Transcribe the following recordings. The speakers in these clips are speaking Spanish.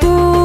tudo.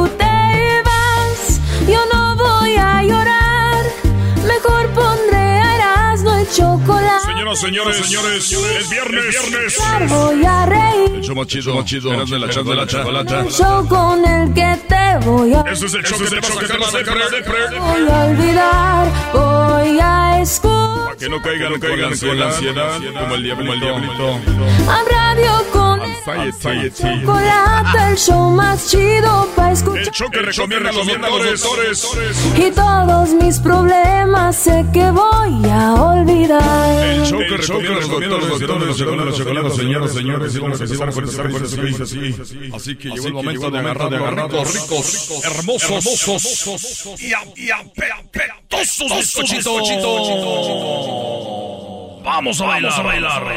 Señoras, señores, señores, es viernes, viernes. Voy a reír. El show más chido, más chido. Eras de la chat de la chocolata. Un show con el que te voy a, Este es el show que te va a sacar la depre. voy a olvidar. Voy a escuchar Que no caigan, no caigan con la ansiedad, como el diablito. a radio con Anxiety. chocolate. El show más chido para El escuchar. show que recomienda los doctores. Y todos mis problemas sé que voy a olvidar. El show que recomienda los doctores, doctores, chocolate, chocolate, señoras, señores, y vamos a empezar con esta cosa que dice así. Así que llegó el momento de agarrar, de agarrar ricos, hermosos, hermosos y apetosos bizcochitos. Vamos a bailar, a bailar.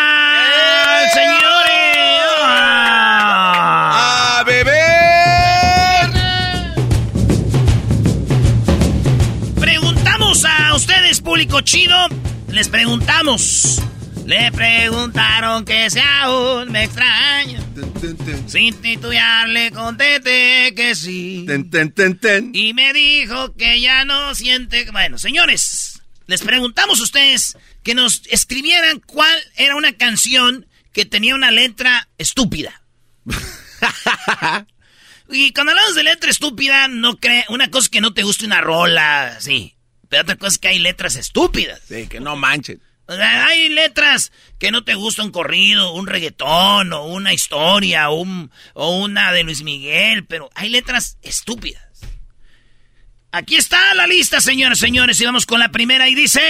chido. Les preguntamos. Le preguntaron que si aún me extraña. Sin titubear le contesté que sí. Y me dijo que ya no siente... Bueno, señores, les preguntamos a ustedes que nos escribieran cuál era una canción que tenía una letra estúpida. y cuando hablamos de letra estúpida, no cree... Una cosa que no te guste una rola, sí. Pero otra cosa es que hay letras estúpidas. Sí, que no manchen. O sea, hay letras que no te gusta un corrido, un reggaetón, o una historia, o un, o una de Luis Miguel, pero hay letras estúpidas. Aquí está la lista, señores, señores, y vamos con la primera y dice...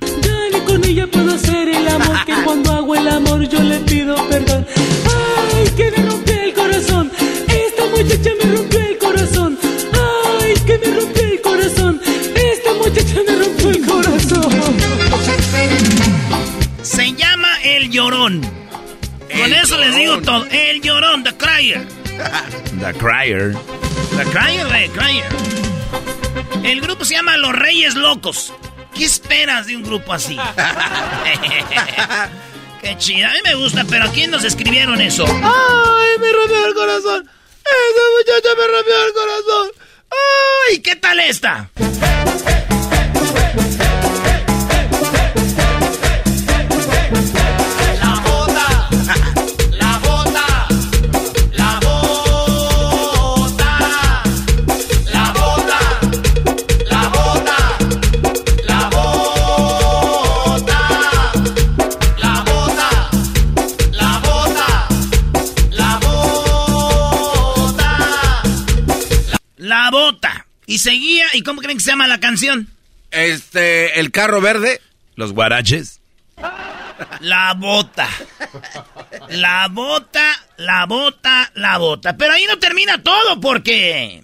Dale, con ella puedo hacer el amor, que cuando hago el amor yo le pido perdón. Ay, que me El Llorón. Con eso les digo todo. El Llorón, The Crier. The Crier. The Crier, The Crier. El grupo se llama Los Reyes Locos. ¿Qué esperas de un grupo así? Qué chida. A mí me gusta, pero ¿a quién nos escribieron eso? ¡Ay, me rompió el corazón! ¡Esa muchacha me rompió el corazón! ¡Ay! ¿Qué tal esta? Bota. Y seguía. ¿Y cómo creen que se llama la canción? Este, el carro verde. Los guaraches. La bota. La bota, la bota, la bota. Pero ahí no termina todo porque...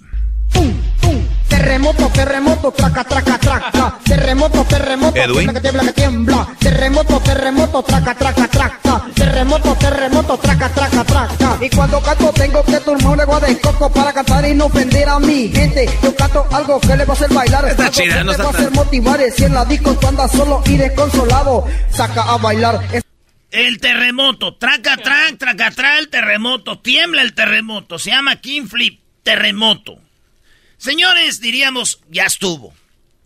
Terremoto, terremoto, traca, traca, traca. Terremoto, terremoto, Edwin. que tiembla que tiembla. Terremoto, terremoto, traca, traca, traca. Terremoto, terremoto, traca, traca, traca. Y cuando canto tengo que tomar un agua de coco para cantar y no ofender a mi gente. Yo canto algo que le va a hacer bailar. Está algo chida, que no está va a hacer motivar. Si en la disco tú andas solo y desconsolado, saca a bailar. El terremoto, traca, trac, traca, tra, el terremoto, tiembla el terremoto, se llama King Flip, terremoto. Señores, diríamos, ya estuvo.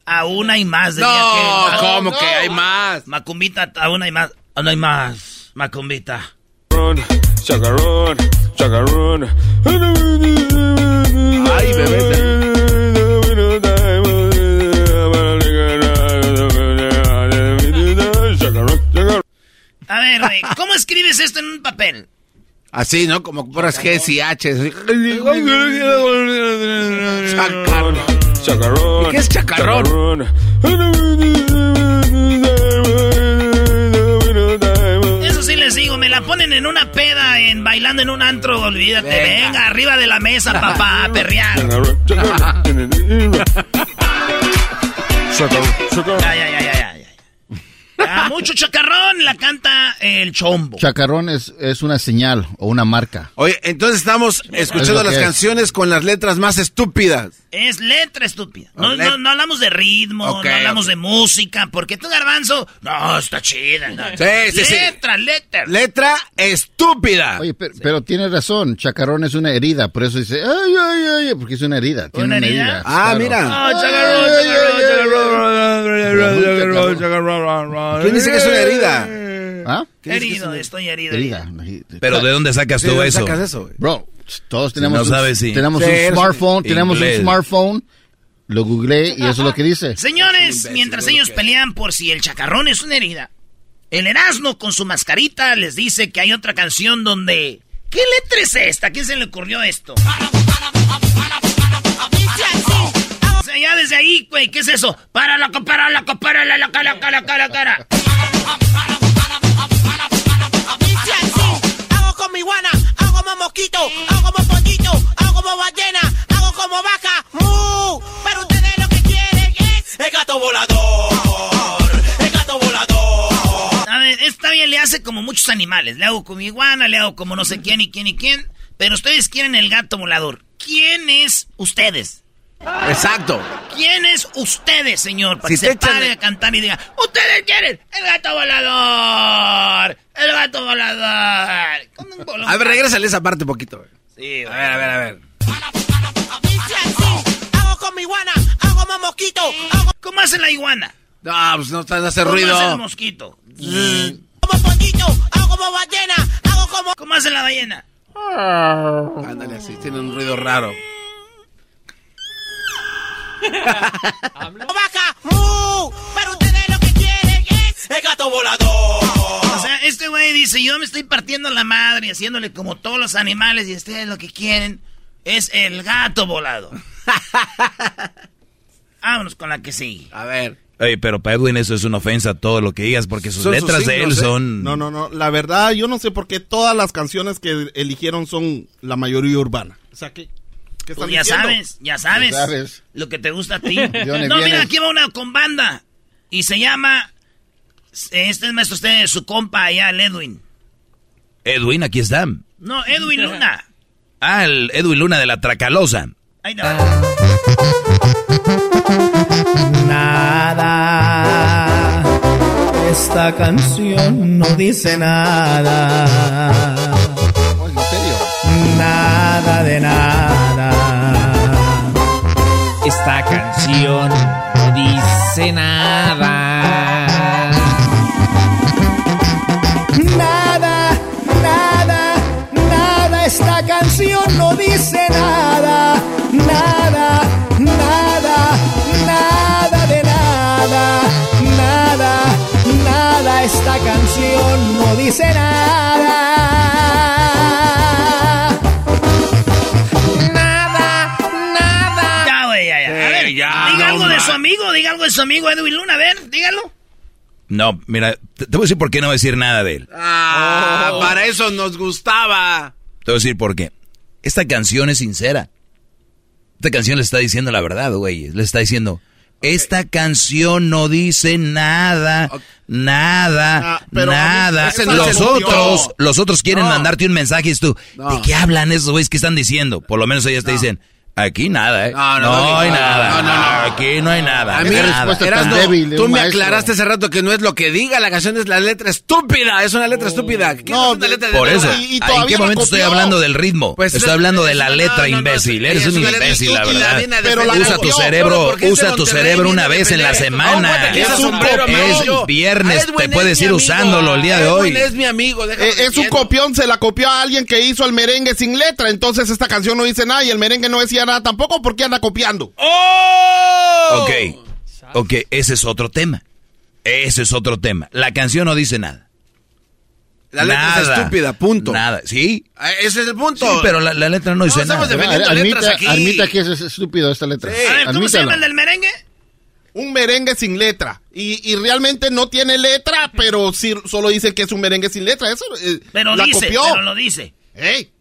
Aún hay más. diría No, aquel. ¿cómo que hay más? Macumbita, aún hay más. Aún hay más, Macumbita. Chacarrón, chacarrón. Ay, A ver, ¿cómo escribes esto en un papel? Así, ¿no? Como puras G's y H's. Chacarrón. Chacarrón. ¿Y qué es chacarrón? Eso la ponen en una peda, en bailando en un antro, olvídate. Venga, Venga. arriba de la mesa, papá, a perrear. Ya, ya, ya, ya. Ya, mucho chacarrón, la canta el chombo. Chacarrón es, es una señal o una marca. Oye, entonces estamos escuchando Es las es. canciones con las letras más estúpidas. Es letra estúpida. No, no, no hablamos de ritmo, no hablamos de música, porque tú, garbanzo, no, está chida. no. Sí, sí, sí. letra, letra. Letra estúpida. Oye, pero, pero tienes razón, chacarrón es una herida, por eso dice, ay, ay, ay, porque es una herida. Tiene ¿Una una, herida? herida. Ah, claro. mira. Oh, chacarrón, chacarrón, chacarrón. ¿Quién dice que es una herida? ¿Ah? Herido, estoy herido. Herida. Pero ¿de dónde sacas ¿De tú dónde eso? sacas eso, güey? Bro, todos Si tenemos, no un, sabes, sí. tenemos Sí, un smartphone, tenemos un smartphone, lo googleé y eso es lo que dice. Señores, imbécil, mientras lo ellos que- pelean por si el chacarrón es una herida, el Erasmo con su mascarita les dice que hay otra canción donde... ¿Qué letra es esta? ¿A quién se le ocurrió esto? O ya desde ahí, güey, ¿qué es eso? Para la para la para la cara cara cara cara. Hago como iguana, hago como mosquito, hago como pollito, hago como ballena, hago como vaca, mu. Pero ustedes lo que quieren es el gato volador, el gato volador. A ver, está bien, le hace como muchos animales. Le hago como iguana, le hago como no sé quién y quién y quién. Pero ustedes quieren el gato volador. ¿Quién es ustedes? Exacto. ¿Quién es ustedes, señor? Para Si que se pare a cantar y diga, ¡Ustedes quieren el gato volador! ¡El gato volador! Con un. A ver, regrésale esa parte un poquito. Sí, A ver, a ver, a ver. Hago como iguana, hago como mosquito, ¿Cómo hace la iguana? No, pues no, no hace ¿Cómo ruido. hace el mosquito? como pollito, hago como ballena, hago como ¿Cómo hace la ballena? Ándale así, tiene un ruido raro. vaca, mu. Pero ustedes lo que quieren es el gato volador. O sea, este güey dice, yo me estoy partiendo la madre y haciéndole como todos los animales y ustedes lo que quieren es el gato volado. Vámonos con la que sigue. A ver. Oye, pero para Edwin eso es una ofensa todo lo que digas porque sus Son sus letras de él ¿eh? son... No, no, no. La verdad, yo no sé por qué todas las canciones que eligieron son la mayoría urbana. O sea, ¿qué, qué Pues están ya diciendo? sabes, ya sabes, Ya sabes. lo que te gusta a ti. ¿De dónde no, mira, aquí va una con banda y se llama... Este es maestro usted, su compa allá, el Edwin. Edwin, aquí está. No, Edwin Luna. Ah, el Edwin Luna de la Tracalosa. Ahí va. Nada. Esta canción no dice nada. Oh, ¿En serio? Nada de nada. Esta canción no dice nada. Nada, nada, nada. Esta canción no dice nada. Nada, nada, nada de nada. Nada, nada. Esta canción no dice nada. Diga algo de su amigo Edwin Luna, a ver, dígalo. No, mira, te, te voy a decir por qué no voy a decir nada de él. Ah, Oh. para eso nos gustaba. Te voy a decir por qué. Esta canción es sincera. Esta canción le está diciendo la verdad, güey. Le está diciendo, esta canción no dice nada, nada, Ah, mí nada. Los otros, los otros quieren No. mandarte un mensaje y tú, No. ¿de qué hablan esos güeyes que están diciendo? Por lo menos ellas te dicen, aquí nada, ¿eh? No, No, no, no, hay nada. no, no, no. Aquí no hay nada. A mí, nada. Erasmo, débil tú me aclaraste hace rato que no es lo que diga la canción, es la letra estúpida. Es una letra estúpida. ¿Qué No, es una letra de Por eso? ¿en qué momento estoy hablando del ritmo? Pues estoy es- hablando de la letra, no, no, no, imbécil. es- Eres es un imbécil, la verdad. Pero usa tu cerebro, usa tu cerebro una vez en la semana. Es es un. Es viernes, Edwin te es puedes ir usándolo el día de Edwin hoy. es mi amigo. déjame Eh, es un copión, se la copió a alguien que hizo el merengue sin letra. Entonces esta canción no dice nada y el merengue no decía nada tampoco porque anda copiando. ¡Oh! Ok, ok, ese es otro tema. Ese es otro tema. La canción no dice nada. La letra es Nada. estúpida, punto. Nada, ¿sí? Ah, Ese es el punto. Sí, pero la, la letra no dice estamos nada. defendiendo Admita, letras aquí. admita que es estúpido esta letra. A ver, ¿cómo se llama el del merengue? Un merengue sin letra. Y, y realmente no tiene letra, pero sí, solo dice que es un merengue sin letra. Eso eh, Pero la dice, copió. pero lo dice. Ey.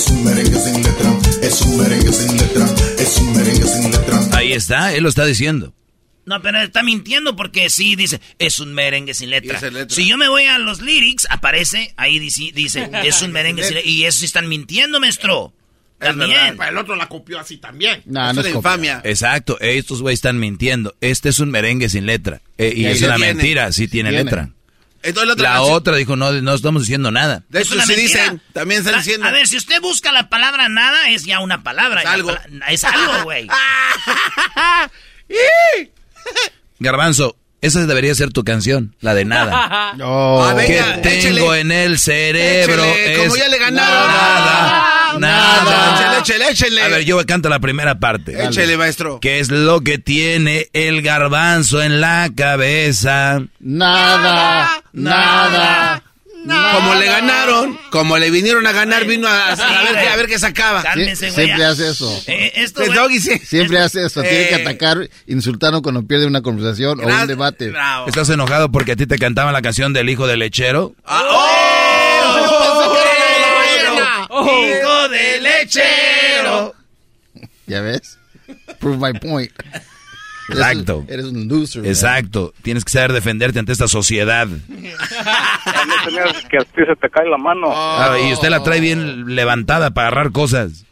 Es un merengue sin letra, es un merengue sin letra, es un merengue sin letra. Ahí está, él lo está diciendo. No, pero está mintiendo porque sí dice, es un merengue sin letra. Letra. Si yo me voy a los lyrics, aparece, ahí dice, dice es un merengue sin letra. Y eso sí están mintiendo, maestro. Es También. Para el otro la copió así también. No, es no una es copia. infamia. Exacto, estos güeyes están mintiendo. Este es un merengue sin letra. Eh, y Y es una tiene. mentira, sí tiene, Tiene. letra. Entonces, la otra La canción- otra dijo, no, no estamos diciendo nada. De hecho, sí dicen, también están A- diciendo. A ver, si usted busca la palabra nada, es ya una palabra. Es algo. pala- Es algo, güey. Garbanzo, esa debería ser tu canción, la de nada. No. A ver, que tengo échele. en el cerebro Échele, es como ya le ganaron. nada, nada. Échele, échele, échele. A ver, yo canto la primera parte. Échele, maestro. ¿Qué es lo que tiene el garbanzo en la cabeza? Nada, nada. Como le ganaron, como le vinieron a ganar, vino a, a ver, qué- a ver qué sacaba. Siempre hace eso. Eh, esto, sí. Siempre hace eso. Tiene que Eh. atacar, insultarlo cuando pierde una conversación o un debate. Bravo. ¿Estás enojado porque a ti te cantaban la canción del hijo del lechero? Ah, ¡Oh! Hijo de lechero. ¿Ya ves? Prove my point. Exacto. Eres un loser. man. Exacto. Tienes que saber defenderte ante esta sociedad. No tenías que a ti se te cae la mano. Ah, y usted la trae bien levantada para agarrar cosas.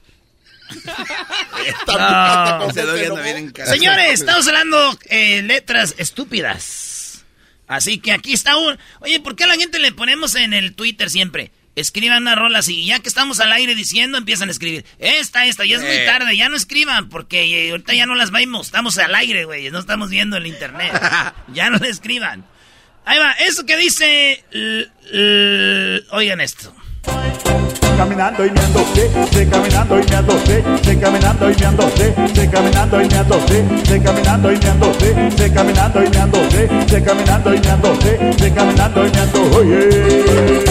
No. Anda bien. Señores, estamos hablando eh, letras estúpidas. Así que aquí está un... Oye, ¿por qué a la gente le ponemos en el Twitter siempre? Escriban una rola así, y ya que estamos al aire diciendo, empiezan a escribir. Esta, esta, ya es muy Eh. tarde, ya no escriban, porque eh, ahorita ya no las vemos, estamos al aire, güey, no estamos viendo el internet. ya no le escriban. Ahí va, eso que dice... l- l- oigan esto. Caminando y meándose, se caminando y meándose, se caminando y meándose, se caminando y meándose, se caminando y meándose, se caminando y meándose, se caminando y meándose, se caminando y meando, oye.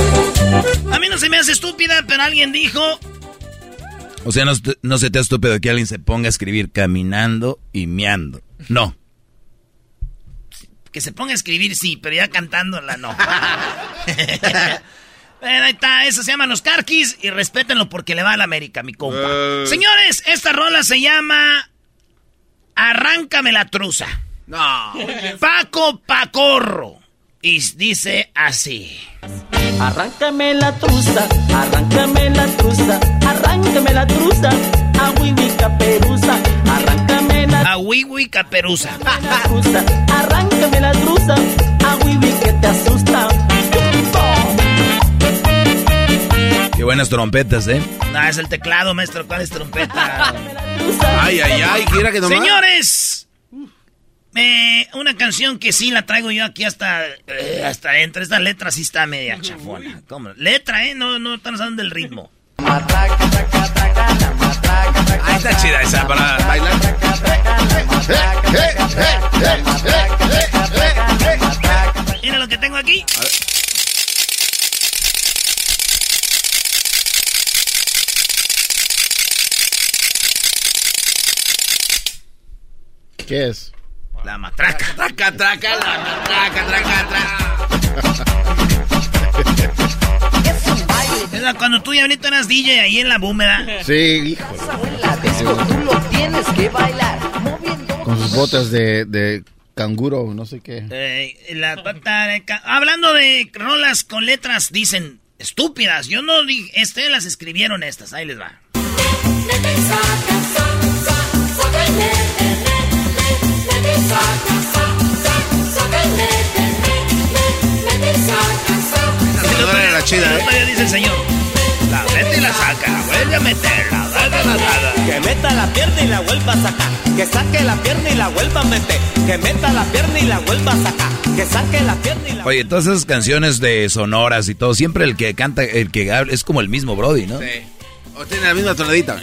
A mí no se me hace estúpida, pero alguien dijo... O sea, no, no se te hace estúpido que alguien se ponga a escribir caminando y meando. No. Que se ponga a escribir, sí, pero ya cantándola no. Bueno, ahí está, eso se llaman los carquis y respétenlo porque le va a la América, mi compa. Eh. Señores, esta rola se llama Arráncame la truza. No. Paco Pacorro. Y dice así. Arráncame la truza, arráncame la truza, arráncame la truza, a Wiwi Caperuza, arráncame la A Wiwi Caperuza. arráncame la truza, a Wiwi que te asusta. Qué buenas trompetas, ¿eh? No, es el teclado, maestro. ¿Cuál es trompeta? Ay, ay, ay, quiera que nomás. Señores, eh, una canción que sí la traigo yo aquí hasta, eh, hasta adentro. Esta letra sí está media chafona. ¿Cómo? Letra, ¿eh? No, no están usando del ritmo. Ahí está chida esa para bailar. Mira lo que tengo aquí. ¿Qué es? La matraca. Traca, traca, la matraca, traca, traca. Cuando tú y ahorita eras DJ ahí en la búmeda. Sí, hijo. Tú lo tienes que bailar. Con sus botas de, de canguro, no sé qué. Eh, la de ca- Hablando de rolas con letras, dicen estúpidas. Yo no dije, este las escribieron estas. Ahí les va. Era chida, ¿eh? Dice el señor. La mete y la saca, vuelve a meterla, a la Que meta la pierna y la vuelva a sacar. Que saque la pierna y la vuelva a meter. Que meta la pierna y la vuelva a sacar. Que saque la pierna y la Oye, todas esas canciones de sonoras y todo, siempre el que canta, el que habla, es como el mismo Brody, ¿no? Sí. O tiene la misma tonadita.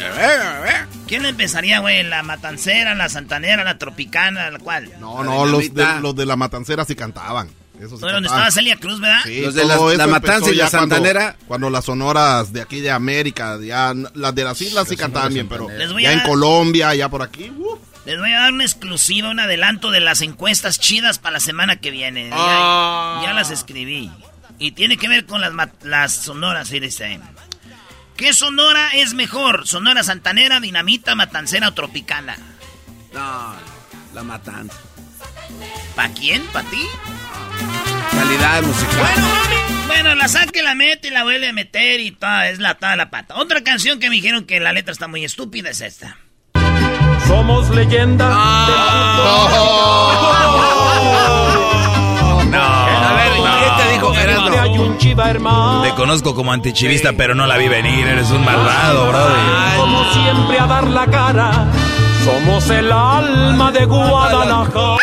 ¿Quién empezaría, güey? ¿La matancera, la santanera, la tropicana, la cual? No, no, los de, los de la matancera sí cantaban. Eso sí ¿Fue donde estaba Celia Cruz, verdad? Sí, Los de la- la Matanza y la ya cuando- Santanera. Cuando, las sonoras de aquí de América, ya las de las islas sí cantaban bien, pero ya en Colombia, ya por aquí. uh, Les voy a dar una exclusiva, un adelanto de las encuestas chidas para la semana que viene. Ya- Ah. Ya, las escribí. Y tiene que ver con las, las sonoras, fíjense. ¿Qué sonora es mejor? ¿Sonora santanera, dinamita, matancera o tropicana? No, la matanza. ¿Pa quién? ¿Pa ti? Calidad musical. Bueno, bueno, la saque, la mete y la vuelve a meter y toda, es la toda la pata. Otra canción que me dijeron que la letra está muy estúpida es esta. Somos leyenda No, un chiva hermano. Te conozco como antichivista, pero no la vi venir. Eres un malvado, Brody. Como siempre a dar la cara. Somos el alma de Guadalajara.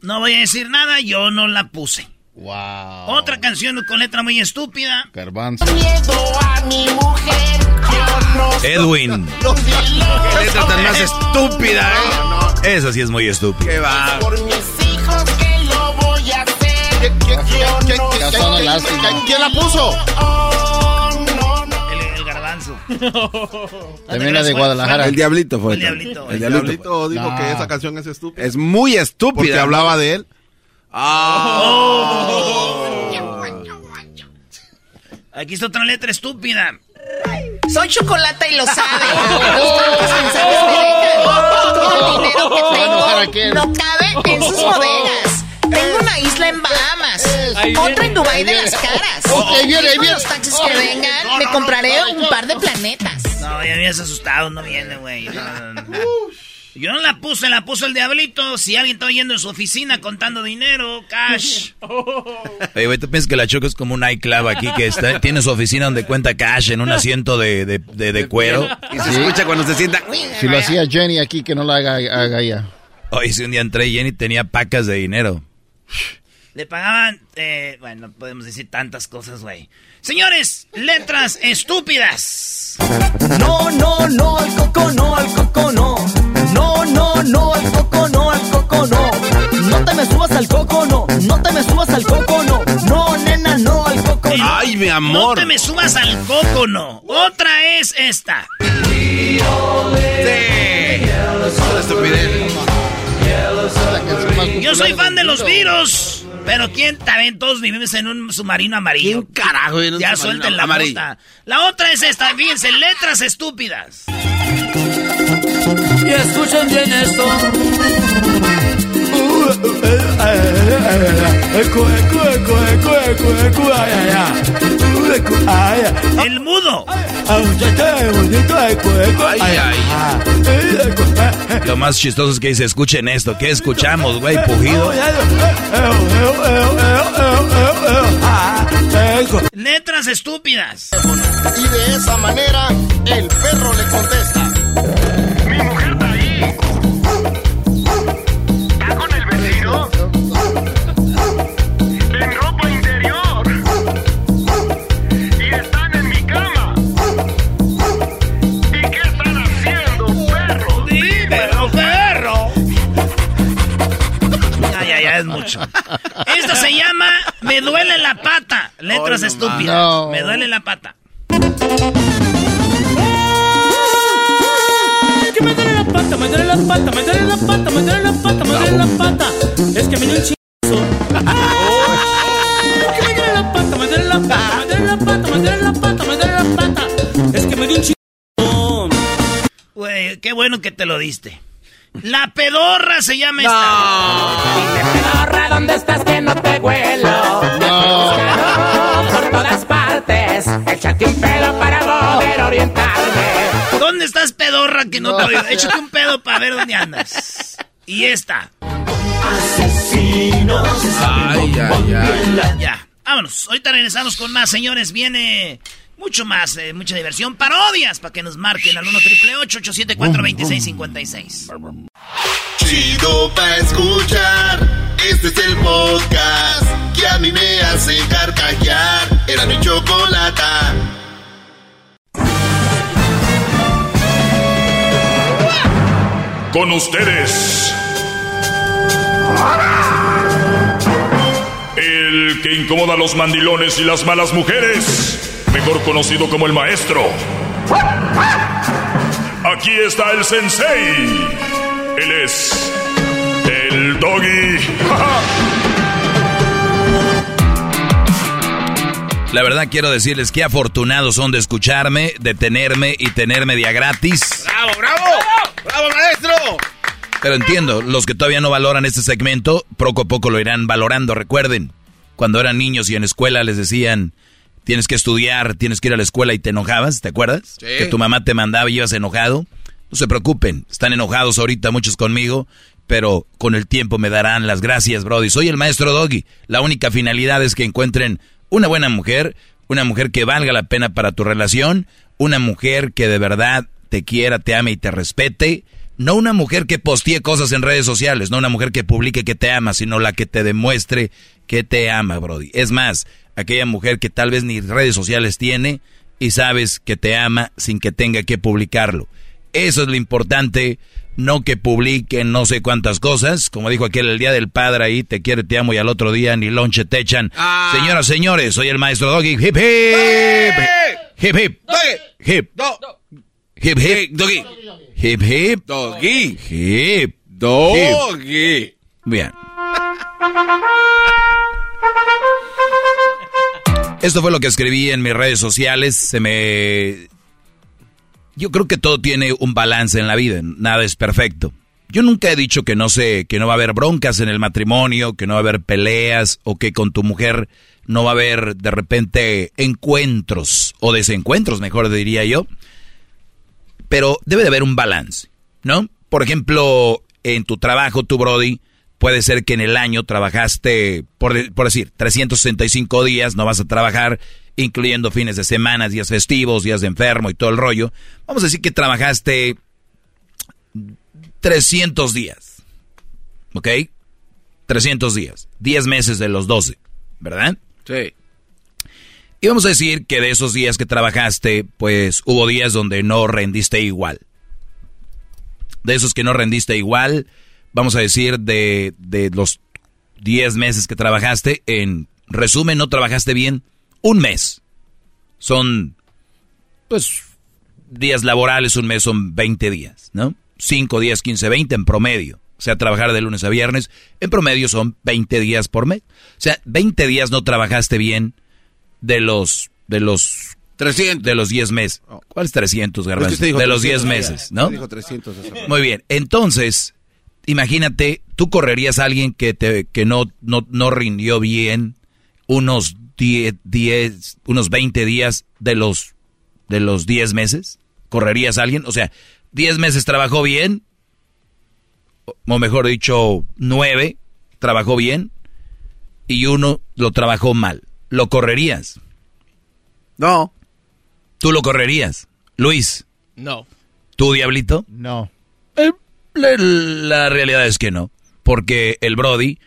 No voy a decir nada, yo no la puse. Wow. Otra canción con letra muy estúpida. Garbanzo. Miedo a mi mujer. No Edwin. Qué letra tan más estúpida, ¿eh? Esa sí es muy estúpida. Qué va. por mis hijos que ¿Quién la puso? Oh. El, el garbanzo. También la de Guadalajara. El diablito fue. El diablito. El El diablito. dijo No. que esa canción es estúpida. Es muy estúpida. porque hablaba de él. Aquí está otra letra estúpida. Soy chocolate y lo sabe. Los tantos mensajes me dejan. Todo el dinero que ¿Para qué? tengo no cabe en sus bodegas. Tengo una isla en Bahamas, otra en Dubai ahí de las caras. Ahí viene, ahí Con viene. los taxis que vengan, me compraré un par de planetas. No, ya me habías asustado, no viene, güey. No, no, no. Yo no la puse, la puso el diablito. Si alguien está yendo en su oficina contando dinero, cash. Oye, güey, ¿tú piensas que la Choco es como un iClub aquí que está, tiene su oficina donde cuenta cash en un asiento de, de, de- de cuero? Y se escucha cuando se sienta. Si lo hacía Jenny aquí, que no la haga, haga ella. Oye, si un día entré y Jenny tenía pacas de dinero. Le pagaban, eh, bueno, no podemos decir tantas cosas, güey. Señores, letras estúpidas. No, no, no, al coco no, al coco no. No, no, no, al coco no, al coco no. No te me subas al coco no. No te me subas al coco no. No, nena, no, al coco no. Ay, mi No amor. te me subas al coco, no. Otra es esta. Sí. Yo soy fan de los virus. Pero quién también todos vivimos en un submarino amarillo. ¿Quién carajo en un Ya suelten la bota. La otra es esta, fíjense, letras estúpidas. Y escuchen bien esto. El mudo. Ay, ay. Lo más chistoso es que dice, escuchen esto. ¿Qué escuchamos, güey? Pujido. Letras estúpidas. Y de esa manera, el perro le contesta. Esto se llama Me duele la pata. Letras oh, estúpidas. No. Me duele la pata. que me duele la pata, me duele la pata, me duele la pata, me duele la pata, me duele la pata. Es que me dio un chingazo. Que me duele la pata, me duele la pata, me duele la pata, me duele la pata, me duele la pata. Es que me dio un chingazo. Güey, qué bueno que te lo diste. La pedorra se llama Pedorra, ¿dónde estás que no te huelo? No. Por todas partes, échate un pedo para poder orientarme. esta. ¿Dónde estás, pedorra, que no te oigo? Échate un pedo para ver dónde andas. Y esta. Asesinos. Ay, ay, ay. Ya, vámonos. Ahorita regresamos con más, señores. Viene mucho más, eh, mucha diversión. Parodias para que nos marquen al 1 triple 874 2656 Chido pa' escuchar. Este es el podcast que a mí me hace carcajear. Era mi chocolata. Con ustedes. El que incomoda a los mandilones y las malas mujeres. Mejor conocido como el maestro. Aquí está el sensei. Él es el doggy. La verdad quiero decirles que afortunados son de escucharme, de tenerme y tenerme día gratis. ¡Bravo, bravo! ¡Bravo, maestro! Pero entiendo, los que todavía no valoran este segmento, poco a poco lo irán valorando. Recuerden, cuando eran niños y en escuela les decían, tienes que estudiar, tienes que ir a la escuela y te enojabas, ¿te acuerdas? Sí. Que tu mamá te mandaba y ibas enojado. No se preocupen, están enojados ahorita muchos conmigo, pero con el tiempo me darán las gracias, Brody. Soy el maestro Doggy. La única finalidad es que encuentren una buena mujer, una mujer que valga la pena para tu relación, una mujer que de verdad te quiera, te ame y te respete. No una mujer que postee cosas en redes sociales, no una mujer que publique que te ama, sino la que te demuestre que te ama, Brody. Es más, aquella mujer que tal vez ni redes sociales tiene y sabes que te ama sin que tenga que publicarlo. Eso es lo importante, no que publiquen no sé cuántas cosas, como dijo aquel el día del padre ahí, te quiero, te amo y al otro día ni lonche te echan. Ah. Señoras, señores, soy el maestro Doggy. Hip hip. Hip hip. Hip. Hip hip. Doggy. Hip hip. Doggy. Hip. Doggy. Bien. Esto fue lo que escribí en mis redes sociales. Se me. Yo creo que todo tiene un balance en la vida. Nada es perfecto. Yo nunca he dicho que no sé, que no va a haber broncas en el matrimonio, que no va a haber peleas, o que con tu mujer no va a haber de repente encuentros o desencuentros, mejor diría yo. Pero debe de haber un balance, ¿no? Por ejemplo, en tu trabajo, tu Brody, puede ser que en el año trabajaste, por, por decir, 365 días, no vas a trabajar, incluyendo fines de semana, días festivos, días de enfermo y todo el rollo. Vamos a decir que trabajaste 300 días, ¿ok? 300 días, 10 meses de los 12, ¿verdad? Sí. Y vamos a decir que de esos días que trabajaste, pues hubo días donde no rendiste igual. De esos que no rendiste igual, vamos a decir de, de los 10 meses que trabajaste, en resumen, no trabajaste bien un mes. Son, pues, días laborales, un mes son 20 días, ¿no? 5 días, 15, 20 en promedio. O sea, trabajar de lunes a viernes, en promedio son 20 días por mes. O sea, 20 días no trabajaste bien de los de los 300 de los 10 meses. ¿Cuáles 300, Es que Garbanzo? de los 10 300, meses, ¿no? Dijo 300 hace rato. Muy bien. Entonces, imagínate, tú correrías a alguien que te que no no no rindió bien unos 10 10 unos 20 días de los de los 10 meses? ¿Correrías a alguien? O sea, 10 meses trabajó bien o mejor dicho, 9 trabajó bien y uno lo trabajó mal. ¿Lo correrías? No. ¿Tú lo correrías? Luis, No. ¿tú, Diablito? No. La, realidad es que no, porque el Brody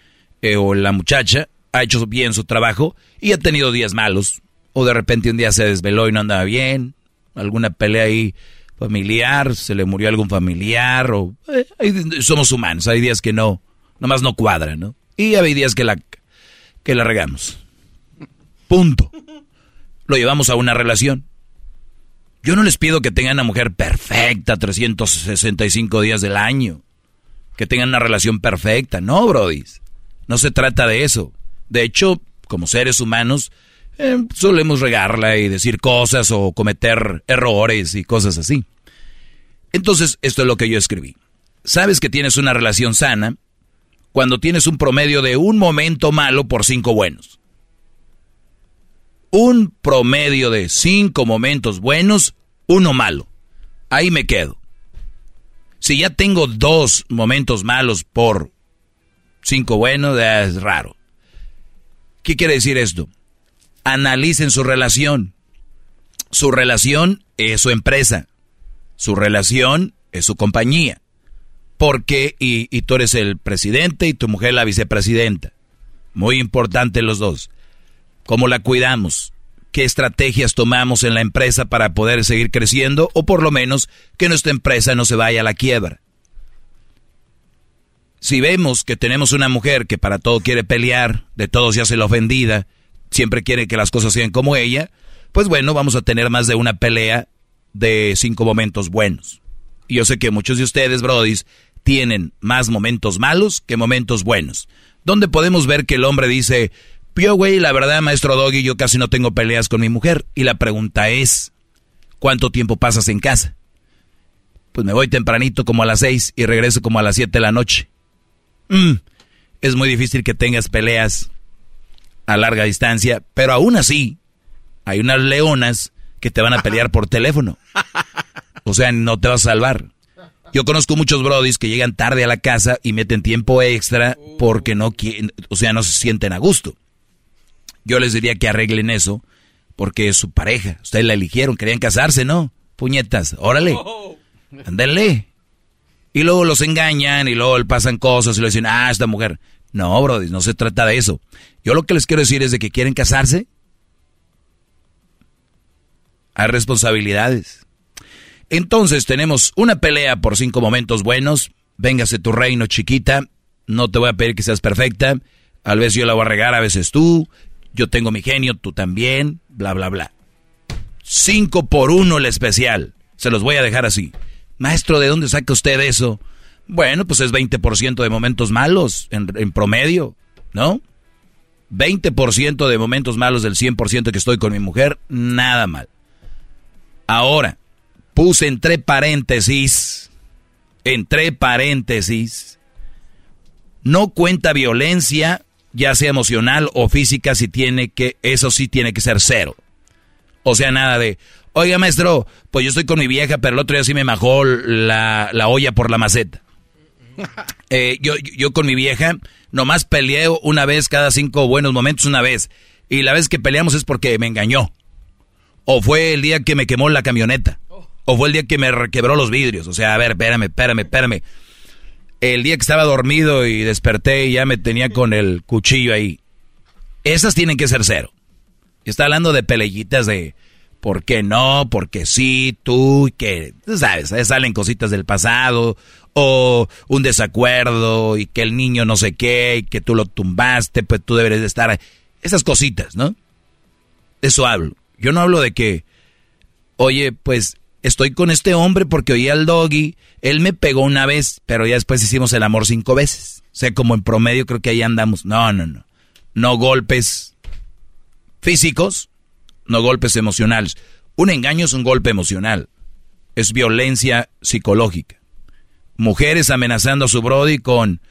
eh, o la muchacha ha hecho bien su trabajo y ha tenido días malos. O de repente un día se desveló y no andaba bien, alguna pelea ahí familiar, se le murió algún familiar, o eh, somos humanos, hay días que no, nomás no cuadran, ¿no? Y hay días que la, que la regamos. Punto. Lo llevamos a una relación. Yo no les pido que tengan una mujer perfecta 365 días del año. Que tengan una relación perfecta. No, brodis. No se trata de eso. De hecho, como seres humanos, eh, solemos regarla y decir cosas o cometer errores y cosas así. Entonces, esto es lo que yo escribí. Sabes que tienes una relación sana cuando tienes un promedio de un momento malo por cinco buenos. Un promedio de cinco momentos buenos, uno malo. Ahí me quedo. Si ya tengo dos momentos malos por cinco buenos, es raro. ¿Qué quiere decir esto? Analicen su relación. Su relación es su empresa. Su relación es su compañía. Porque, y, y tú eres el presidente y tu mujer la vicepresidenta. Muy importante los dos. ¿Cómo la cuidamos? ¿Qué estrategias tomamos en la empresa para poder seguir creciendo o por lo menos que nuestra empresa no se vaya a la quiebra? Si vemos que tenemos una mujer que para todo quiere pelear, de todo se hace la ofendida, siempre quiere que las cosas sean como ella, pues bueno, vamos a tener más de una pelea de cinco momentos buenos. Y yo sé que muchos de ustedes, brodis, tienen más momentos malos que momentos buenos. Donde podemos ver que el hombre dice, yo, güey, la verdad, maestro Doggy, yo casi no tengo peleas con mi mujer. Y la pregunta es, ¿cuánto tiempo pasas en casa? Pues me voy tempranito como a las seis y regreso como a las siete de la noche. Mm, es muy difícil que tengas peleas a larga distancia, pero aún así, hay unas leonas que te van a pelear por teléfono. O sea, no te vas a salvar. Yo conozco muchos brodis que llegan tarde a la casa y meten tiempo extra porque no quieren, o sea, no se sienten a gusto. Yo les diría que arreglen eso porque es su pareja. Ustedes la eligieron, querían casarse, ¿no? Puñetas, órale. Ándale. Y luego los engañan y luego le pasan cosas y le dicen, ah, esta mujer. No, brodis, no se trata de eso. Yo lo que les quiero decir es de que quieren casarse. Hay responsabilidades. Entonces tenemos una pelea por cinco momentos buenos. Véngase tu reino, chiquita. No te voy a pedir que seas perfecta. A veces yo la voy a regar, a veces tú. Yo tengo mi genio, tú también. Bla, bla, bla. Cinco por uno el especial. Se los voy a dejar así. Maestro, ¿de dónde saca usted eso? Bueno, pues es 20% de momentos malos en, promedio, ¿no? 20% de momentos malos del 100% que estoy con mi mujer, nada mal. Ahora, puse entre paréntesis, entre paréntesis, no cuenta violencia, ya sea emocional o física, si tiene que, eso sí tiene que ser cero. O sea, nada de, oiga maestro, pues yo estoy con mi vieja, pero el otro día sí me majó la, la olla por la maceta. Eh, yo, yo con mi vieja nomás peleé una vez cada cinco buenos momentos, una vez. Y la vez que peleamos es porque me engañó. O fue el día que me quemó la camioneta. O fue el día que me requebró los vidrios. O sea, a ver, espérame, espérame, espérame. El día que estaba dormido y desperté y ya me tenía con el cuchillo ahí. Esas tienen que ser cero. Está hablando de peleyitas de por qué no, porque sí, tú, que, tú sabes, salen cositas del pasado, o un desacuerdo, y que el niño no sé qué, y que tú lo tumbaste, pues tú deberes de estar. Esas cositas, ¿no? Eso hablo. Yo no hablo de que, oye, pues estoy con este hombre porque oí al doggy, él me pegó una vez, pero ya después hicimos el amor cinco veces. O sea, como en promedio creo que ahí andamos. No, no, no. No golpes físicos, no golpes emocionales. Un engaño es un golpe emocional. Es violencia psicológica. Mujeres amenazando a su brody con,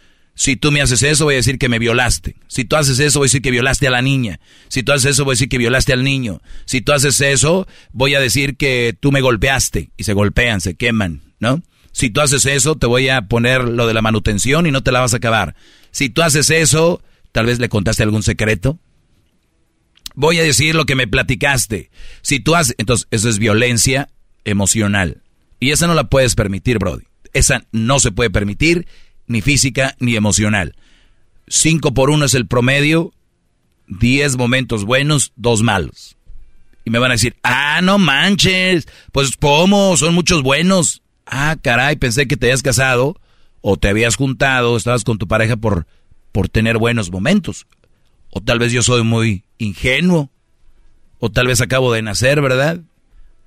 si tú me haces eso, voy a decir que me violaste. Si tú haces eso, voy a decir que violaste a la niña. Si tú haces eso, voy a decir que violaste al niño. Si tú haces eso, voy a decir que tú me golpeaste. Y se golpean, se queman, ¿no? Si tú haces eso, te voy a poner lo de la manutención y no te la vas a acabar. Si tú haces eso, tal vez le contaste algún secreto. Voy a decir lo que me platicaste. Si tú haces, entonces eso es violencia emocional. Y esa no la puedes permitir, Brody. Esa no se puede permitir, ni física ni emocional. Cinco por uno es el promedio, diez momentos buenos, dos malos. Y me van a decir, ah, no manches, pues ¿cómo? Son muchos buenos. Ah, caray, pensé que te habías casado o te habías juntado, estabas con tu pareja por, por tener buenos momentos. O tal vez yo soy muy ingenuo. O tal vez acabo de nacer, ¿verdad?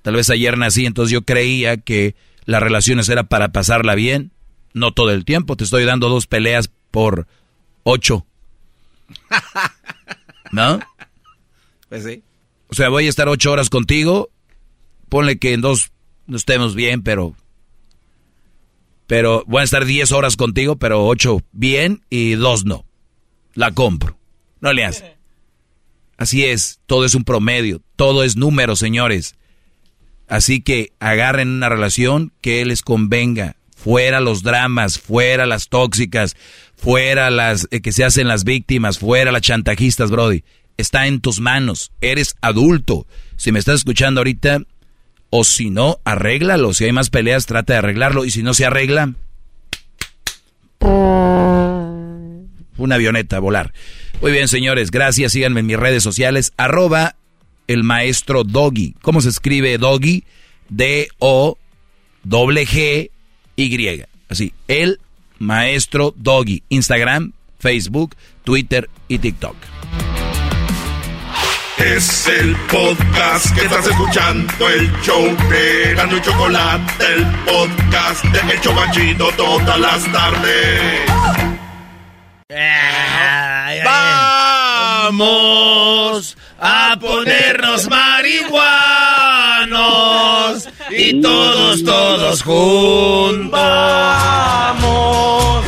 Tal vez ayer nací, entonces yo creía que las relaciones era para pasarla bien. No todo el tiempo, te estoy dando dos peleas por ocho. ¿No? Pues sí. O sea, voy a estar ocho horas contigo. Ponle que en dos no estemos bien, pero... Pero voy a estar diez horas contigo, pero ocho bien y dos no. La compro. No le hace. Así es, todo es un promedio, todo es número, señores. Así que agarren una relación que les convenga. Fuera los dramas, fuera las tóxicas, fuera las eh, que se hacen las víctimas, fuera las chantajistas, Brody. Está en tus manos. Eres adulto. Si me estás escuchando ahorita, o si no, arréglalo. Si hay más peleas, trata de arreglarlo. Y si no se arregla, una avioneta a volar. Muy bien, señores, gracias. Síganme en mis redes sociales. Arroba el maestro Doggy. ¿Cómo se escribe Doggy? D-O-G-Y. Así, el maestro Doggy. Instagram, Facebook, Twitter y TikTok. Es el podcast que estás escuchando, el show de Gano y Chocolate, el podcast de El Chocachito todas las tardes. Vamos a ponernos marihuanos y todos, todos juntos. Vamos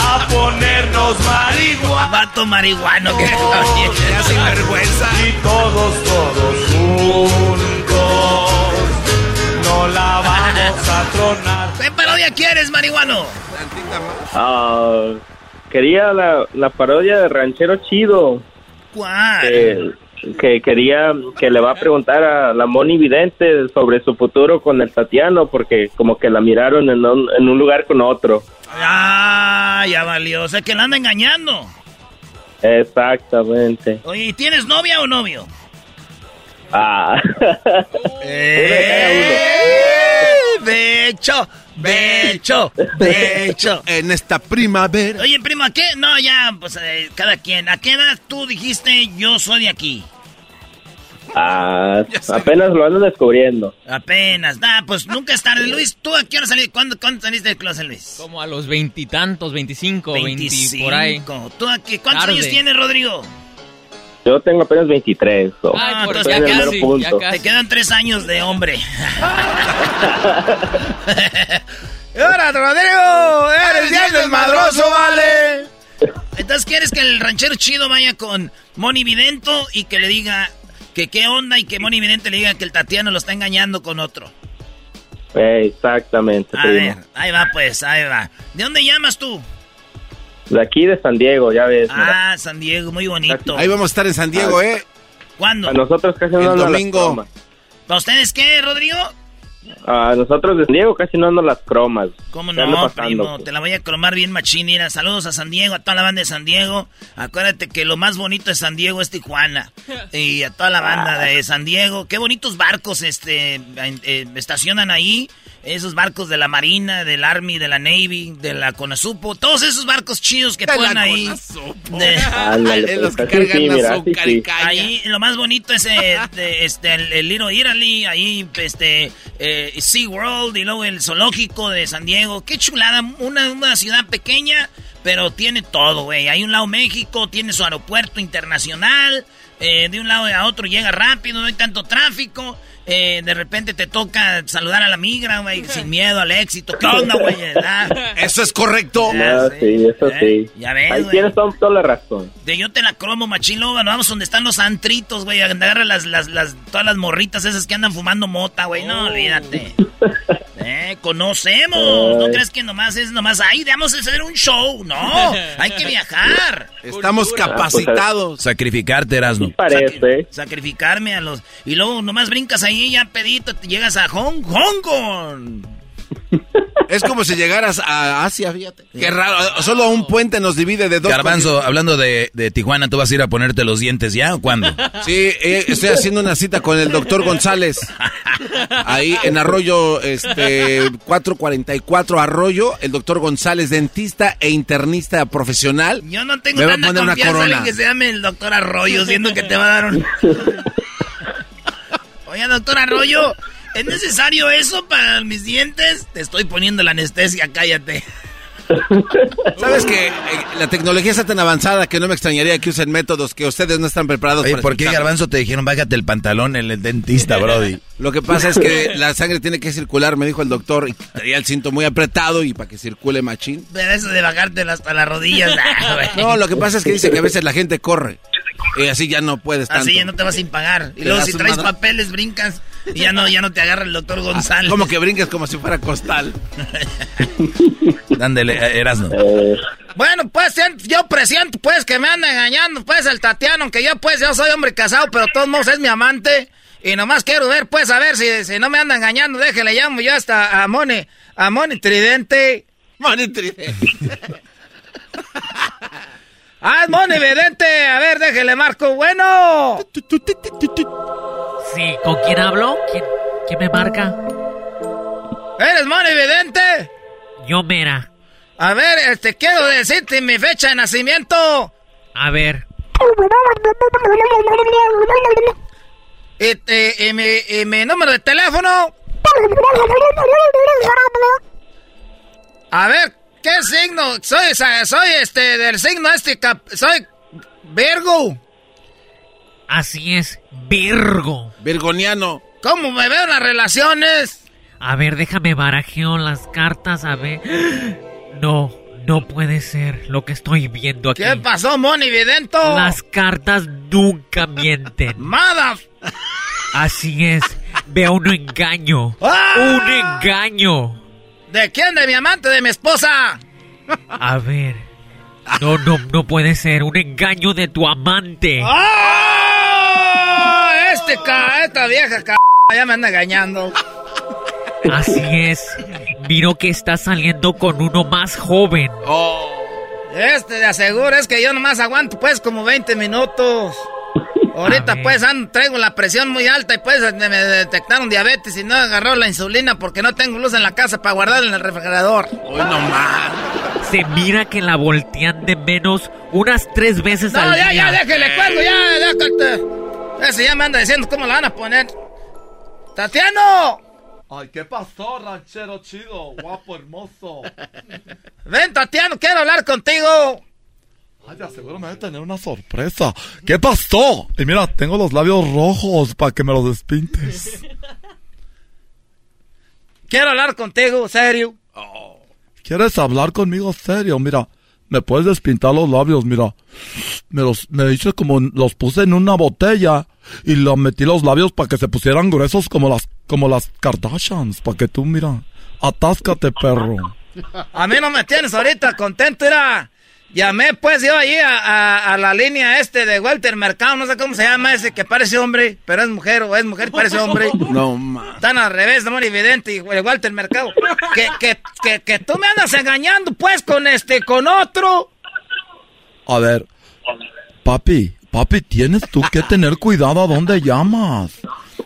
a ponernos marihuanos. Vato marihuano que ya sin vergüenza. Y todos, todos juntos. No la vamos a tronar. ¿Qué parodia quieres, marihuano? Ah, quería la, la parodia de Ranchero Chido. ¿Cuál? Que, que quería que le va a preguntar a la Moni Vidente sobre su futuro con el Tatiano, porque como que la miraron en un, en un lugar con otro. Ah, ya valió. O sea que la anda engañando. Exactamente. Oye, ¿y ¿tienes novia o novio? Ah. ¡Eh! Becho, becho, becho. En esta primavera. Oye, prima, ¿qué? No, ya, pues eh, cada quien. ¿A qué edad tú dijiste yo soy de aquí? Ah, apenas lo ando descubriendo. Apenas. Nah, pues nunca es tarde. Luis, ¿tú a qué hora saliste? ¿Cuándo, ¿Cuándo saliste del closet, Luis? Como a los veintitantos, veinticinco, veinti 25. por ahí. ¿Tú a qué? ¿Cuántos Tarde. años tienes, Rodrigo? Yo tengo apenas 23. so, Ah, estoy entonces en el mero punto. Te quedan tres años de hombre. ¡Ahora, Rodrigo! ¡Eres bien desmadroso, vale! Entonces, ¿quieres que el ranchero chido vaya con Moni Vidento y que le diga que qué onda y que Moni Vidente le diga que el Tatiano lo está engañando con otro? Exactamente, A primo. ver, ahí va pues, ahí va. ¿De dónde llamas tú? De aquí de San Diego, ya ves. mira. Ah, San Diego, muy bonito. Ahí vamos a estar en San Diego, Ah. ¿eh? ¿Cuándo? A nosotros casi no El domingo. cromas. ¿Para ustedes qué, Rodrigo? A nosotros de San Diego casi no nos las cromas. ¿Cómo ¿Qué anda no, pasando? primo? Te la voy a cromar bien machín. Mira, saludos a San Diego, a toda la banda de San Diego. Acuérdate que lo más bonito de San Diego es Tijuana. Y a toda la banda de San Diego. Qué bonitos barcos este eh, estacionan ahí. Esos barcos de la Marina, del Army, de la Navy, de la Conasupo. Todos esos barcos chidos que De ponen ahí. De- Ándale, En los pues, que cargan sí, mira, azúcar sí. Ahí lo más bonito es eh, de- este, el, el Little Italy, ahí este, eh, SeaWorld y luego el zoológico de San Diego. Qué chulada, una, una ciudad pequeña, pero tiene todo, güey. Hay un lado México, tiene su aeropuerto internacional, eh, de un lado a otro llega rápido, no hay tanto tráfico. Eh, de repente te toca saludar a la migra, güey, sin miedo al éxito. ¿Qué onda, güey? Eso es correcto. No, sí, eso Eh, sí. ya ves, Ahí güey. tienes toda, la razón. De yo te la cromo, machín, luego nos vamos donde están los antritos, güey. Agarra las, las, las, todas las morritas esas que andan fumando mota, güey. No, olvídate. Eh, conocemos. ¿No crees que nomás es nomás, ay, vamos a hacer un show? No, hay que viajar. Estamos capacitados. Sacrificarte, Erasmo. Parece. Sacrificarme a los... Y luego nomás brincas ahí, ya pedito, te llegas a Hong, Hong Kong. Es como si llegaras a Asia, fíjate. Qué raro. Solo un puente nos divide de dos. Garbanzo, hablando de, de Tijuana, ¿tú vas a ir a ponerte los dientes ya o cuándo? Sí, eh, estoy haciendo una cita con el doctor González. Ahí en Arroyo, este, 444 Arroyo, el doctor González, dentista e internista profesional. Yo no tengo Me va a tanta poner una confianza en corona. que se llame el doctor Arroyo, siendo que te va a dar un... Oye, doctor Arroyo, ¿es necesario eso para mis dientes? Te estoy poniendo la anestesia, cállate. ¿Sabes que eh, la tecnología está tan avanzada que no me extrañaría que usen métodos que ustedes no están preparados Oye, para ¿por qué? Garbanzo te dijeron bájate el pantalón en el dentista, Brody? Lo que pasa es que la sangre tiene que circular, me dijo el doctor, y traía el cinto muy apretado y para que circule machín. Pero eso de bajarte hasta las rodillas. nah, güey. No, lo que pasa es que dice que a veces la gente corre y así ya no puedes tanto. Así ya no te vas sin pagar. Y luego si traes papeles, brincas y ya no, ya no te agarra el doctor González. Como que brincas como si fuera costal. Dándole, eh, Erasno. Bueno, pues yo presiento pues que me anda engañando pues el Tatiano, aunque yo pues yo soy hombre casado, pero de todos modos es mi amante. Y nomás quiero ver pues a ver si, si no me anda engañando, déjele llamo yo hasta a Moni, a Moni Tridente. Moni Tridente. ah, es Moni Vidente, a ver, déjele marco, bueno. Sí, ¿con quién hablo? ¿Quién, quién me marca? ¿Eres Moni Vidente? Yo, mera. A ver, este, quiero decirte mi fecha de nacimiento. A ver. Y, y mi, y mi número de teléfono. A ver, ¿qué signo? Soy, soy este, del signo este, cap- soy Virgo. Así es, Virgo. Virgoniano. ¿Cómo me veo en las relaciones? A ver, déjame barajeo las cartas, a ver. No, no puede ser lo que estoy viendo aquí. ¿Qué pasó, Moni Vidento? Las cartas nunca mienten. Madas. Así es, veo un engaño. ¡Ah! Un engaño. ¿De quién? ¿De mi amante? ¿De mi esposa? A ver. No, no, no puede ser. Un engaño de tu amante. ¡Ah! Este ca, esta vieja ca, ya me anda engañando. Así es. Miro que está saliendo con uno más joven. Este de aseguro es que yo nomás aguanto pues como 20 minutos. Ahorita pues ando- traigo la presión muy alta y pues me detectaron diabetes y no agarró la insulina porque no tengo luz en la casa para guardarla en el refrigerador. Hoy no más. Se mira que la voltean de menos unas tres veces No, al ya, día. ya, déjele cuelgo, ya, ya. Ese ya me anda diciendo cómo la van a poner. ¡Tatiano! Ay, ¿qué pasó, ranchero chido? Guapo, hermoso. Ven, Tatiano, quiero hablar contigo. Ay, de seguro me voy a tener una sorpresa. ¿Qué pasó? Y mira, tengo los labios rojos para que me los despintes. Quiero hablar contigo, serio. ¿Quieres hablar conmigo serio? Mira, me puedes despintar los labios, mira. Me los, me hice como, los puse en una botella y los metí los labios para que se pusieran gruesos como las, como las Kardashians, para que tú, mira, atáscate, perro. A mí no me tienes ahorita contento, era. Llamé pues yo allí a, a- a la línea este de Walter Mercado, no sé cómo se llama ese que parece hombre, pero es mujer o es mujer y parece hombre. No más. Están al revés, no evidente, Walter Mercado. Que, que, que, que tú me andas engañando pues con este, con otro. A ver, papi, papi, tienes tú que tener cuidado a dónde llamas.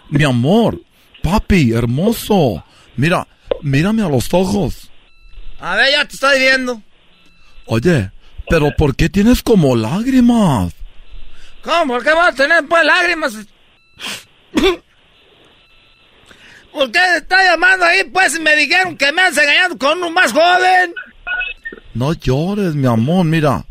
Mi amor, papi, hermoso. Mira, mírame a los ojos. A ver, ya te estoy viendo. Oye, pero ¿por qué tienes como lágrimas? ¿Cómo? ¿Por qué vas a tener pues lágrimas? ¿Por qué está llamando ahí? Pues me dijeron que me andas engañando con uno más joven. No llores, mi amor, mira.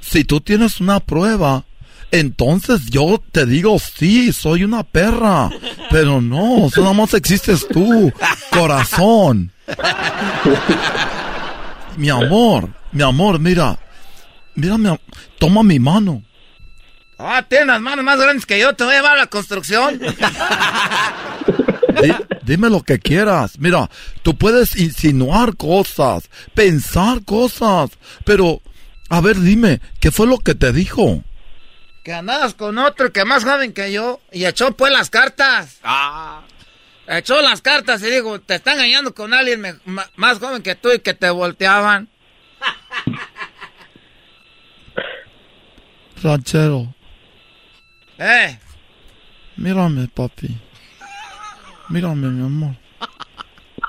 Si tú tienes una prueba, entonces yo te digo sí, soy una perra. Pero no, nada más existes tú, corazón. Mi amor, mi amor, mira. Mira, mi am- toma mi mano. Ah, tienes las manos más grandes que yo, te voy a llevar a la construcción. Di- dime lo que quieras. Mira, tú puedes insinuar cosas, pensar cosas, pero, a ver, dime, ¿qué fue lo que te dijo? Que andabas con otro que más joven que yo y echó pues las cartas. Ah. Echó las cartas y digo, te está engañando con alguien más joven que tú y que te volteaban. Ranchero, Eh, mírame, papi. Mírame, mi amor.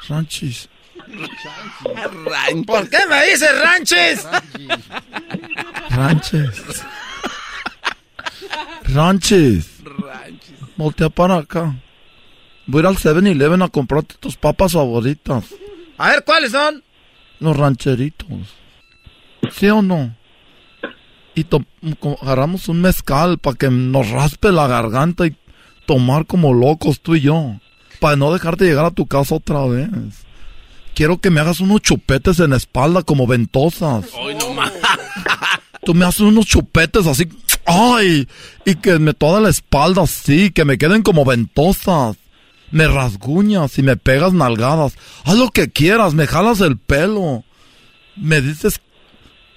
Ranchis. ¿por qué me dices ranches? Ranches. Ranches. Voltea para acá. Voy a ir al 7-Eleven a comprarte tus papas favoritas. A ver, ¿cuáles son? los rancheritos. ¿Sí o no? Y agarramos un mezcal para que nos raspe la garganta y tomar como locos tú y yo. Para no dejarte llegar a tu casa otra vez. Quiero que me hagas unos chupetes en la espalda como ventosas. Tú me haces unos chupetes así. ¡Ay! Y que me toda la espalda así, que me queden como ventosas. Me rasguñas y me pegas nalgadas. Haz lo que quieras, me jalas el pelo. Me dices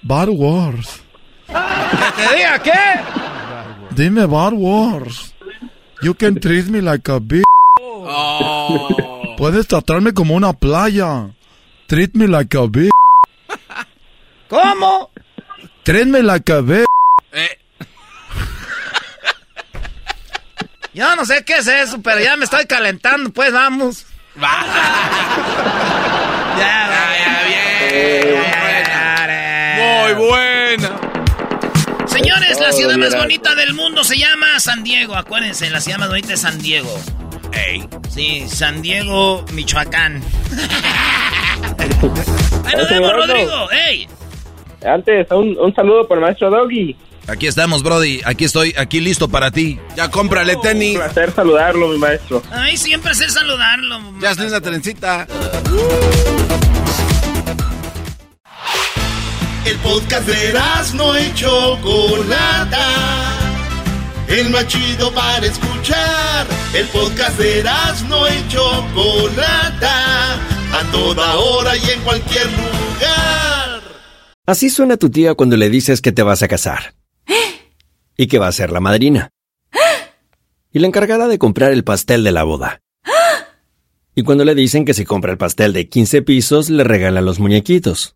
Bad Wars. ¿Que te diga qué? Dime Bad Wars. You can treat me like a bitch. Puedes tratarme como una playa. Treat me like a bitch. ¿Cómo? Treat me like a bitch. Yo no sé qué es eso, pero ya me estoy calentando, pues vamos. Muy buena. Señores, la Oh, ciudad más bonita del mundo se llama San Diego. Acuérdense, la ciudad más bonita es San Diego. Sí, San Diego, Michoacán. Ahí nos vemos, Rodrigo. ¡Ey! Antes, un, un saludo por el maestro Doggy. Aquí estamos, Brody. Aquí estoy, aquí listo para ti. Ya cómprale tenis. Un placer saludarlo, mi maestro. Ay, siempre hacer saludarlo. Ya hazle una trencita. El podcast de no y Chocolata. El más chido para escuchar. El podcast de no y Chocolata. A toda hora y en cualquier lugar. Así suena tu tía cuando le dices que te vas a casar. Y que va a ser la madrina. Y la encargada de comprar el pastel de la boda. Y cuando le dicen que si compra el pastel de 15 pisos, le regalan los muñequitos.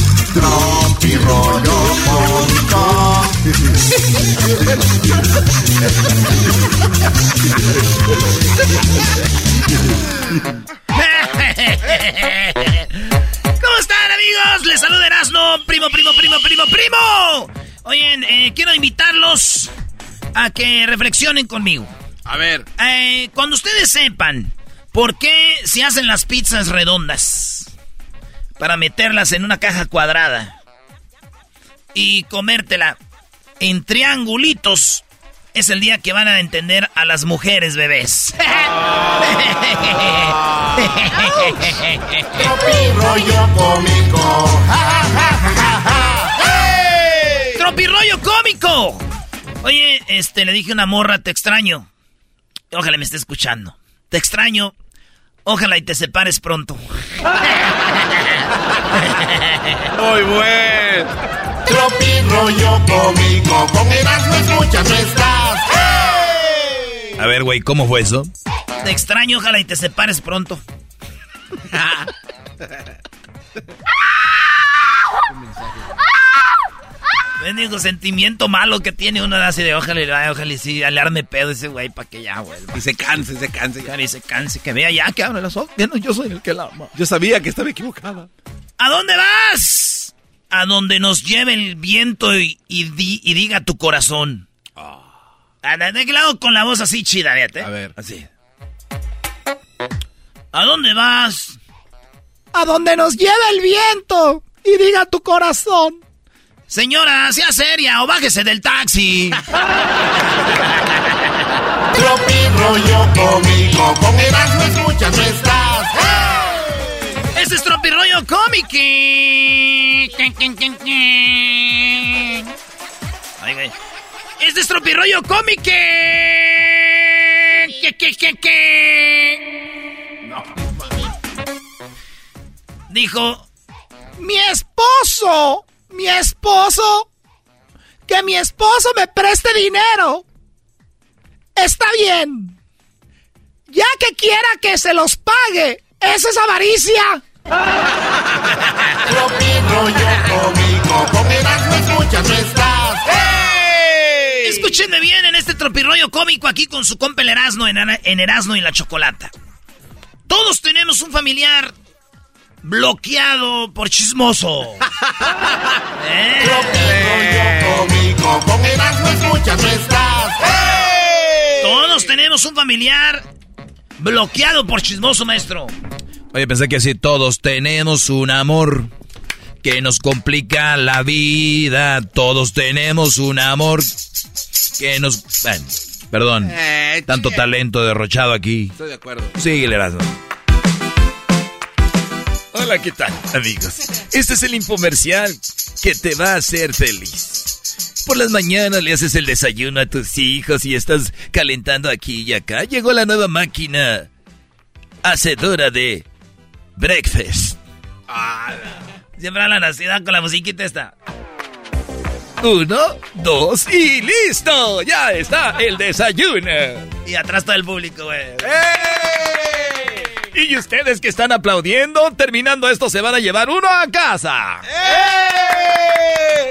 ¿Cómo están amigos? Les saluda Erasmo, primo, primo, primo, primo, primo. Oyen, eh, quiero invitarlos a que reflexionen conmigo. A ver. Eh, cuando ustedes sepan por qué se hacen las pizzas redondas para meterlas en una caja cuadrada y comértela en triangulitos, es el día que van a entender a las mujeres bebés. Rollo cómico. ¡Tropirollo cómico! Oye, este, le dije a una morra, te extraño. Ojalá me esté escuchando. Te extraño. Ojalá y te separes pronto. Muy buen. Tropi rollo cómico. Con Erasmo escuchas no estás. A ver, güey, ¿cómo fue eso? Te extraño, ojalá y te separes pronto. Bendigo sentimiento malo que tiene uno de así de ojalá, ay, ojalá y sí, le arme pedo ese güey para que ya vuelva. Y se canse, se canse. Y se canse, que vea ya que abre los ojos. Ya no, yo soy el que la ama. Yo sabía que estaba equivocada. ¿A dónde vas? A donde nos lleve el viento y, y di- y diga tu corazón. Ah, ¿De de qué lado con la voz así chida, fíjate? A ver. Así. ¿A dónde vas? A donde nos lleve el viento y diga tu corazón. Señora, sea seria o bájese del taxi. Tropi rollo cómico, con Erasmo escuchas no estás. Este es Tropirollo Cómico. Ay, güey. Este es Cómico. ¿Qué, qué, qué, qué? No. Dijo, Mi esposo, mi esposo, que mi esposo me preste dinero. Está bien. Ya que quiera que se los pague, esa es avaricia. Estás. Escúchenme bien en este tropirroyo cómico aquí con su compa el Erasmo en, en Erasmo y la Chocolata. Todos tenemos un familiar bloqueado por chismoso. ¿Eh? Cómico, con Erasmo escuchas no estás. Todos tenemos un familiar bloqueado por chismoso, maestro. Oye, pensé que sí, todos tenemos un amor que nos complica la vida. Todos tenemos un amor que nos... Bueno, perdón, Eh, tanto talento derrochado aquí. Estoy de acuerdo. Síguele, Erasmo. Hola, ¿qué tal, amigos? Este es el infomercial que te va a hacer feliz. Por las mañanas le haces el desayuno a tus hijos y estás calentando aquí y acá. Llegó la nueva máquina hacedora de breakfast. Siempre hablan así, da con la musiquita esta. Uno, dos y listo. Ya está el desayuno. Y atrás todo el público, güey. Y ustedes que están aplaudiendo, terminando esto se van a llevar uno a casa.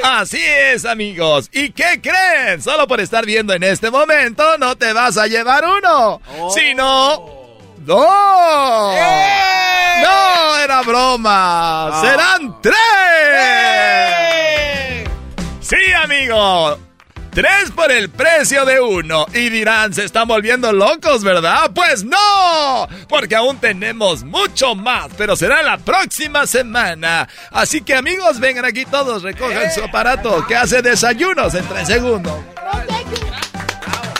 Así es, amigos. ¿Y qué creen? Solo por estar viendo en este momento no te vas a llevar uno, sino dos. No, era broma. Serán tres. Sí, amigo. Tres por el precio de uno. Y dirán, se están volviendo locos, ¿verdad? Pues no, porque aún tenemos mucho más, pero será la próxima semana. Así que amigos, vengan aquí todos, recojan su aparato que hace desayunos en tres segundos.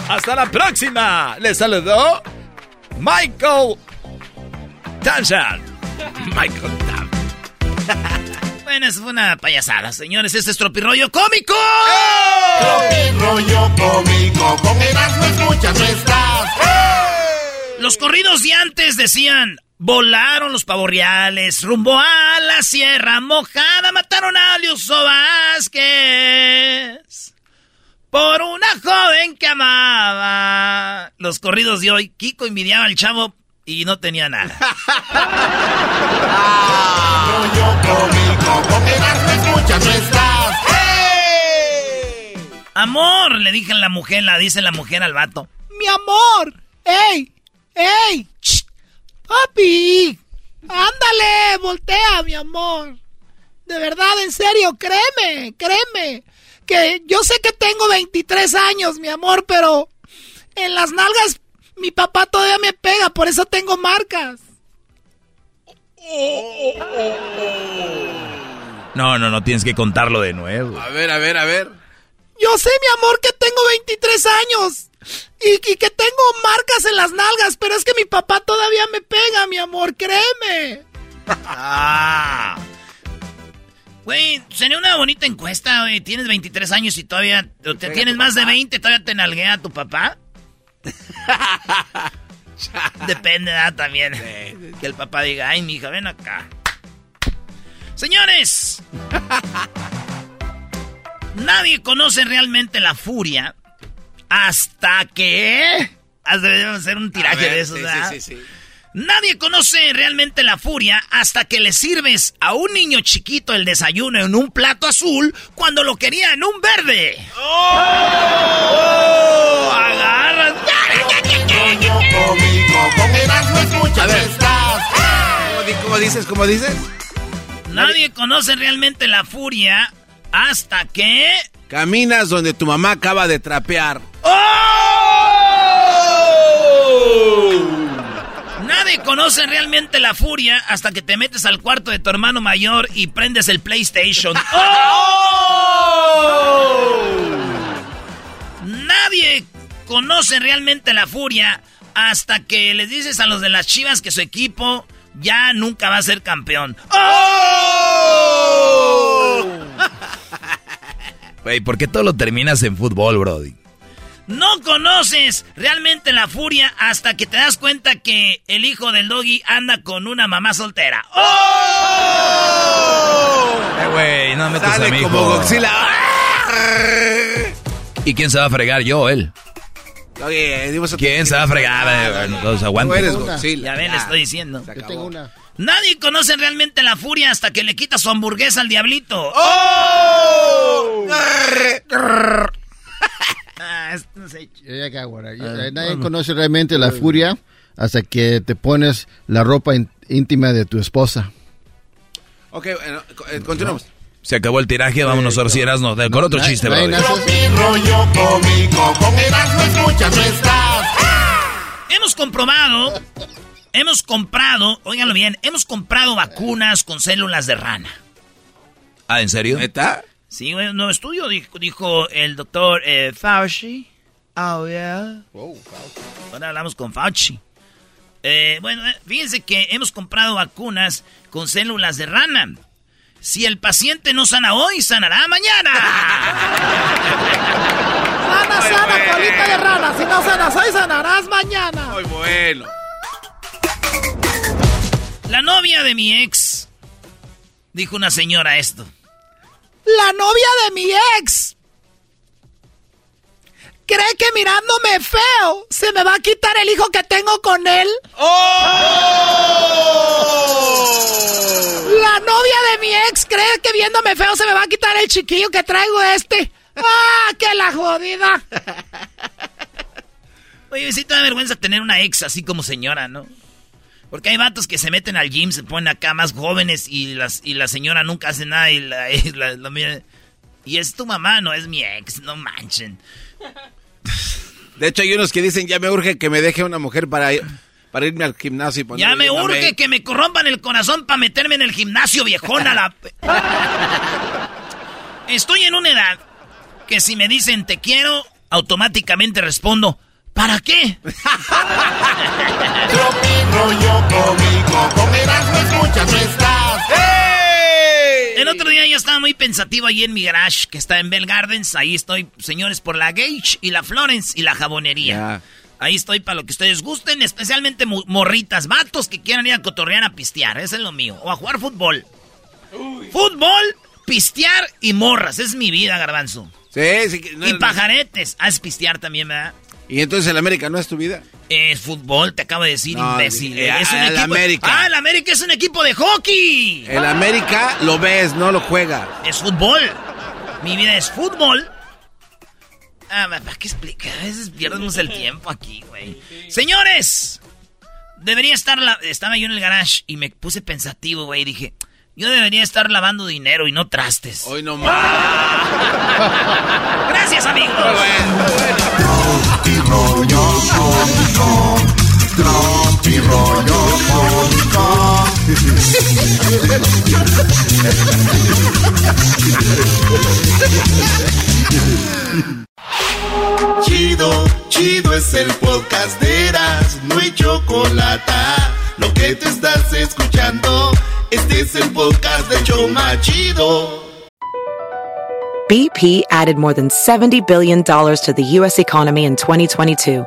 Hasta la próxima. Les saludó Michael Tanshan. Michael Tam. Bueno, fue una payasada, señores. Este es Tropirroyo Cómico. Rollo cómico, con Erasmo escuchas no estás. Los corridos de antes decían, volaron los pavorreales rumbo a la Sierra Mojada, mataron a Liuso Vázquez por una joven que amaba. Los corridos de hoy, Kiko envidiaba al chavo y no tenía nada. Cómico, con Erasmo escuchas no estás. Amor, le dije a la mujer, la dice la mujer al vato. Mi amor. ¡Ey! ¡Ey! ¡Shh! ¡Papi! ¡Ándale! ¡Voltea, mi amor! De verdad, en serio, créeme, créeme. Que yo sé que tengo 23 años, mi amor, pero en las nalgas mi papá todavía me pega, por eso tengo marcas. No, no, no, tienes que contarlo de nuevo. A ver, a ver, a ver. Yo sé, mi amor, que tengo 23 años. Y, y que tengo marcas en las nalgas, pero es que mi papá todavía me pega, mi amor, créeme. Ah. Güey, sería una bonita encuesta, güey. Tienes 23 años y todavía te, tienes más de 20, todavía te nalguea tu papá. Depende, ¿verdad? También. Que el papá diga, ay, mi hija, ven acá. Señores, nadie conoce realmente la furia hasta que... Debemos hacer un tiraje ver, de esos, sí, ¿verdad? sí, sí, sí. Nadie conoce realmente la furia hasta que le sirves a un niño chiquito el desayuno en un plato azul cuando lo quería en un verde. ¡Oh! ¡Agarran! A ver. ¿Cómo, cómo dices? ¿Cómo dices? Nadie conoce realmente la furia hasta que... Caminas donde tu mamá acaba de trapear. Nadie conoce realmente la furia hasta que te metes al cuarto de tu hermano mayor y prendes el PlayStation. Nadie conoce realmente la furia hasta que les dices a los de las chivas que su equipo ya nunca va a ser campeón. Güey, ¿por qué todo lo terminas en fútbol, Brody? No conoces realmente la furia hasta que te das cuenta que el hijo del doggy anda con una mamá soltera. Eh, güey, no metas Sale a mi como hijo. Godzilla. ¿Y quién se va a fregar? Yo, él. Oye, dimos ¿Quién se va a fregar? Eh, Los Godzilla. Ya ven, le Ya. estoy diciendo. Yo tengo una. Nadie conoce realmente la furia hasta que le quita su hamburguesa al diablito. Ah, esto no sé. Ya, ya, ya, güey. Ya, eh, Nadie conoce realmente la furia hasta que te pones la ropa íntima de tu esposa. Ok, eh, continuamos. Se acabó el tiraje, vámonos ahora sí, Erasno. Con otro chiste, rollo cómico, con escuchas no estás. Hemos comprobado, hemos comprado, óiganlo bien, hemos comprado vacunas con células de rana. Ah, ¿en serio? ¿Neta? Sí, un nuevo estudio, dijo, dijo el doctor eh, Fauci. Oh, yeah. Ahora hablamos con Fauci. Eh, bueno, eh, fíjense que hemos comprado vacunas con células de rana. Si el paciente no sana hoy, sanará mañana. Sana, sana, colita de rana. Si no sanas hoy, sanarás mañana. Muy bueno. La novia de mi ex, dijo una señora esto. La novia de mi ex. ¿Cree que mirándome feo se me va a quitar el hijo que tengo con él? La novia de mi ex cree que viéndome feo se me va a quitar el chiquillo que traigo este. ¡Ah, qué la jodida! Oye, sí te da vergüenza tener una ex así como señora, ¿no? Porque hay vatos que se meten al gym, se ponen acá más jóvenes y, las, y la señora nunca hace nada y la, y la- la mira- Y es tu mamá, no es mi ex, no manchen. De hecho, hay unos que dicen, ya me urge que me deje una mujer para, ir- para irme al gimnasio y Ya me urge que me corrompan el corazón para meterme en el gimnasio, viejona. La... Estoy en una edad que si me dicen te quiero, automáticamente respondo, ¿para qué? rollo escuchas no estás. El otro día yo estaba muy pensativo ahí en mi garage, que está en Bell Gardens. Ahí estoy, señores, por la Gage y la Florence y la jabonería. Ahí estoy para lo que ustedes gusten, especialmente morritas, vatos que quieran ir a cotorrear a pistear. Eso es lo mío. O a jugar fútbol. Fútbol, pistear y morras. Es mi vida, garbanzo. Sí, sí. que- no y es- pajaretes. Es pistear también, ¿verdad? Y entonces el América no es tu vida. Es fútbol, te acabo de decir, No, imbécil. eh, es un el equipo. América. Ah, el América es un equipo de hockey. El América lo ves, no lo juega. Es fútbol. Mi vida es fútbol. Ah, ¿para qué explicar? A veces pierdemos el tiempo aquí, güey. Señores, debería estar... La... Estaba yo en el garage y me puse pensativo, güey. y Dije, yo debería estar lavando dinero y no trastes. Hoy no más. Gracias, amigos. Tropi rollo cómico, tropi rollo cómico. Chido, chido es el podcast de Eras, no hay chocolate. Lo que te estás escuchando, este es el podcast de Choma Chido. BP added more than $70 billion to the U.S. economy in 2022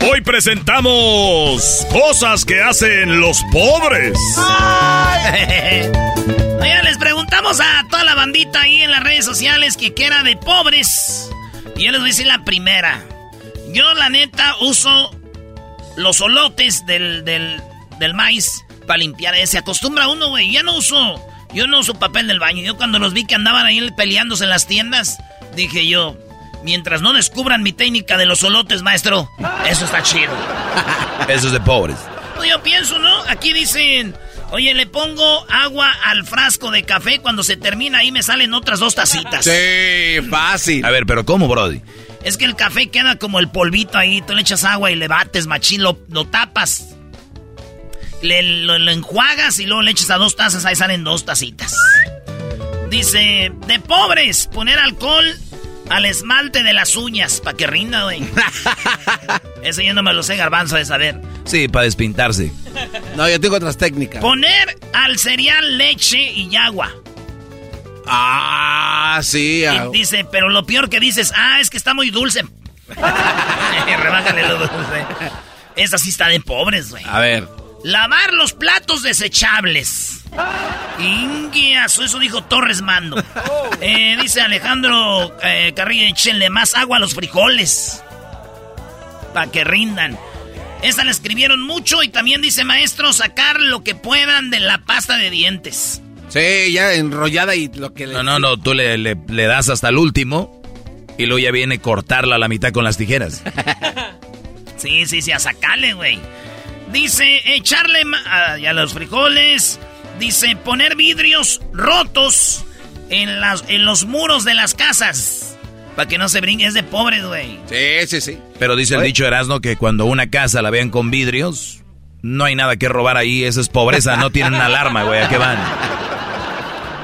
Hoy presentamos cosas que hacen los pobres. Oigan, les preguntamos a toda la bandita ahí en las redes sociales que qué era de pobres. Y yo les voy a decir la primera. Yo, la neta, uso los olotes del, del, del maíz para limpiar. Eh, Se acostumbra uno, güey. Ya no uso. Yo no uso papel del baño. Yo cuando los vi que andaban ahí peleándose en las tiendas, dije yo. Mientras no descubran mi técnica de los olotes, maestro, eso está chido. Eso es de pobres. No, Yo pienso, ¿no? Aquí dicen, oye, le pongo agua al frasco de café, cuando se termina ahí me salen otras dos tacitas. Sí, fácil. A ver, pero ¿cómo, Brody? Es que el café queda como el polvito ahí, tú le echas agua y le bates, machín, lo, lo tapas. Le, lo, lo enjuagas y luego le echas a dos tazas, ahí salen dos tacitas. Dice, de pobres, poner alcohol al esmalte de las uñas, para que rinda, güey. Eso yo no me lo sé, garbanzo, de saber. Sí, para despintarse. No, yo tengo otras técnicas. Poner al cereal leche y agua. Ah, sí. ah. Y dice, pero lo peor que dices, ah, es que está muy dulce. Rebájale lo dulce. Esa sí está de pobres, güey. A ver. Lavar los platos desechables. Inguiazo, eso dijo Torres Mando. Eh, dice Alejandro eh, Carrillo, échenle más agua a los frijoles. Para que rindan. Esta la escribieron mucho y también dice maestro, sacar lo que puedan de la pasta de dientes. Sí, ya enrollada y lo que le... No, no, no, tú le, le- le das hasta el último y luego ya viene cortarla a la mitad con las tijeras. Sí, sí, sí, a sacarle, güey. Dice echarle ma- ah, ya los frijoles. Dice poner vidrios rotos en, las, en los muros de las casas. Para que no se brinque, es de pobres, güey. Sí, sí, sí. Pero dice el Oye. dicho Erasmo que cuando una casa la vean con vidrios, no hay nada que robar ahí, eso es pobreza, no tienen una alarma, güey, ¿a qué van?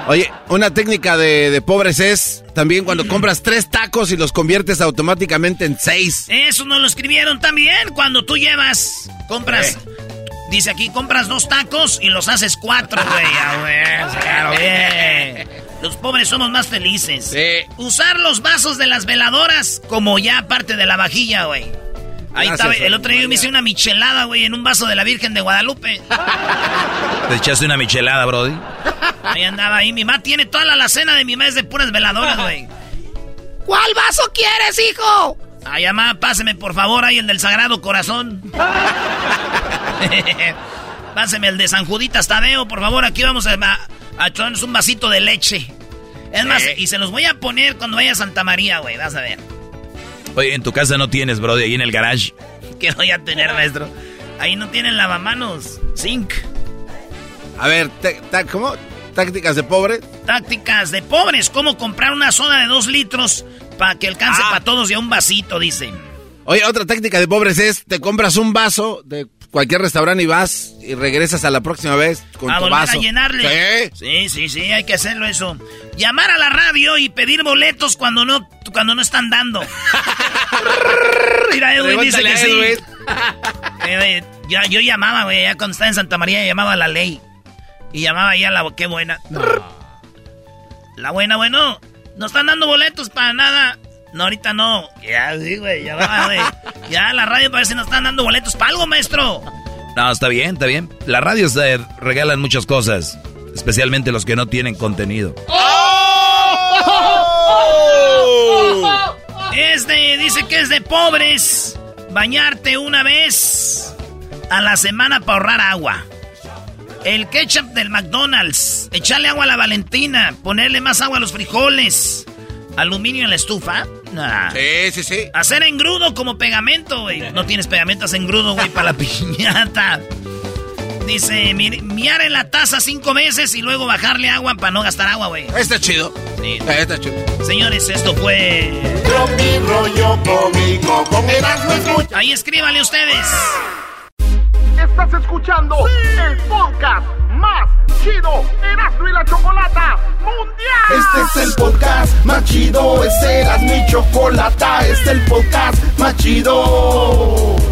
Oye, una técnica de, de pobres es también cuando compras tres tacos y los conviertes automáticamente en seis. Eso no lo escribieron también. Cuando tú llevas, compras. Dice aquí, compras dos tacos y los haces cuatro, güey. Ah. Los pobres somos más felices. Usar los vasos de las veladoras como ya parte de la vajilla, güey. Ahí Gracias, está, el otro día yo me hice una michelada, güey, en un vaso de la Virgen de Guadalupe. ¿Te echaste una michelada, Brody? Ahí andaba ahí. Mi mamá tiene toda la alacena de mi mes de puras veladoras, güey. ¿Cuál vaso quieres, hijo? Ay, mamá, páseme por favor ahí el del Sagrado Corazón. páseme el de San Juditas Tadeo, por favor. Aquí vamos a, a, a echarnos un vasito de leche. Es más, y se los voy a poner cuando vaya a Santa María, güey. Vas a ver. Oye, en tu casa no tienes, Brody, ahí en el garage. ¿Qué voy a tener, maestro? Ahí no tienen lavamanos. Zinc. A ver, ¿cómo? ¿Tácticas de pobres? Tácticas de pobres. ¿Cómo comprar una soda de dos litros para que alcance Ah. para todos y a un vasito, dicen? Oye, otra táctica de pobres es te compras un vaso de cualquier restaurante y vas y regresas a la próxima vez con a tu volver vaso. a llenarle. Sí, sí, sí, hay que hacerlo eso. Llamar a la radio y pedir boletos cuando no, cuando no están dando. Mira, Edwin dice que sí. Eh, yo, yo llamaba, güey, ya cuando estaba en Santa María llamaba a la ley. Y llamaba ya la qué buena. La buena, bueno, no están dando boletos para nada. No, ahorita no. Ya, sí, güey, ya va, güey. Ya, la radio parece que nos están dando boletos para algo, maestro. No, está bien, está bien. Las radios eh, regalan muchas cosas, especialmente los que no tienen contenido. Es de, dice que es de pobres bañarte una vez a la semana para ahorrar agua. El ketchup del McDonald's, echarle agua a la Valentina, ponerle más agua a los frijoles, aluminio en la estufa. Nah. Sí, sí, sí. Hacer engrudo como pegamento, güey. No tienes pegamento, haz engrudo, güey, para la piñata. Dice, mi- miar en la taza cinco veces y luego bajarle agua para no gastar agua, güey. Está chido. Sí. Está chido. Señores, esto fue... Tropi rollo cómico, con. Ahí escríbanle ustedes. Estás escuchando el podcast más chido Erasmo y la Chocolata Mundial. Este es el podcast más chido, es Erasmo y Chocolata, este es el podcast más chido.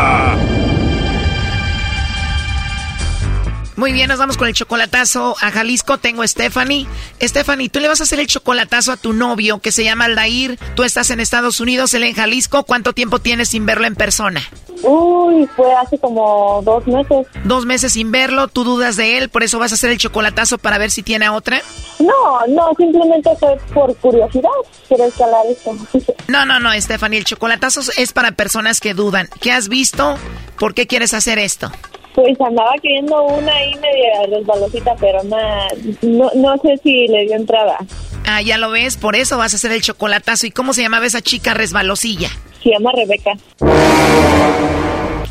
Muy bien, nos vamos con el chocolatazo a Jalisco. Tengo a Stephanie. Stephanie, tú le vas a hacer el chocolatazo a tu novio que se llama Aldair. Tú estás en Estados Unidos, él en Jalisco. ¿Cuánto tiempo tienes sin verlo en persona? Uy, fue hace como dos meses. Dos meses sin verlo, tú dudas de él, por eso vas a hacer el chocolatazo para ver si tiene a otra. No, no, simplemente fue por curiosidad. Quiero escalar esto. No, no, no, Stephanie, el chocolatazo es para personas que dudan. ¿Qué has visto? ¿Por qué quieres hacer esto? Pues andaba queriendo una ahí media resbalosita, pero nada, no, no sé si le dio entrada. Ah, ya lo ves, por eso vas a hacer el chocolatazo. ¿Y cómo se llamaba esa chica resbalosilla? Se llama Rebeca.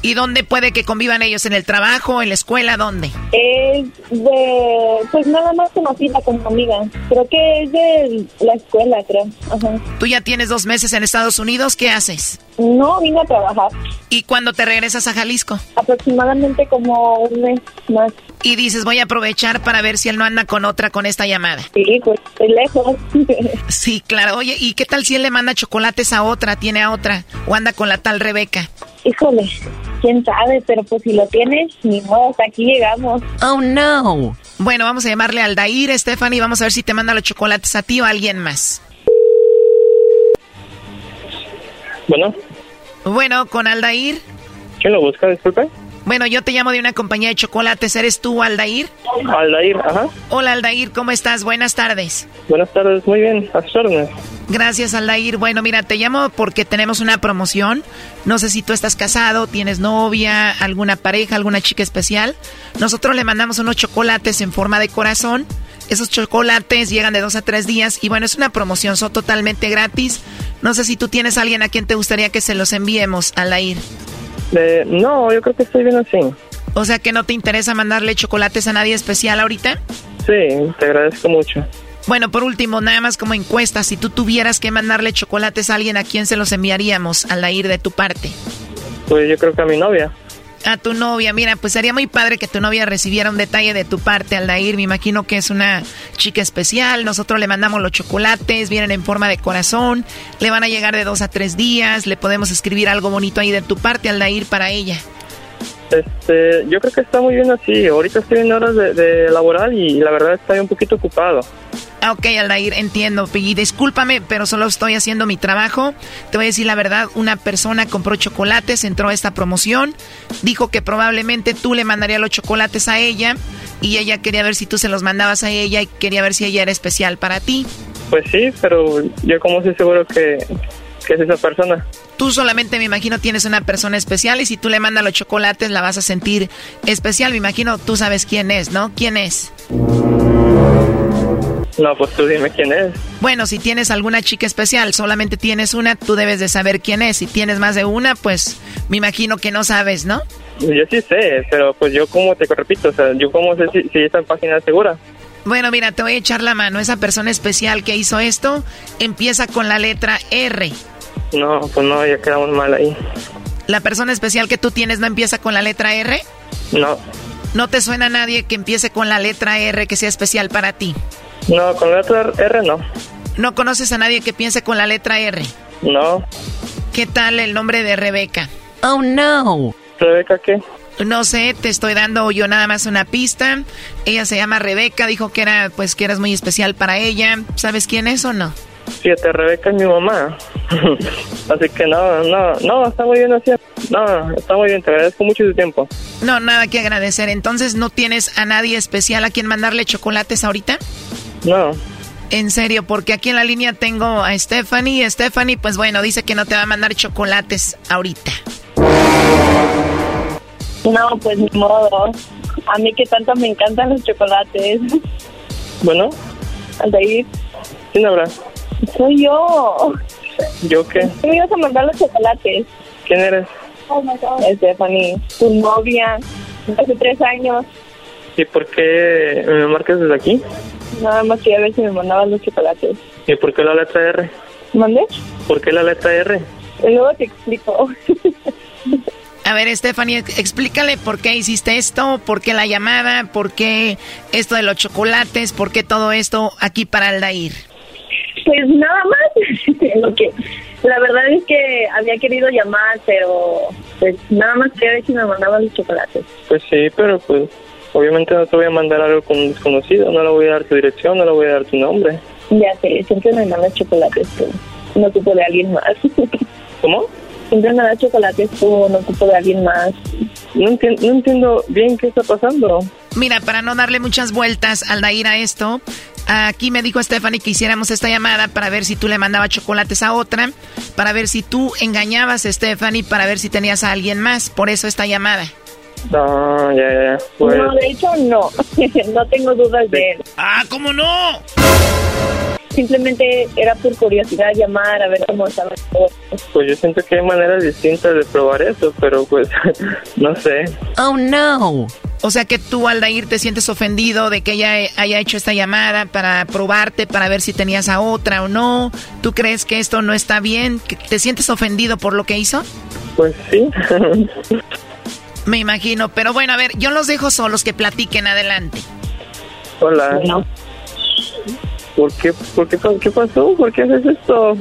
¿Y dónde puede que convivan ellos? ¿En el trabajo? ¿En la escuela? ¿Dónde? Es de, pues nada más conocida como amiga. Creo que es de la escuela, creo. Ajá. Tú ya tienes dos meses en Estados Unidos, ¿qué haces? No, vine a trabajar. ¿Y cuándo te regresas a Jalisco? Aproximadamente como un mes más. Y dices, voy a aprovechar para ver si él no anda con otra con esta llamada. Sí, pues es lejos. Sí, claro. Oye, ¿y qué tal si él le manda chocolates a otra, tiene a otra, o anda con la tal Rebeca? Híjole, quién sabe, pero pues si lo tienes, ni modo, hasta aquí llegamos. Oh, no. Bueno, vamos a llamarle al Dair, Stephanie, vamos a ver si te manda los chocolates a ti o a alguien más. Bueno, Bueno, con Aldair. ¿quién lo busca? Disculpe. Bueno, yo te llamo de una compañía de chocolates. ¿Eres tú, Aldair? Aldair, ajá. Hola, Aldair, ¿cómo estás? Buenas tardes. Buenas tardes, muy bien, a. Gracias, Aldair. Bueno, mira, te llamo porque tenemos una promoción. No sé si tú estás casado, tienes novia, alguna pareja, alguna chica especial. Nosotros le mandamos unos chocolates en forma de corazón. Esos chocolates llegan de dos a tres días y bueno, es una promoción, son totalmente gratis. No sé si tú tienes a alguien a quien te gustaría que se los enviemos, Aldair. Eh, no, yo creo que estoy bien así. O sea que no te interesa mandarle chocolates a nadie especial ahorita. Sí, te agradezco mucho. Bueno, por último, nada más como encuesta, si tú tuvieras que mandarle chocolates a alguien, ¿a quién se los enviaríamos al ir de tu parte? Pues yo creo que a mi novia. A tu novia, mira, pues sería muy padre que tu novia recibiera un detalle de tu parte, Aldair. Me imagino que es una chica especial. Nosotros le mandamos los chocolates, vienen en forma de corazón. Le van a llegar de dos a tres días. Le podemos escribir algo bonito ahí de tu parte, Aldair, para ella. Este, yo creo que está muy bien así. Ahorita estoy en horas de, de laboral y la verdad estoy un poquito ocupado. Ok, Aldair, entiendo. Y discúlpame, pero solo estoy haciendo mi trabajo. Te voy a decir la verdad, una persona compró chocolates, entró a esta promoción, dijo que probablemente tú le mandarías los chocolates a ella y ella quería ver si tú se los mandabas a ella y quería ver si ella era especial para ti. Pues sí, pero yo como estoy seguro que, que es esa persona. Tú solamente, me imagino, tienes una persona especial y si tú le mandas los chocolates la vas a sentir especial. Me imagino, tú sabes quién es, ¿no? ¿Quién es? No, pues tú dime quién es. Bueno, si tienes alguna chica especial, solamente tienes una, tú debes de saber quién es. Si tienes más de una, pues me imagino que no sabes, ¿no? Yo sí sé, pero pues yo como te repito, o sea, yo como sé si, si esta página es segura. Bueno, mira, te voy a echar la mano. Esa persona especial que hizo esto empieza con la letra R. No, pues no, ya quedamos mal ahí. ¿La persona especial que tú tienes no empieza con la letra R? No, ¿No te suena a nadie que empiece con la letra R que sea especial para ti? no, con la letra R no. ¿No conoces a nadie que piense con la letra R? No. ¿Qué tal el nombre de Rebeca? Oh no. ¿Rebeca qué? No sé, te estoy dando yo nada más una pista. Ella se llama Rebeca, dijo que era pues que eras muy especial para ella. ¿Sabes quién es o no? Fíjate, Rebeca es mi mamá. así que no, no, no, está muy bien así. No, está muy bien, te agradezco mucho tu tiempo. No, nada que agradecer. Entonces, ¿no tienes a nadie especial a quien mandarle chocolates ahorita? No. En serio, porque aquí en la línea tengo a Stephanie. Stephanie, pues bueno, dice que no te va a mandar chocolates ahorita. No, pues ni modo. A mí que tanto me encantan los chocolates. Bueno, Aldair, ¿quién habla? Soy yo. ¿Yo qué? ¿Qué me ibas a mandar los chocolates? ¿Quién eres? Stephanie, tu novia, hace tres años. ¿Y por qué me marcas desde aquí? Nada más quería ver si me mandaban los chocolates. ¿Y por qué la letra R? ¿Mandé? ¿Por qué la letra R? Y luego te explico. A ver, Stephanie, ex- explícale por qué hiciste esto, por qué la llamada, por qué esto de los chocolates, por qué todo esto aquí para Aldair. Pues nada más. Lo que, la verdad es que había querido llamar, pero pues nada más quería ver si me mandaban los chocolates. Pues sí, pero pues obviamente no te voy a mandar algo con un desconocido, no le voy a dar tu dirección, no le voy a dar tu nombre. Ya sé, siempre me mandas chocolates tú. No ocupo de alguien más. ¿Cómo? Siempre me das chocolates tú, no ocupo de alguien más. No, enti- no entiendo bien qué está pasando. Mira, para no darle muchas vueltas al Dair a esto, aquí me dijo Stephanie que hiciéramos esta llamada para ver si tú le mandabas chocolates a otra, para ver si tú engañabas a Stephanie, para ver si tenías a alguien más. Por eso esta llamada. No, ya, ya, pues... No, de hecho no. no tengo dudas de él. Ah, ¿cómo no? Simplemente era por curiosidad llamar a ver cómo estaba todo. Pues yo siento que hay maneras distintas de probar eso, pero pues no sé. Oh no. O sea que tú, Aldair, te sientes ofendido de que ella haya hecho esta llamada para probarte, para ver si tenías a otra o no. ¿Tú crees que esto no está bien? ¿Que ¿Te sientes ofendido por lo que hizo? Pues sí. Me imagino. Pero bueno, a ver, yo los dejo solos que platiquen adelante. Hola. ¿Por qué, por qué, qué pasó? ¿Por qué haces esto?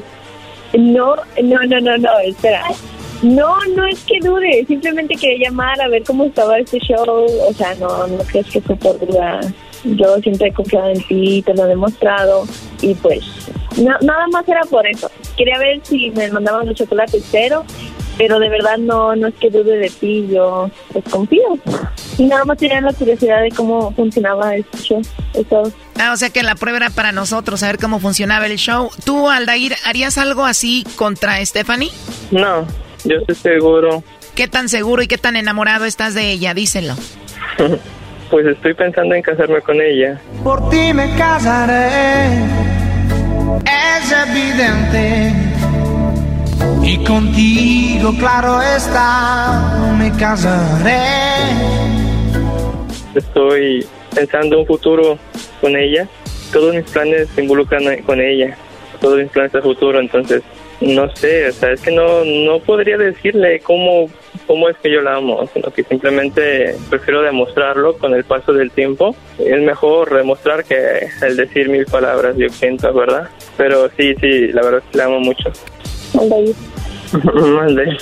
No, no, no, no, no, espera. No, no es que dude, simplemente quería llamar a ver cómo estaba este show. O sea, no, no crees que fue por duda. Yo siempre he confiado en ti, te lo he demostrado. Y pues, na- nada más era por eso. Quería ver si me mandaban los chocolates, pero, pero de verdad no, no es que dude de ti, yo pues confío. Y nada más tenía la curiosidad de cómo funcionaba este show. Eso. Ah, o sea que la prueba era para nosotros, saber cómo funcionaba el show. ¿Tú, Aldair, harías algo así contra Stephanie? No, yo estoy seguro. ¿Qué tan seguro y qué tan enamorado estás de ella? Díselo. Pues estoy pensando en casarme con ella. Por ti me casaré, es evidente. Y contigo, claro está, me casaré. Estoy pensando un futuro con ella. Todos mis planes se involucran con ella. Todos mis planes a futuro, entonces no sé, o sea, es que no no podría decirle cómo cómo es que yo la amo, sino que simplemente prefiero demostrarlo con el paso del tiempo. Es mejor demostrar que el decir mil palabras, yo siento, ¿verdad? Pero sí, sí, la verdad es que la amo mucho. Mande.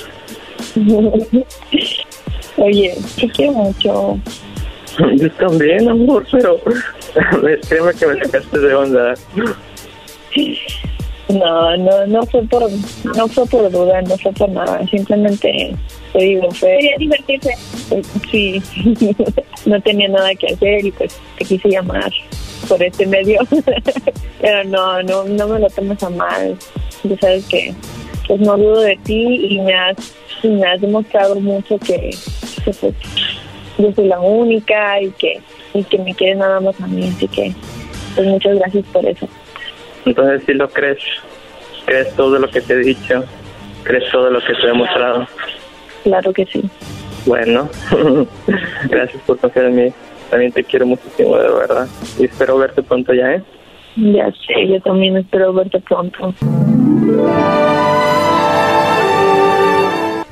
Oye, te quiero mucho. Yo también, amor, pero créeme que me sacaste de onda. No, no, no fue por, no fue por duda, no fue por nada. Simplemente te digo, fue. Quería divertirse. Sí, no tenía nada que hacer y pues te quise llamar por este medio. Pero no, no, no me lo tomes a mal. Ya sabes que, pues no dudo de ti y me has, y me has demostrado mucho que, que, pues, yo soy la única y que, y que me quieres nada más a mí. Así que, pues muchas gracias por eso. Entonces, si lo crees, crees todo lo que te he dicho, crees todo lo que te he demostrado. Claro que sí. Bueno, gracias por confiar en mí. También te quiero muchísimo, de verdad. Y espero verte pronto ya, ¿eh? Ya sé, yo también espero verte pronto.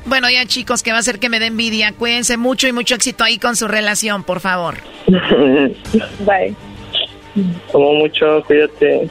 Bueno, ya chicos, que va a ser que me dé envidia. Cuídense mucho y mucho éxito ahí con su relación, por favor. Bye. Como mucho, cuídate.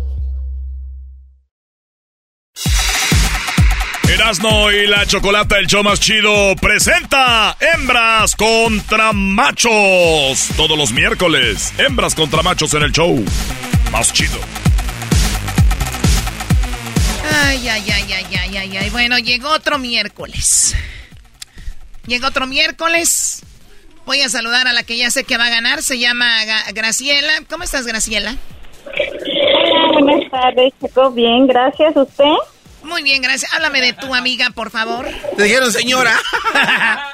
Erasno y la Chocolata, el show más chido, presenta Hembras contra Machos. Todos los miércoles, Hembras contra Machos en el show más chido. Ay, ay, ay, ay, ay, ay, ay. Bueno, llegó otro miércoles. Llegó otro miércoles. Voy a saludar a la que ya sé que va a ganar. Se llama Ga- Graciela. ¿Cómo estás, Graciela? Hola, buenas tardes, Choco. Bien, gracias. ¿Usted? Muy bien, gracias. Háblame de tu amiga, por favor. Te dijeron señora.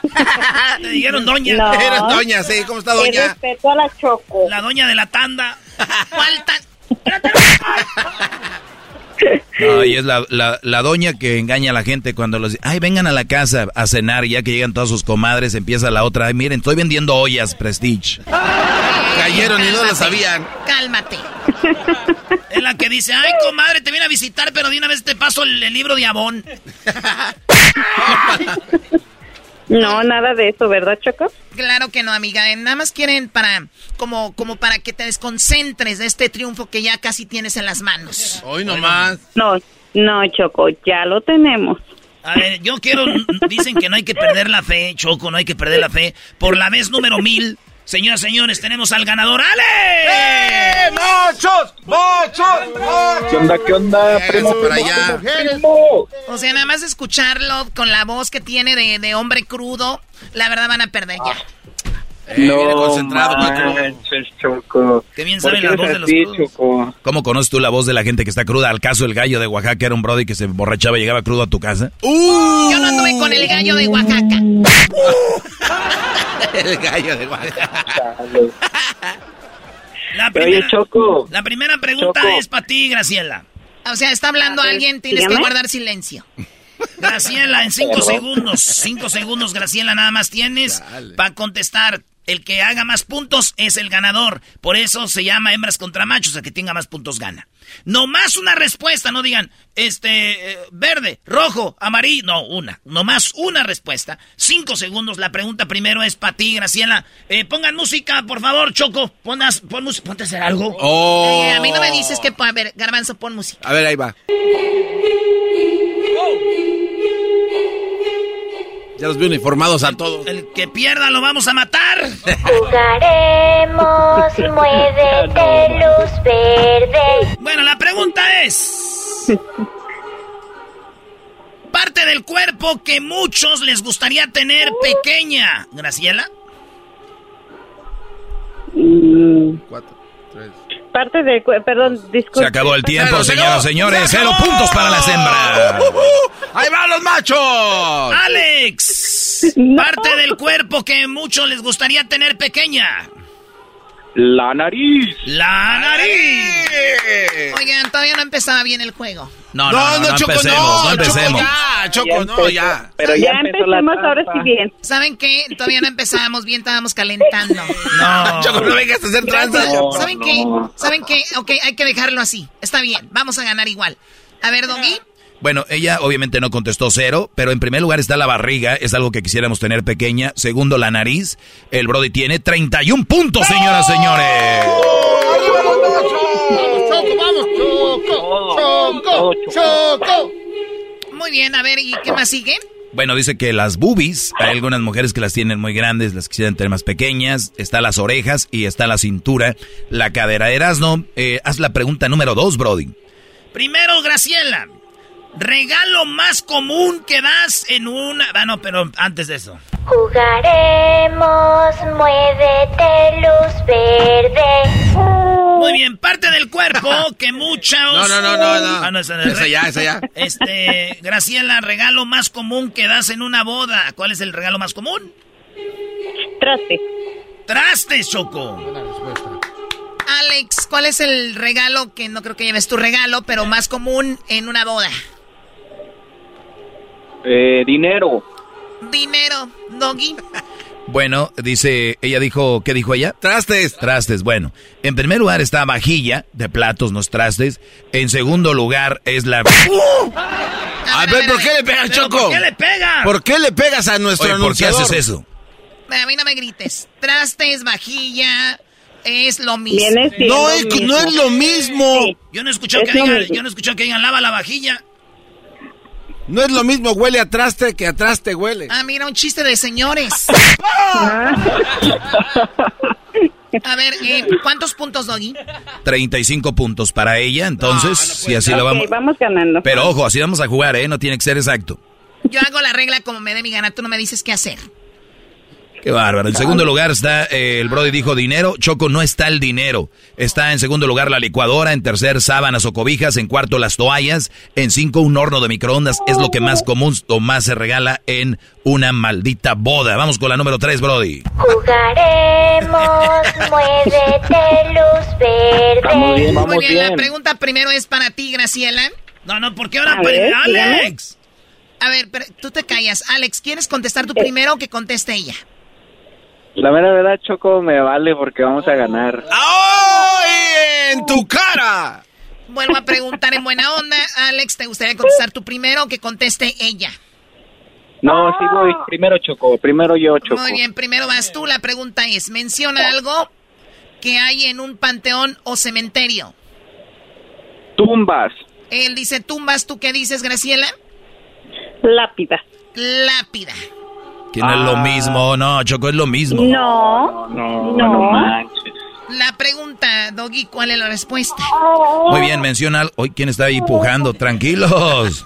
Te dijeron doña. No. Eres doña, sí. ¿Cómo está doña? respeto a la Choco. La doña de la tanda. ¿Cuál No, y es la, la, la doña que engaña a la gente cuando los... Ay, vengan a la casa a cenar y ya que llegan todas sus comadres, empieza la otra. Ay, miren, estoy vendiendo ollas, Prestige. Cayeron y no lo sabían. Cálmate. Es la que dice, ay, comadre, te vine a visitar, pero de una vez te paso el, el libro de Avon. No, nada de eso, ¿verdad, Choco? Claro que no, amiga. eh, Nada más quieren para, como, como para que te desconcentres de este triunfo que ya casi tienes en las manos. Hoy nomás. No, no, Choco, ya lo tenemos. A ver, yo quiero, dicen que no hay que perder la fe, Choco, no hay que perder la fe. Por la vez número mil, señoras y señores, tenemos al ganador, ¡Ale! ¡Eh, machos! ¡Machos! ¿Qué onda, qué onda, primo? para allá. primo? O sea, nada más escucharlo con la voz que tiene de, de hombre crudo, la verdad van a perder ya. Eh, viene concentrado, manches, Choco. Qué bien ¿Por saben qué la voz de los así, crudos. Choco? ¿Cómo conoces tú la voz de la gente que está cruda? ¿Al caso el gallo de Oaxaca era un brody que se borrachaba y llegaba crudo a tu casa? Yo no anduve con el gallo de Oaxaca. El gallo de Oaxaca. La Oye, primera, Choco. la primera pregunta Choco. es para ti, Graciela. O sea, está hablando A ver, alguien, tienes que dígame. guardar silencio. Graciela, en cinco segundos, cinco segundos, Graciela, nada más tienes para contestar. El que haga más puntos es el ganador. Por eso se llama hembras contra machos. El que tenga más puntos gana. No más una respuesta, no digan, este, eh, verde, rojo, amarillo. No, una. No más una respuesta. Cinco segundos. La pregunta primero es para ti, Graciela. Eh, pongan música, por favor, Choco. Ponas, pon música. Ponte a hacer algo. Oh. Eh, a mí no me dices que, a ver, Garbanzo, pon música. A ver, ahí va. Ya los veo uniformados a todos. El que pierda lo vamos a matar. Jugaremos, muévete, luz verde. Bueno, la pregunta es... Parte del cuerpo que muchos les gustaría tener pequeña. ¿Graciela? Cuatro, tres. Parte del cuerpo, perdón, disculpe. Se acabó el tiempo, señoras y señor. señores. ¡Se Cero puntos para las hembras. ¡Ahí van los machos! Alex, parte del cuerpo que muchos les gustaría tener pequeña. La nariz. La nariz. Oigan, todavía no empezaba bien el juego. No, no, no, no, Choco, empecemos, no, no empecemos. Choco, ya, Choco, no, ya. Pero ya, empecemos ahora sí bien. ¿Saben qué? Todavía no empezábamos bien, estábamos calentando. No. Choco, no vengas a hacer tranzas. No, ¿Saben no. qué? ¿Saben qué? Ok, hay que dejarlo así. Está bien, vamos a ganar igual. A ver, Doggy. Bueno, ella obviamente no contestó cero, pero en primer lugar está la barriga, es algo que quisiéramos tener pequeña. Segundo, la nariz. El Brody tiene 31 puntos, señoras y señores. Choco, vamos, Choco, Choco, Choco. Muy bien, a ver, ¿y qué más sigue? Bueno, dice que las boobies, hay algunas mujeres que las tienen muy grandes, las quisieran tener más pequeñas. Está las orejas y está la cintura, la cadera. Erasno, eh, haz la pregunta número dos, Brody. Primero, Graciela. Regalo más común que das en una... Ah, no, pero antes de eso. Jugaremos, muévete, luz verde. Muy bien, parte del cuerpo que muchos... No, no, no, no, no. Ah, no, esa, Esa ya, esa ya. Este, Graciela, regalo más común que das en una boda. ¿Cuál es el regalo más común? Traste. Trastes, Choco. Alex, ¿cuál es el regalo que no creo que lleves tu regalo, pero más común en una boda? Eh, dinero. Dinero, Doggy. Bueno, dice, ella dijo, ¿qué dijo ella? Trastes. Trastes, bueno. En primer lugar está vajilla de platos, no es trastes. En segundo lugar es la... A ver, ¿por qué le pegas, ¿Pero Choco? ¿Por qué le pegas? ¿Por qué le pegas a nuestro Oye, ¿por qué haces eso? A mí no me grites. Trastes, vajilla, es lo mismo. No es, no es lo mismo. Sí. Yo no escuché Es que digan, yo no escuché que digan lava la vajilla. No es lo mismo huele a traste que a traste huele. Ah, mira, un chiste de señores. A ver, eh, ¿cuántos puntos, Doggy? 35 puntos para ella, entonces, si así lo vamos... vamos ganando. Pero ojo, así vamos a jugar, ¿eh? No tiene que ser exacto. Yo hago la regla como me dé mi gana, tú no me dices qué hacer. Qué bárbaro. En segundo lugar está, eh, el Brody dijo dinero. Choco, no está el dinero. Está en segundo lugar la licuadora. En tercer, sábanas o cobijas. En cuarto, las toallas. En cinco, un horno de microondas. Es lo que más común o más se regala en una maldita boda. Vamos con la número tres, Brody. Jugaremos, muévete, luz verde. Vamos bien, vamos Muy bien, bien. la pregunta primero es para ti, Graciela. No, no, ¿por qué ahora? A ver, dígame. Alex. A ver, pero tú te callas. Alex, ¿quieres contestar tú primero o que conteste ella? La mera verdad, Choco, me vale porque vamos a ganar. ¡Ay, en tu cara! Vuelvo a preguntar en buena onda. Alex, ¿te gustaría contestar tú primero o que conteste ella? No, sí voy. Primero Choco, primero yo, Choco. Muy bien, primero vas tú. La pregunta es, menciona algo que hay en un panteón o cementerio. Tumbas. Él dice tumbas, ¿tú qué dices, Graciela? Lápida. Lápida. Que no es lo mismo. No, Choco, es lo mismo. No. No, No. no manches. La pregunta, Doggy, ¿cuál es la respuesta? Muy bien, menciona... Hoy, ¿quién está ahí pujando? Tranquilos.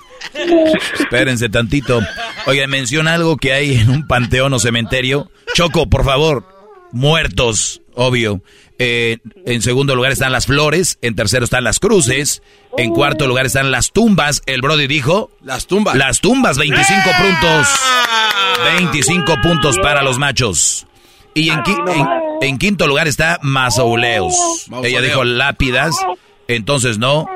Espérense tantito. Oigan, menciona algo que hay en un panteón o cementerio. Choco, por favor. Muertos, obvio. Eh, en segundo lugar están las flores. En tercero están las cruces. En cuarto lugar están las tumbas. El Brody dijo... Las tumbas. Las tumbas, 25 puntos. 25 puntos para los machos. Y en, qui- en- en quinto lugar está mausoleos. Mausoleo. Ella dijo lápidas. Entonces no,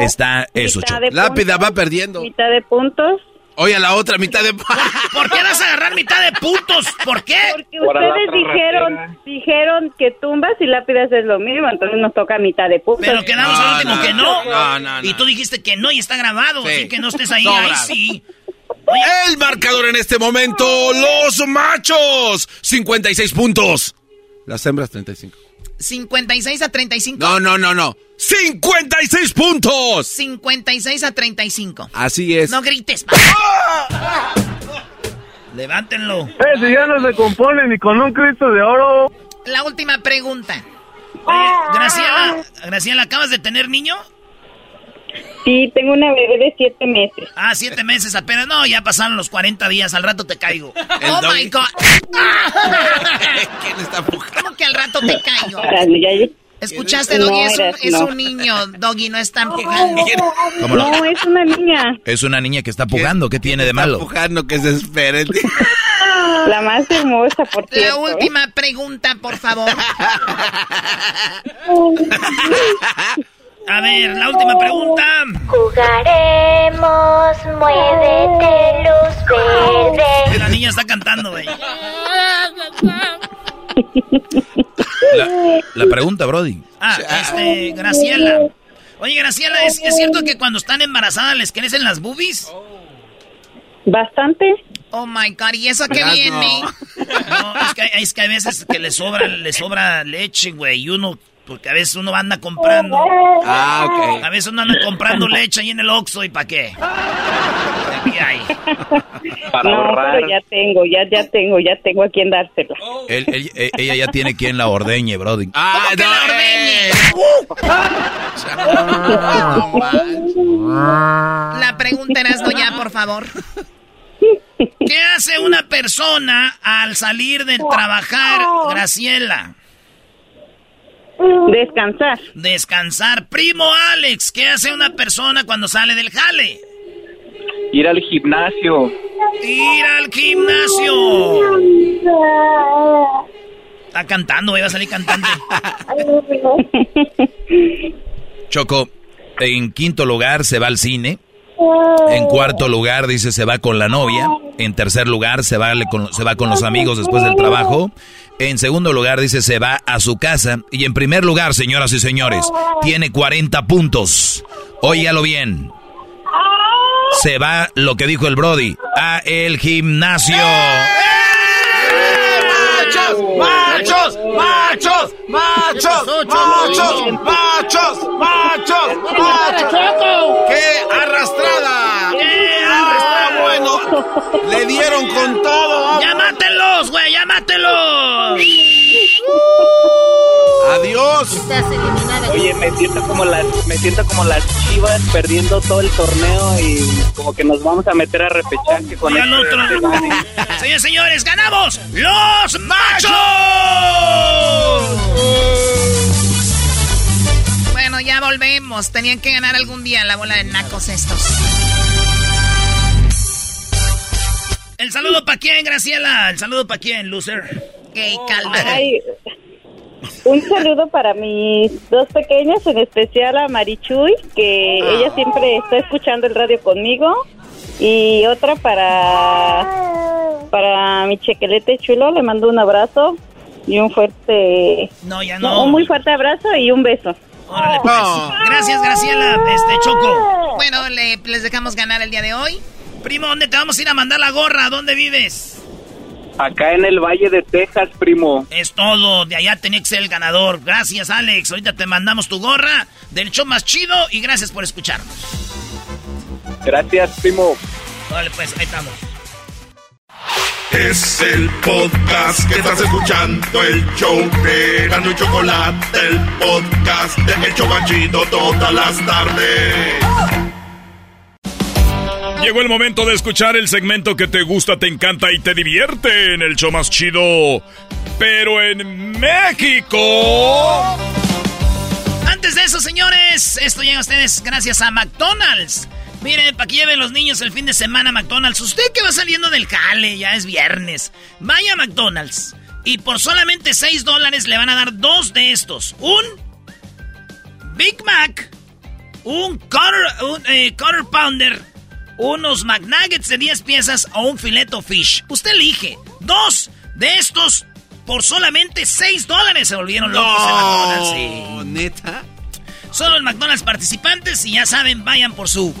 está eso, Lápida puntos, va perdiendo. Mitad de puntos. Oye, a la otra mitad de... ¿Por qué vas a agarrar mitad de puntos? ¿Por qué? Porque ustedes dijeron ratera. dijeron que tumbas y lápidas es lo mismo, entonces nos toca mitad de puntos. Pero quedamos al No, último no, que no. no, no, no. Y tú dijiste que no y está grabado, Sí. así que no estés ahí. Ahí sí. El marcador en este momento, los machos, 56 puntos. Las hembras, 35. 56 a 35. No, no, no, no. 56 puntos. 56 a 35. Así es. No grites. Levántenlo. Eh, si ya no se compone ni con un Cristo de oro. La última pregunta. Oye, Graciela, Graciela, ¿acabas de tener niño? Sí, tengo una bebé de siete meses. Ah, siete meses apenas. No, ya pasaron los 40 días. Al rato te caigo. Oh my God. ¿Quién está empujando? ¿Cómo que al rato te caigo? Ya- ¿Escuchaste, No, Doggy? es, un, es no. un niño, Doggy, no está empujando. ¿Cómo no? No, es una niña. Es una niña que está pujando. ¿Qué tiene de malo? Empujando que se espere. La más hermosa, por La última pregunta, por favor. A ver, la última pregunta. Jugaremos, muévete, luz verde. La niña está cantando, güey. La, la pregunta, Brody. Ah, este, Graciela. Oye, Graciela, ¿es, es cierto que cuando están embarazadas les crecen las boobies? Bastante. Oh my God, ¿y eso qué viene? No, es que, es que a veces que le sobra, le sobra leche, güey, y uno, porque a veces uno anda comprando. Ah, ok. A veces uno anda comprando leche ahí en el Oxxo, ¿y para qué? Aquí hay. no, pero ya tengo, ya, ya tengo, ya tengo a quien dársela. Él- él- e- ella ya tiene quien la ordeñe, Brody. Ah, no, eh. La pregunta era ya, por favor. ¿Qué hace una persona al salir de trabajar, Graciela? Descansar. Descansar. Primo Alex, ¿qué hace una persona cuando sale del jale? Ir al gimnasio. Ir al gimnasio. Está cantando, va a salir cantante. Choco, en quinto lugar se va al cine. En cuarto lugar dice se va con la novia. En tercer lugar se va, con, se va con los amigos después del trabajo. En segundo lugar dice se va a su casa. Y en primer lugar, señoras y señores, tiene 40 puntos. Óigalo bien. Se va lo que dijo el Brody, a el gimnasio. ¡Machos! ¡Machos! ¡Machos! ¡Machos! ¡Machos! ¡Machos! ¡Machos! ¡Qué arrastrada! ¡Ah, bueno! Le dieron con todo. ¡Adiós! Oye, me siento como las, me siento como las chivas perdiendo todo el torneo y como que nos vamos a meter a repechaje con Oigan, este- otro. Señores, señores, ganamos los machos. Bueno, ya volvemos. Tenían que ganar algún día la bola de nacos estos. El saludo para quién, Graciela. El saludo para quién, loser. Ey, calma. Ay, un saludo para mis dos pequeñas, en especial a Marichuy, que ella siempre está escuchando el radio conmigo. Y otra para, para mi chequelete chulo, le mando un abrazo y un fuerte... No, ya no. Un muy fuerte abrazo y un beso. Órale, pues. Gracias, Graciela. Este, Choco. Bueno, le- les dejamos ganar el día de hoy. Primo, ¿dónde te vamos a ir a mandar la gorra? ¿Dónde vives? Acá en el Valle de Texas, primo. Es todo. De allá tenía que ser el ganador. Gracias, Alex. Ahorita te mandamos tu gorra del show más chido y gracias por escucharnos. Gracias, primo. Vale, pues, ahí estamos. Es el podcast que estás escuchando, el show de Gano y Chocolate, el podcast de El Chobachito todas las tardes. Llegó el momento de escuchar el segmento que te gusta, te encanta y te divierte en el show más chido. Pero en México. Antes de eso, señores, esto llega a ustedes gracias a McDonald's. Miren, para que lleven los niños el fin de semana a McDonald's. Usted que va saliendo del jale, ya es viernes. Vaya a McDonald's. Y por solamente 6 dólares le van a dar dos de estos. Un Big Mac, un Quarter, un, eh, Pounder, unos McNuggets de 10 piezas o un fileto fish. Usted elige. Dos de estos por solamente 6 dólares. Se volvieron locos en McDonald's. sí. ¿Neta? Solo en McDonald's participantes y ya saben, vayan por su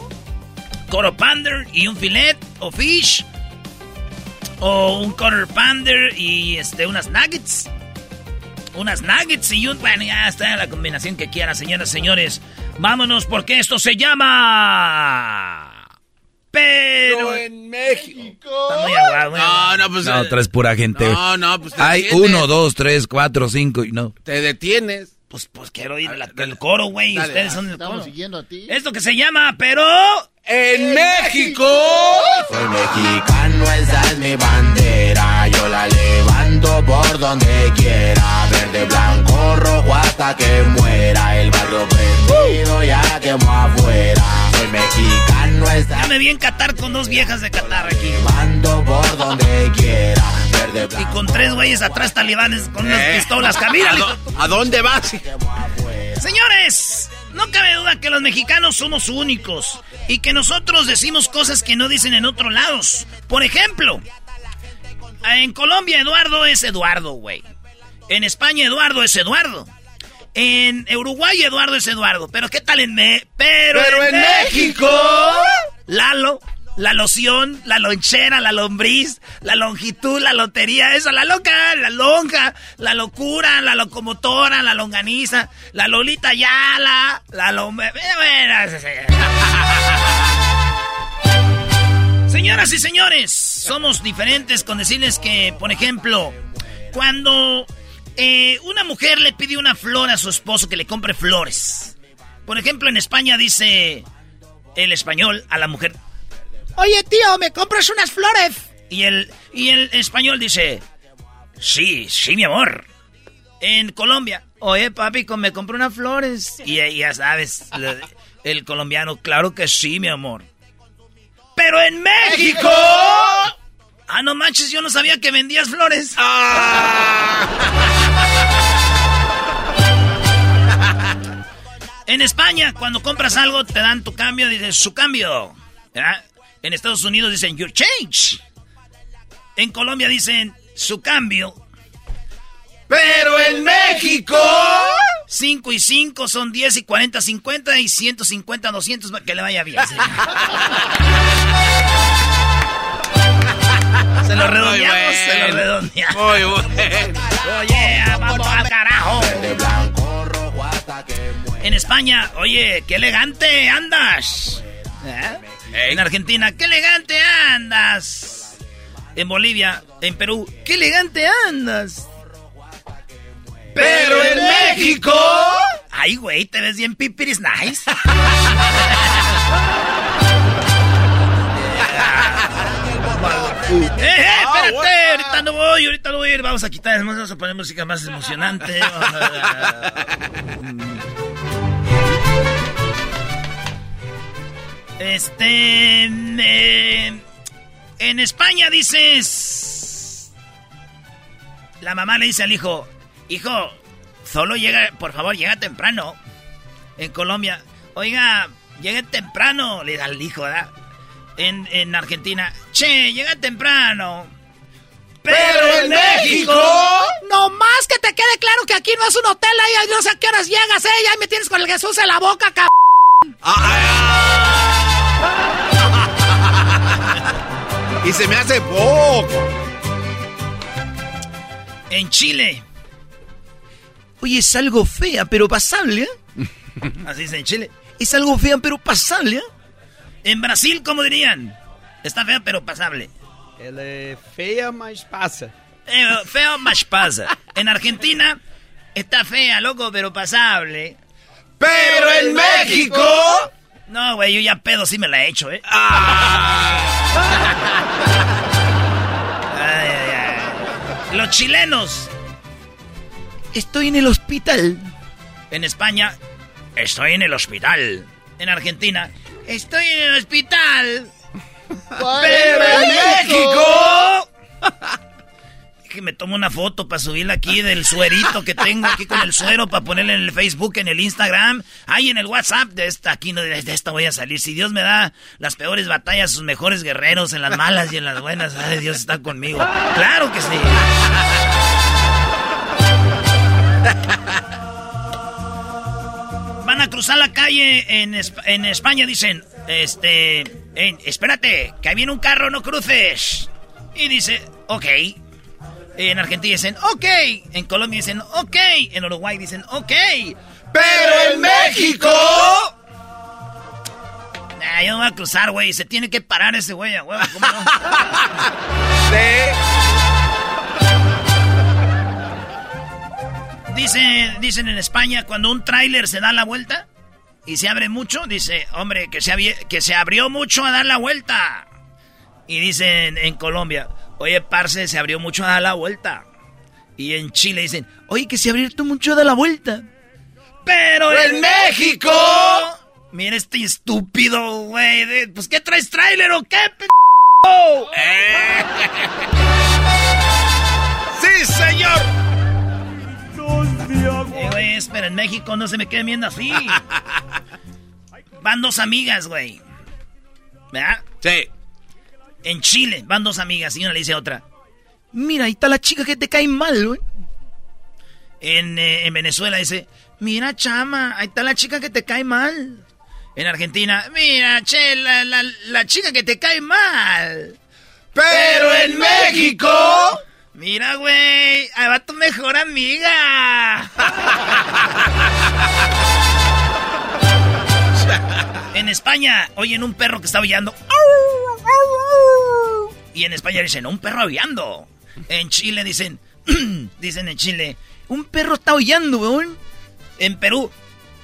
Coro Pounder y un filet o fish. O un Quarter Pounder y este, unas nuggets. Unas nuggets y un... Bueno, ya está la combinación que quieran, señoras y señores. Vámonos porque esto se llama... Pero... en México. México. Está muy aguado, güey. No, no, pues. No, eh, traes pura gente. No, no, pues te Hay detienes. uno, dos, tres, cuatro, cinco y no. Te detienes. Pues, pues quiero ir al el coro, güey. Ustedes son el Estamos coro. siguiendo a ti. Esto que se llama, pero... ¡En México! Soy mexicano, esa es mi bandera. Yo la levanto por donde quiera. Verde, blanco, rojo hasta que muera. El barrio prendido ya quemó afuera. Soy mexicano, esa Ya me vi en Qatar con dos viejas de Qatar aquí. levanto por donde quiera. Verde, Y con tres güeyes atrás talibanes con unas Eh. pistolas. Camina, ¿A, a dónde vas? Señores, no cabe duda que los mexicanos somos únicos y que nosotros decimos cosas que no dicen en otros lados. Por ejemplo, en Colombia Eduardo es Eduardo, güey. En España Eduardo es Eduardo. En Uruguay Eduardo es Eduardo. Pero ¿qué tal en Me Pero, Pero en México. Lalo, la loción, la lonchera, la lombriz, la longitud, la lotería, eso, la loca, la lonja, la locura, la locomotora, la longaniza, la lolita yala, la lom... Señoras y señores, somos diferentes con decirles que, por ejemplo, cuando eh, una mujer le pide una flor a su esposo que le compre flores. Por ejemplo, en España dice el español a la mujer, Oye, tío, ¿me compras unas flores? Y el, y el español dice, sí, sí, mi amor. En Colombia, oye, papi, me compré unas flores. Y ya sabes, el colombiano, claro que sí, mi amor. Pero en México... Ah, no manches, yo no sabía que vendías flores. En España, cuando compras algo, te dan tu cambio, dices su cambio. ¿verdad? En Estados Unidos dicen your change. En Colombia dicen su cambio. Pero en México. 5 y 5 son 10 y 40, 50 y 150, 200. Que le vaya bien. se lo redondeamos, se lo redondeamos. Muy bueno. Oye, vamos al carajo. En España, oye, qué elegante andas. ¿Eh? En Argentina, qué elegante andas. En Bolivia, en Perú, qué elegante andas. Pero en México. Ay, güey, te ves bien pipiris nice. ¡Eh, eh, espérate! Ahorita no voy, ahorita no voy a ir. Vamos a quitar, vamos a poner música más emocionante. Este. eh, en España dices. La mamá le dice al hijo: Hijo, solo llega, por favor, llega temprano. En Colombia, oiga, llegue temprano, le da al hijo, ¿verdad? En, en Argentina, che, llega temprano. Pero en México. No más que te quede claro que aquí no es un hotel, ahí no sé a qué horas llegas, eh. Ya me tienes con el Jesús en la boca, cabrón. Y se me hace poco. En Chile. Oye, es algo fea, pero pasable, ¿eh? Así dice en Chile. Es algo fea, pero pasable, ¿eh? En Brasil, ¿cómo dirían? Está fea, pero pasable. Ela é feia, mas passa. Eh, feo, más pasa. En Argentina, está fea, loco, pero pasable. Pero en México. No, güey, yo ya pedo sí me la he hecho, ¿eh? Ay, ay, ay. Los chilenos. Estoy en el hospital. En España, estoy en el hospital. En Argentina, estoy en el hospital. Pero en México. Que me tomo una foto para subirla aquí del suerito que tengo aquí con el suero para ponerla en el Facebook, en el Instagram, ahí en el WhatsApp. De esta, aquí no, de esta voy a salir. Si Dios me da las peores batallas, sus mejores guerreros, en las malas y en las buenas, ay, Dios está conmigo. Claro que sí. Van a cruzar la calle en, en España, dicen, este, espérate, que viene un carro, no cruces. Y dice, ok. En Argentina dicen, ok. En Colombia dicen, ok. En Uruguay dicen, ok. Pero en México. Nah, yo no voy a cruzar, güey. Se tiene que parar ese güey, a huevo. ¿Cómo no? Dice, dicen en España, cuando un tráiler se da la vuelta y se abre mucho, dice, hombre, que se, que se abrió mucho a dar la vuelta. Y dicen en Colombia, oye, parce, se abrió mucho a la vuelta. Y en Chile dicen, oye, que se abrió mucho a dar la vuelta. Pero en México... Mira este estúpido, güey. de- Pues, ¿qué traes tráiler o qué, p***? Eh. ¡Sí, señor! Eh, güey, espera, en México no se me queden viendo así. Van dos amigas, güey. ¿Verdad? Sí. En Chile van dos amigas y una le dice a otra. Mira, ahí está la chica que te cae mal, güey. En, eh, en Venezuela dice, mira, chama, ahí está la chica que te cae mal. En Argentina, mira, che, la, la, la chica que te cae mal. Pero en México... Mira, güey, ahí va tu mejor amiga. en España, oyen un perro que está aullando. Y en España dicen, un perro aullando. En Chile dicen, dicen en Chile, un perro está aullando, weón. En Perú,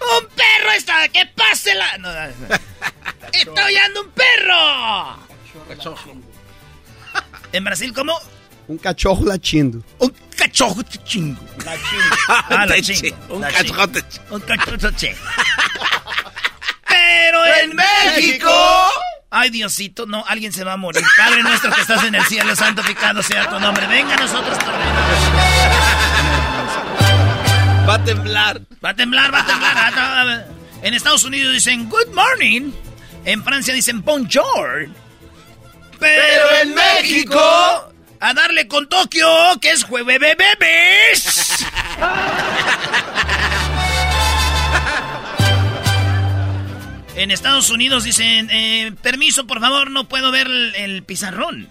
un perro está, que pase la... No, no, no. está aullando un perro. En Brasil, ¿cómo? Un cachorro latindo. Un cachorro chingo. Ah, la chingo. chi- un la cachorro chingo. Un cachorro che. Pero en México. Ay, Diosito, no, alguien se va a morir. Padre nuestro que estás en el cielo, santificado sea tu nombre. Venga a nosotros tu reino. Va a temblar. Va a temblar, va a temblar. va a- En Estados Unidos dicen good morning. En Francia dicen bonjour. Pero en México. A darle con Tokio, que es jueves bebés. En Estados Unidos dicen, eh, permiso, por favor, no puedo ver el, pizarrón.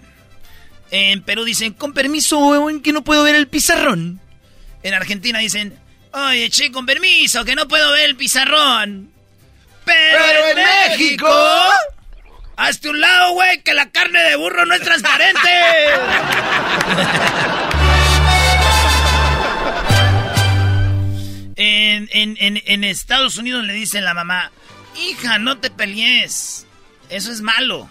En Perú dicen, con permiso, weón, que no puedo ver el pizarrón. En Argentina dicen, oye, che, con permiso, que no puedo ver el pizarrón. Pero, en México... Hazte un lado, güey, que la carne de burro no es transparente. en, en- en- en Estados Unidos le dicen la mamá, hija, no te pelees. Eso es malo.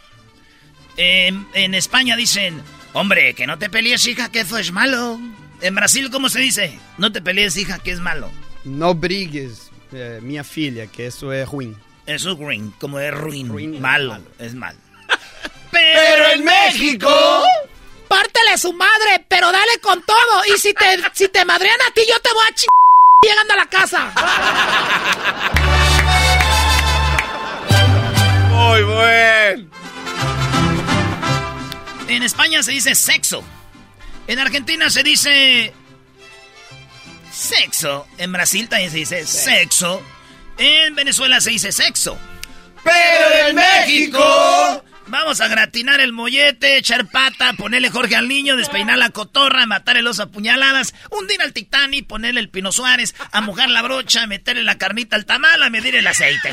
En, en España dicen, hombre, que no te pelees, hija, que eso es malo. En Brasil, ¿cómo se dice? No te pelees, hija, que es malo. No brigues, eh, minha filha, que eso es ruim. Eso es ruin, como es ruin, malo, es malo. Pero en México... Pártele su madre, pero dale con todo. Y si te, si te madrean a ti, yo te voy a chingar llegando a la casa. Muy buen. En España se dice sexo. En Argentina se dice sexo. En Brasil también se dice sexo. En Venezuela se dice sexo. Pero en México... Vamos a gratinar el mollete, echar pata, ponerle Jorge al niño, despeinar la cotorra, matar el oso a puñaladas, hundir al Titanic, ponerle el Pino Suárez, a mojar la brocha, meterle la carnita al tamal, a medir el aceite.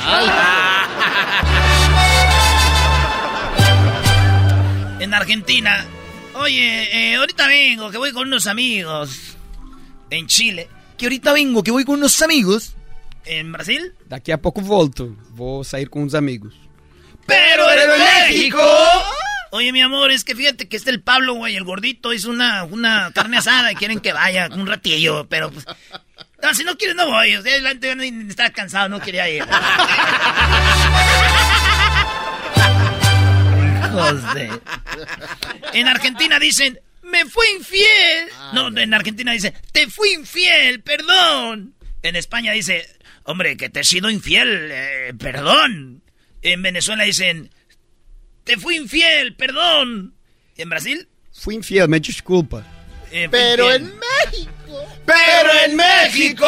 En Argentina, oye, eh, ahorita vengo, que voy con unos amigos. En Chile, que ahorita vengo, que voy con unos amigos. En Brasil, Daqui a pouco volto. Vou sair com uns amigos. Pero en México. Oye, mi amor, es que fíjate que está el Pablo, güey, el gordito, hizo una, una carne asada y quieren que vaya un ratillo, pero pues. No, si no quieres, no voy. O sea, está cansado, no quería ir. Hijos de- En Argentina dicen, me fui infiel. No, en Argentina dice, te fui infiel, perdón. En España dice, hombre, que te he sido infiel, eh, perdón. En Venezuela dicen, te fui infiel, perdón. ¿Y en Brasil? Fui infiel, me desculpa. Eh, Pero infiel. en México. Pero en México.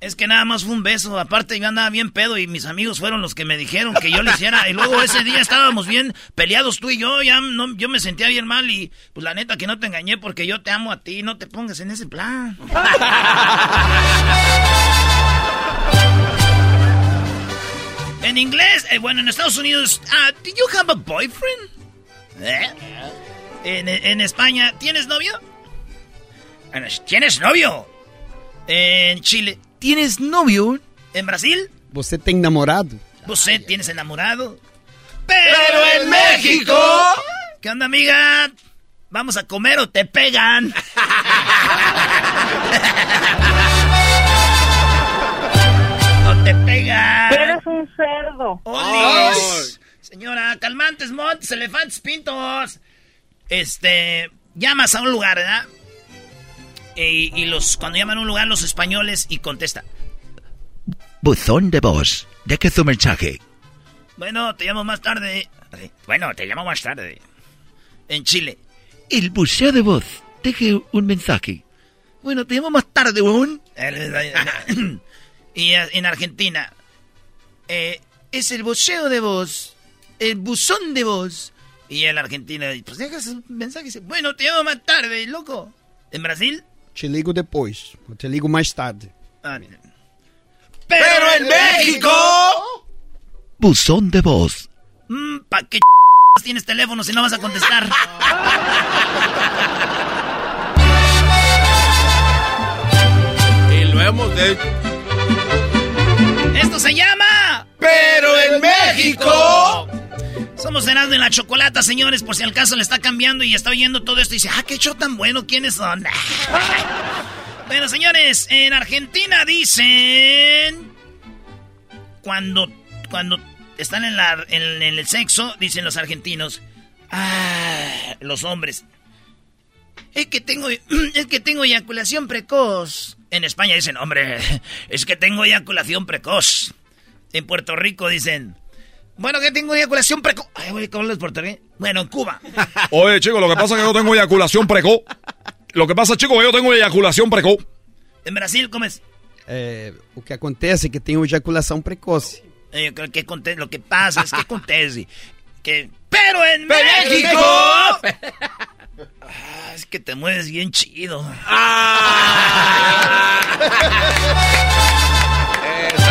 Es que nada más fue un beso. Aparte, yo andaba bien pedo y mis amigos fueron los que me dijeron que yo lo hiciera. Y luego ese día estábamos bien peleados tú y yo. Ya no, yo me sentía bien mal y pues la neta que no te engañé porque yo te amo a ti. No te pongas en ese plan. En inglés, eh, bueno, en Estados Unidos, ah, ¿do you have a boyfriend? ¿Eh? En, en España, ¿tienes novio? En- ¿Tienes novio? En Chile, ¿tienes novio? En Brasil, Você tem namorado? ¿Usted tienes enamorado? Pero en México. ¿Qué onda, amiga? ¿Vamos a comer o te pegan? o te pegan. Cerdo. ¡Olis! Señora, calmantes, montes, elefantes, pintos. Este, llamas a un lugar, ¿verdad? Y, y los, cuando llaman a un lugar los españoles y contesta. Buzón de voz. Deje su mensaje. Bueno, te llamo más tarde. Bueno, te llamo más tarde. En Chile. El buceo de voz. Deje un mensaje. Bueno, te llamo más tarde, weón. y eh, en Argentina. Eh, es el buceo de voz. El buzón de voz. Y el argentino, pues dejas un mensaje y dice, bueno, te llamo más tarde, loco. En Brasil, Te ligo. Eu te ligo mais tarde. Ah, mira. Pero en México. Buzón de voz. Mm, ¿Para qué tienes teléfono si no vas a contestar? Y lo hemos de... Esto se llama... Pero en México. Somos Erasmo de la Chocolata, señores, por si al caso le está cambiando y está oyendo todo esto y dice, ah, qué show tan bueno, ¿quiénes son? bueno, señores, en Argentina dicen... Cuando, cuando están en, la, en, en el sexo, dicen los argentinos, ah, los hombres, es que tengo, es que tengo eyaculación precoz. En España dicen, hombre, es que tengo eyaculación precoz. En Puerto Rico dicen, bueno, que tengo eyaculación precoz. Ay, güey, ¿cómo les Puerto Rico? Bueno, en Cuba. Oye, chico, lo que pasa es que yo tengo eyaculación precoz. Lo que pasa, chico, que yo tengo eyaculación precoz. En Brasil, ¿cómo es? É, o que acontece é que tem ejaculação precoce. Eh, yo creo que aconte- lo que pasa es que acontece que... Pero en ¡Pero México... México! Ah, es que te mueves bien chido. ¡Esa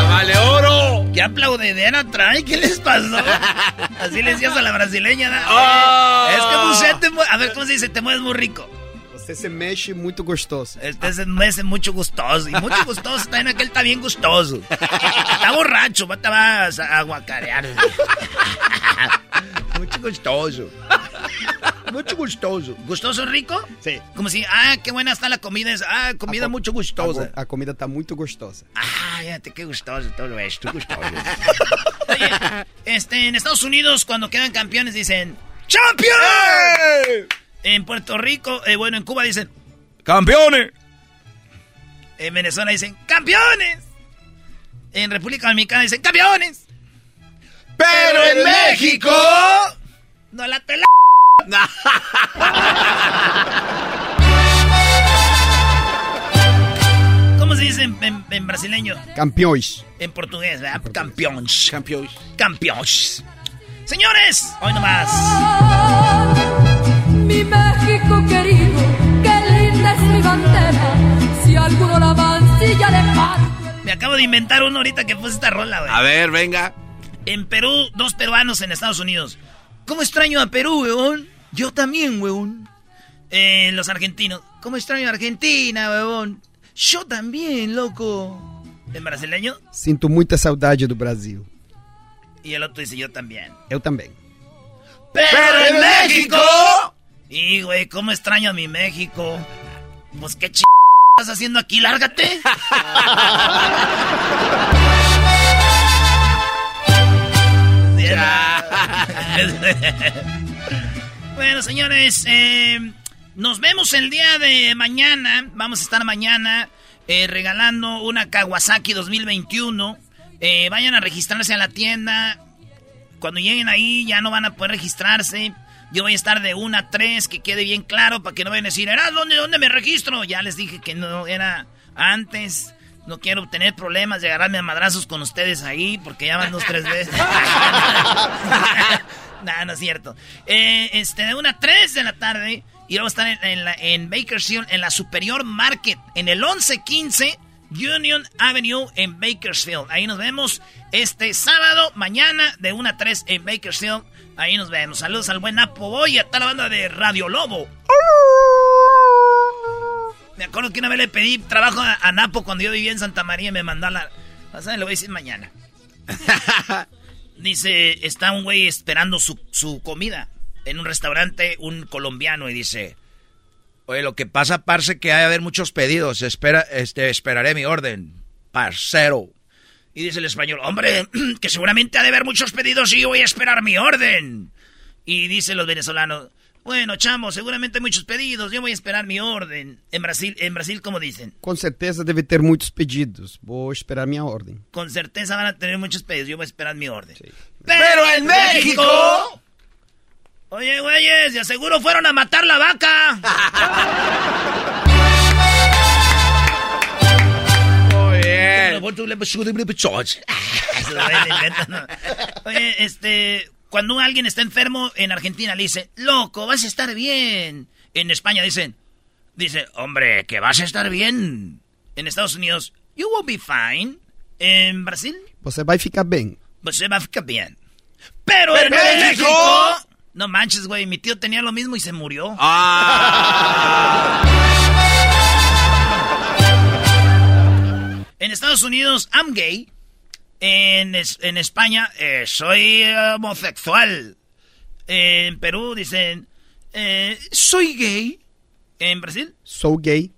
vale oro! ¿Qué aplaudidera trae? ¿Qué les pasó? Así le decías a la brasileña. ¿no? Ah. Es que usted te A ver, ¿cómo se dice? Te mueves muy rico. Você se mexe muito gostoso. Este se mueve mucho gustoso. Y mucho gustoso. También aquel está bien gustoso. Está borracho. Te vas a aguacarear. Mucho gustoso. Mucho gustoso. ¿Gustoso rico? Sí. Como si, ah, qué buena está la comida. Ah, comida mucho gustosa. A, a comida tá muito gostosa. Ah, fíjate qué gustoso todo esto, gustoso. Oye, este, en Estados Unidos, cuando quedan campeones, dicen ¡Champion! En Puerto Rico, eh, bueno, en Cuba dicen ¡Campeones! En Venezuela dicen ¡Campeones! En República Dominicana dicen ¡Campeones! Pero en México. ¡No la tela! ¿Cómo se dice en, en- en brasileño? Campeões. En portugués, ¿verdad? Campeones. Campeones. Campeones. Señores, hoy nomás. Mi México querido, qué linda es mi bandera. Si alguno la mancilla le. Me acabo de inventar uno ahorita que puse esta rola, güey. A ver, venga. En Perú, dos peruanos en Estados Unidos. ¿Cómo extraño a Perú, weón? Yo también, weón. Eh, los argentinos. ¿Cómo extraño a Argentina, weón? Yo también, loco. En brasileño. Sinto muita saudade do Brasil. Y el otro dice yo también. Eu também. ¡Pero en México! Y, güey, ¿cómo extraño a mi México? Pues qué ch... estás haciendo aquí, lárgate. bueno, señores, eh, nos vemos el día de mañana. Vamos a estar mañana eh, regalando una Kawasaki 2021. Eh, vayan a registrarse a la tienda. Cuando lleguen ahí ya no van a poder registrarse. Yo voy a estar de 1 a 3, que quede bien claro, para que no vayan a decir, ¿Era dónde, dónde me registro? Ya les dije que no era antes. No quiero tener problemas de agarrarme a madrazos con ustedes ahí, porque ya van dos, tres veces. no, no es cierto. Eh, este, de 1 a 3 de la tarde, y vamos a estar en, en la, en Bakersfield, en la Superior Market, en el 1115 Union Avenue en Bakersfield. Ahí nos vemos este sábado, mañana, de 1 a 3 en Bakersfield. Ahí nos vemos. Saludos al buen Napo Boy y a toda la banda de Radio Lobo. Me acuerdo que una vez le pedí trabajo a, a Napo cuando yo vivía en Santa María y me mandó a la... O sea, le voy a decir mañana. dice, está un güey esperando su, su comida en un restaurante, un colombiano, y dice... Oye, lo que pasa, parce, que hay a haber muchos pedidos. Espera, este, esperaré mi orden, parcero. Y dice el español, hombre, que seguramente ha de haber muchos pedidos y yo voy a esperar mi orden. Y dice los venezolanos, bueno, chamo, seguramente hay muchos pedidos, yo voy a esperar mi orden. En Brasil, en Brasil, ¿cómo dicen? Com certeza deve ter muitos pedidos. Vou esperar minha ordem. Con certeza van a tener muchos pedidos, yo voy a esperar mi orden. Pero en México... Oye, güeyes, de seguro fueron a matar la vaca. Oye, este, cuando alguien está enfermo en Argentina le dice, loco, vas a estar bien. En España dicen, dice, hombre, que vas a estar bien. En Estados Unidos, you will be fine. En Brasil, Você vai ficar bem. você va a ficar bien. Pero, en Pero en México... México- No manches, güey, mi tío tenía lo mismo y se murió. En Estados Unidos, I'm gay. En, es- en España, eh, soy eh, homosexual. En Perú dicen, eh, soy gay. En Brasil, Sou gay.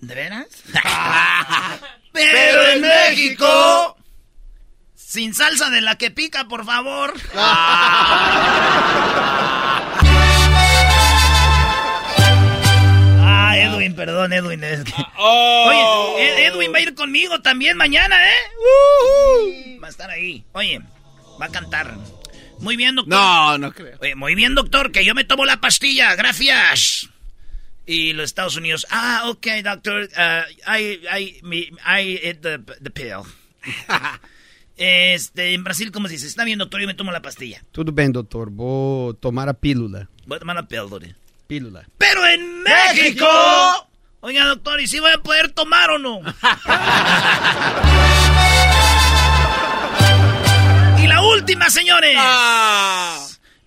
¿de veras? Pero en México... Sin salsa de la que pica, por favor. Edwin, perdón, Edwin. es que- Oye, Ed- Edwin va a ir conmigo también mañana, ¿eh? Woohoo. Va a estar ahí. Oye, va a cantar. Muy bien, doctor. No, no creo. Oye, muy bien, doctor, que yo me tomo la pastilla. Gracias. Y los Estados Unidos, ah, ok, doctor, uh, I, I, me- I ate the, the pill. este, en Brasil, ¿cómo se dice? Está bien, doctor, yo me tomo la pastilla. Tudo bem, doutor. Vou tomar a pílula. Voy a tomar la píldora. Pílula. Pero en México. Oiga, doctor, ¿y si voy a poder tomar o no? y la última, señores.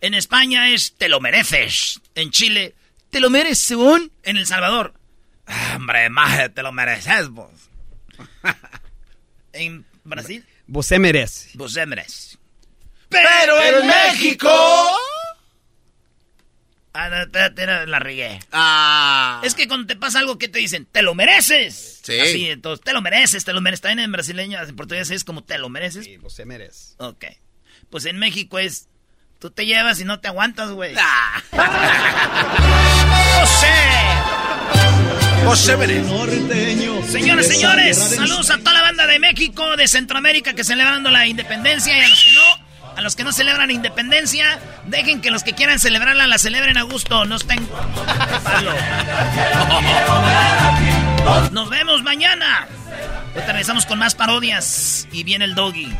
En España es te lo mereces. En Chile, te lo mereces, según. En El Salvador, "Ah, hombre, maje, te lo mereces vos. en Brasil, Você merece. vos mereces. Pero en México... Ah, no, espérate, la regué. Ah. Es que cuando te pasa algo, ¿qué te dicen? ¡Te lo mereces! Sí. Así, entonces, te lo mereces, te lo mereces. También en brasileño, en portugués es como te lo mereces. Sí, você merece. Ok. Pues en México es, tú te llevas y no te aguantas, güey. Ah. ¡José! José Merez. Señoras, señores, saludos a toda la banda de México, de Centroamérica que celebrando la independencia y a los que no, a los que no celebran independencia, dejen que los que quieran celebrarla la celebren a gusto, no estén. Nos vemos mañana. Ahorita regresamos con más parodias y viene el doggy.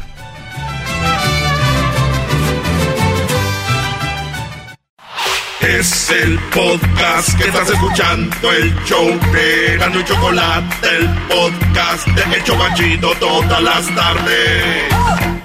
Es el podcast que estás escuchando, el show de Gano y Chocolate, el podcast de El Chocachito todas las tardes.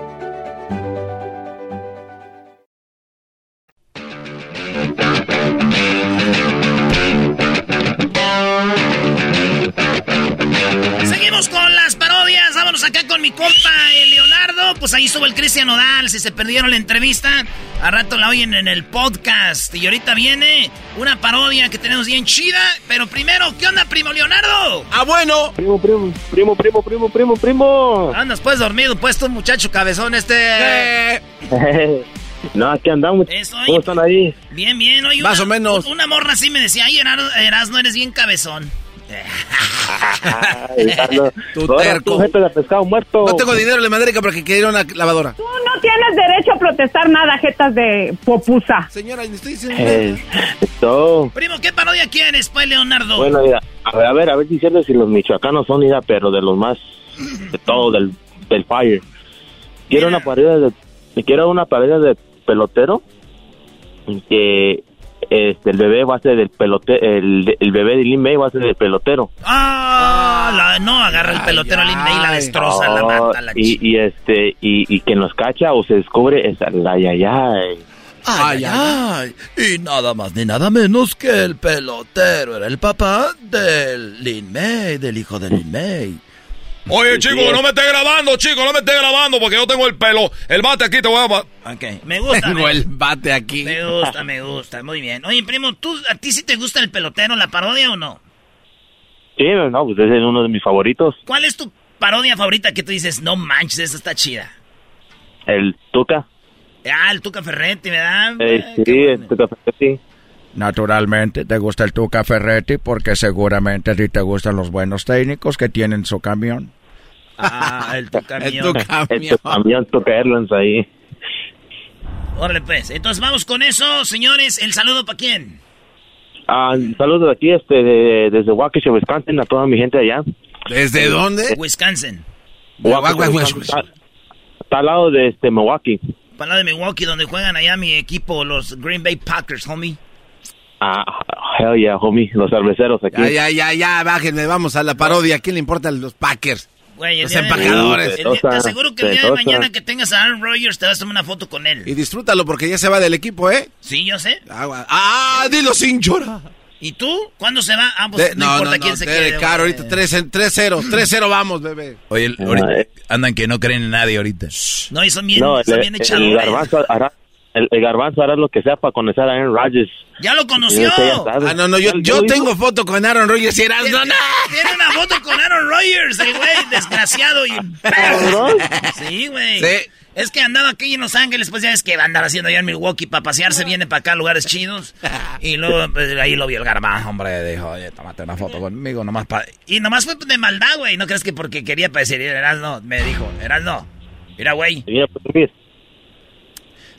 Acá con mi compa, el Leonardo. Pues ahí estuvo el Cristian Odal. Si se perdieron la entrevista, a rato la oyen en el podcast. Y ahorita viene una parodia que tenemos bien chida. Pero primero, ¿qué onda, primo Leonardo? Ah, bueno. Primo, primo, primo, primo, primo, primo, primo. Andas pues dormido, pues tú, muchacho cabezón este. no, aquí andamos. Eso, oye. ¿Cómo están ahí? Bien, bien. Oye, Más una- o menos. Una morra así me decía, ay, Erasmo, Erasmo, eres bien cabezón. Tu terco. de pescado muerto. No tengo dinero, le mandé porque quería una lavadora. Tú no tienes derecho a protestar nada, jetas de popusa. Señora, le estoy diciendo... Eh, esto. Primo, ¿qué parodia quieres, pues, Leonardo? Bueno, mira, a ver, a ver, a ver diciendo si los michoacanos son, mira, pero de los más, de todo, del, del fire. Quiero una parodia de, quiero una parodia de pelotero, que este, el bebé va a ser del pelotero, el, el bebé de Lin May va a ser del pelotero. Ah, la- no, agarra el pelotero Lin May y la destroza, la Oh, mata, la y, y este, y, y que nos cacha o se descubre, es la ay, ay, ay. Ay, ay, ay. Y nada más ni nada menos que el pelotero era el papá del Lin May, del hijo de Lin May. Oye, chico, no me estés grabando, chico, no me estés grabando porque yo tengo el pelo, el bate aquí, te voy a... Ok, me gusta. Tengo me- el bate aquí. Me gusta, me gusta, muy bien. Oye, primo, ¿tú, ¿a ti sí te gusta el pelotero, la parodia o no? Sí, no, pues ese es uno de mis favoritos, ¿Cuál es tu parodia favorita que tú dices, no manches, esa está chida? el Tuca. Ah, el Tuca Ferretti, ¿verdad? Eh, sí, el Tuca sí. Naturalmente te gusta el Tuca Ferretti porque seguramente a ti te gustan los buenos técnicos que tienen su camión. Ah, el Tuca mío. El camión Tuca Airlines ahí. Órale, pues. Entonces vamos con eso, señores. ¿El saludo para quién? Ah, saludos de aquí, este, de- desde Waukesha, Wisconsin, a toda mi gente allá. ¿Desde dónde? Wisconsin. Está, al lado de este Milwaukee. Para lado de Milwaukee, donde juegan allá mi equipo, los Green Bay Packers, homie. Ah, hell yeah, homie, los cerveceros aquí. Ya, ya, ya, ya, bájenme, vamos a la parodia. ¿A quién le importan los Packers? Güey, el los de- empacadores. el día- te aseguro que el día de mañana que tengas a Aaron Rodgers te vas a tomar una foto con él. Y disfrútalo porque ya se va del equipo, ¿eh? Sí, yo sé. Ah, dilo sin llorar. ¿Y tú? ¿Cuándo se va? Ah, pues De- no, no, importa no, quién no, se quede. Güey. ahorita 3-0, 3-0 vamos, bebé. Oye, el- ahorita andan que no creen en nadie ahorita. No, y son bien, No, son el, bien el echadores. garbanzo el, el garbanzo hará lo que sea para conocer a Aaron Rodgers. ¡Ya lo conoció! Ah, no, no, yo, yo tengo foto con Aaron Rodgers y eras, no, no. Tiene una foto con Aaron Rodgers, el güey, desgraciado y... Sí, güey. Sí. Es que andaba aquí en Los Ángeles, pues ya ves que va a andar haciendo allá en Milwaukee para pasearse, viene para acá a lugares chidos. Y luego pues, ahí lo vio el garbanzo, hombre, dijo, oye, tómate una foto conmigo, nomás para... Y nomás fue de maldad, güey, no crees que porque quería parecer, eras no, me dijo, eras no. Mira, güey.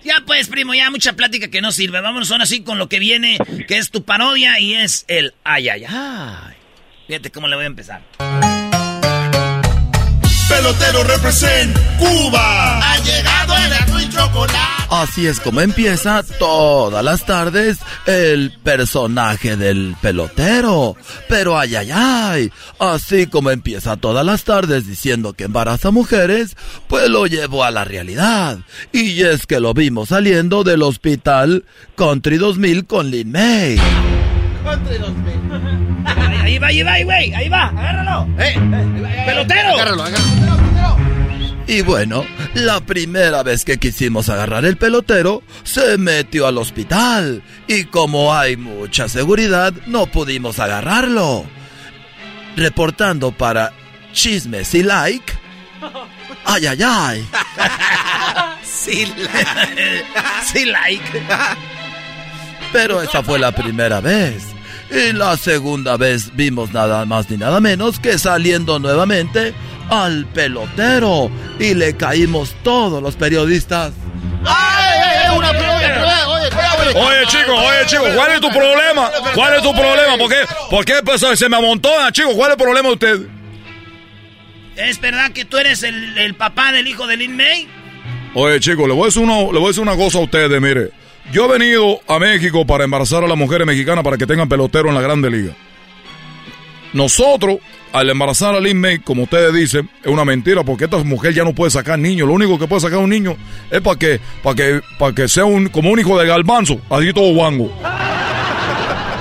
Ya pues, primo, ya mucha plática que no sirve. Vámonos ahora sí con lo que viene, que es tu parodia y es el ay, ay, ay. Fíjate cómo le voy a empezar. Pelotero represent Cuba. Ha llegado y chocolate. Así es como empieza todas las tardes el personaje del pelotero. Pero ay, ay, ay. Así como empieza todas las tardes diciendo que embaraza mujeres, pues lo llevó a la realidad. Y es que lo vimos saliendo del hospital Country 2000 con Lin May. Ahí, ahí va, ahí va, ahí, güey, ahí va, agárralo. ¡Pelotero! Agárralo, Y bueno, la primera vez que quisimos agarrar el pelotero, se metió al hospital. Y como hay mucha seguridad, no pudimos agarrarlo. Reportando para Chismes y Like. Ay, ay, ay. Sí, sí, like. Pero esa fue la primera vez. Y la segunda vez vimos nada más ni nada menos que saliendo nuevamente al pelotero. Y le caímos todos los periodistas. Oye, chico, oye, chico, ¿cuál es tu problema? ¿Cuál es tu problema? ¿Por qué, por qué pues, se me amontona, chico? ¿Cuál es el problema de usted? ¿Es verdad que tú eres el, el papá del hijo de Lin May? Oye, chico, le voy, a decir una, le voy a decir una cosa a ustedes, mire. Yo he venido a México para embarazar a las mujeres mexicanas para que tengan pelotero en la Grande Liga. Nosotros, al embarazar a Lin May, como ustedes dicen, es una mentira porque esta mujer ya no puede sacar niños. Lo único que puede sacar un niño es para que, para que, para que sea un, como un hijo de galbanzo, así todo guango.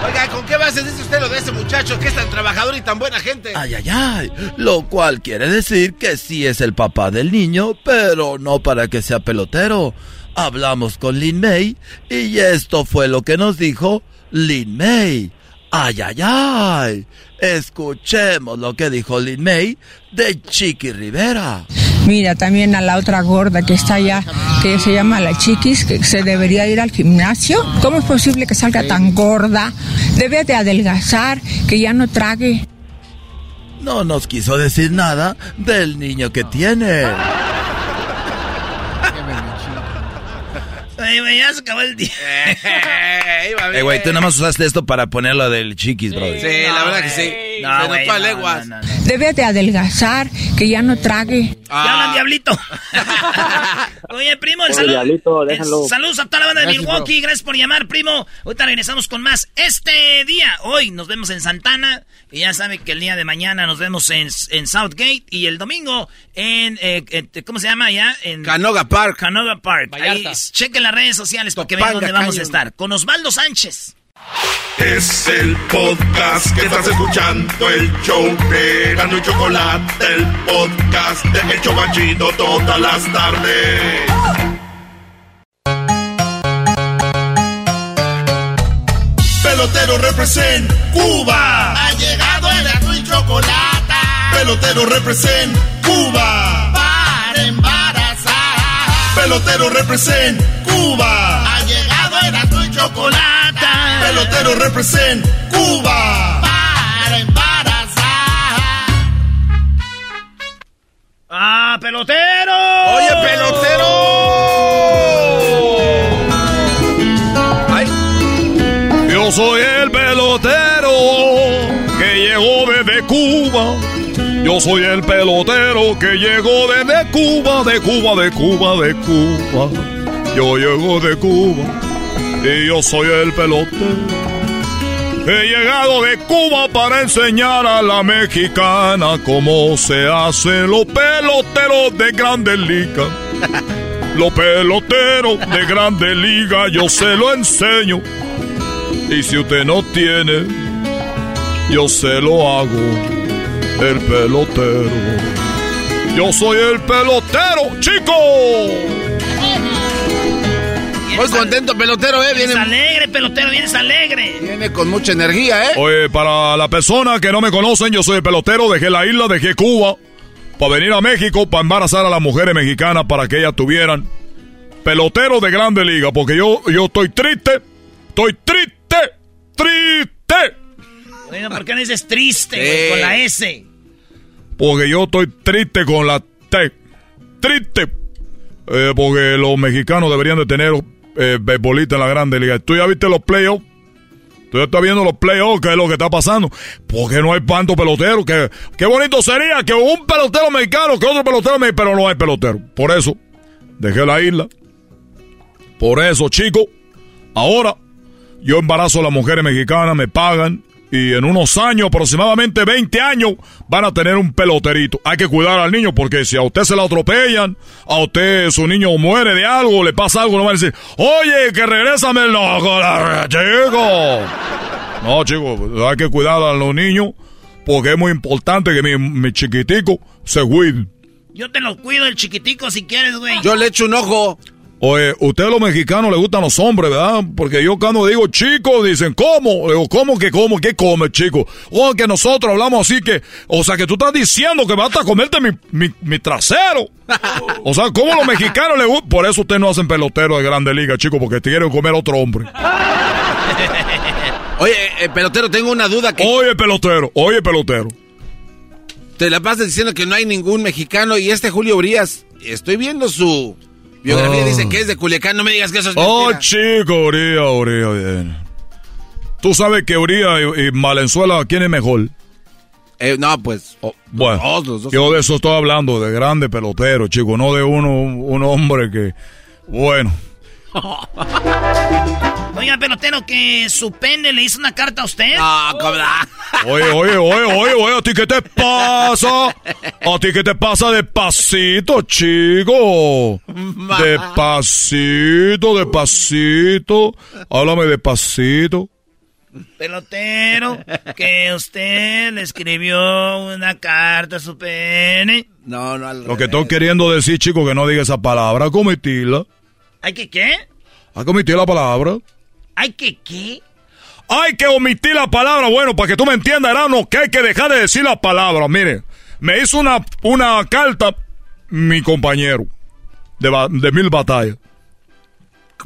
Oiga, ¿con qué base dice usted lo de ese muchacho que es tan trabajador y tan buena gente? Ay, ay, ay. Lo cual quiere decir que sí es el papá del niño, pero no para que sea pelotero. Hablamos con Lin May y esto fue lo que nos dijo Lin May. Ay, ay, ay. Escuchemos lo que dijo Lin May de Chiqui Rivera. Mira, también a la otra gorda que está allá, que se llama la chiquis, que se debería ir al gimnasio. ¿Cómo es posible que salga tan gorda? Debe de adelgazar, que ya no trague. no nos quiso decir nada del niño que tiene. Ay, güey, ya se acabó el día. Eh, güey, tú nada más usaste esto para ponerlo del chiquis, bro. Sí, la verdad que sí. No, a no, leguas. no, no, no. Debe de adelgazar, que ya no trague. Ah. Ya hablan, diablito. Oye, primo, el saludo. Diablito, déjalo. Saludos a toda la banda de Gracias, Milwaukee. Gracias por llamar, primo. Ahorita regresamos con más. Este día, hoy, nos vemos en Santana. Y ya saben que el día de mañana nos vemos en, en Southgate. Y el domingo en, eh, eh, ¿cómo se llama allá? En Canoga Park. Canoga Park. Ahí, chequen las redes sociales para que vean dónde vamos a estar. Con Osvaldo Sánchez. Es el podcast que estás escuchando, el show de Gano y Chocolate, el podcast de El Chobachito todas las tardes. Pelotero represent Cuba. Ha llegado el azul y chocolate. Pelotero represent Cuba. Pelotero represent Cuba. Ha llegado el azul y chocolate. Pelotero represent Cuba. Para embarazar. ¡Ah, pelotero! Oye, pelotero. Ay, Yo soy el pelotero que llegó desde Cuba. Yo soy el pelotero que llegó desde Cuba, de Cuba, de Cuba, de Cuba. Yo llego de Cuba y yo soy el pelotero. He llegado de Cuba para enseñar a la mexicana cómo se hacen los peloteros de grandes ligas. Los peloteros de grandes ligas yo se lo enseño. Y si usted no tiene, yo se lo hago. El pelotero. Yo soy el pelotero, chico. muy contento, pelotero, eh. Vienes Viene, alegre, pelotero, vienes alegre. viene con mucha energía, eh. Oye, para la persona que no me conocen, yo soy el pelotero. Dejé la isla, dejé Cuba. Para venir a México, para embarazar a las mujeres mexicanas para que ellas tuvieran pelotero de grande liga. Porque yo, yo estoy triste. Estoy triste. Triste. Bueno, ¿por qué no dices triste, con la S? Porque yo estoy triste con la T. Triste. Eh, porque los mexicanos deberían de tener eh, en la grande liga. ¿Tú ya viste los playoffs? Tú ya estás viendo los playoffs, qué es lo que está pasando. Porque no hay tanto pelotero. Que, qué bonito sería que un pelotero mexicano, que otro pelotero mexicano, pero no hay pelotero. Por eso, dejé la isla. Por eso, chicos, ahora yo embarazo a las mujeres mexicanas, me pagan. Y en unos años, aproximadamente 20 años, van a tener un peloterito. Hay que cuidar al niño porque si a usted se la atropellan, a usted su niño muere de algo, le pasa algo, no van a decir, oye, que regrésame el chico. No, chicos, hay que cuidar a los niños porque es muy importante que mi, mi chiquitico se cuide. Yo te lo cuido el chiquitico si quieres, güey. Yo le echo un ojo. Oye, ustedes los mexicanos les gustan los hombres, ¿verdad? Porque yo cuando digo chico, dicen, ¿cómo? Le digo, ¿cómo que cómo? ¿Qué come, chico? O que nosotros hablamos así que, o sea, que tú estás diciendo que vas a comerte mi, mi, mi trasero. O sea, ¿cómo los mexicanos les gustan? Por eso ustedes no hacen pelotero de grande liga, chico, porque te quieren comer otro hombre. Oye, eh, pelotero, tengo una duda que Oye, pelotero, oye, pelotero. te la pasas diciendo que no hay ningún mexicano y este Julio Urias, estoy viendo su biografía, Oh. dice que es de Culiacán, no me digas que eso es Oh, mentira. chico, Uría, Uría, bien. Tú sabes que Uría y, y Valenzuela, ¿quién es mejor? Eh, no, pues, Bueno, dos, dos. yo de eso estoy hablando, de grande pelotero, chico, no de uno, un hombre que, bueno. Oiga, pelotero, que su pene le hizo una carta a usted. No, cobra. Oye, oye, oye, oye, oye, ¿a ti qué te pasa? ¿A ti qué te pasa despacito, chico? Despacito, despacito. Háblame despacito. Pelotero, que usted le escribió una carta a su pene. No, no, al Lo que estoy queriendo decir, chico, que no diga esa palabra, comitirla. ¿Hay que qué? ¿Has cometido la palabra? ¿Hay que qué? Hay que omitir la palabra. Bueno, para que tú me entiendas, Erano, que hay que dejar de decir la palabra. Mire, me hizo una, una carta mi compañero de, de mil batallas.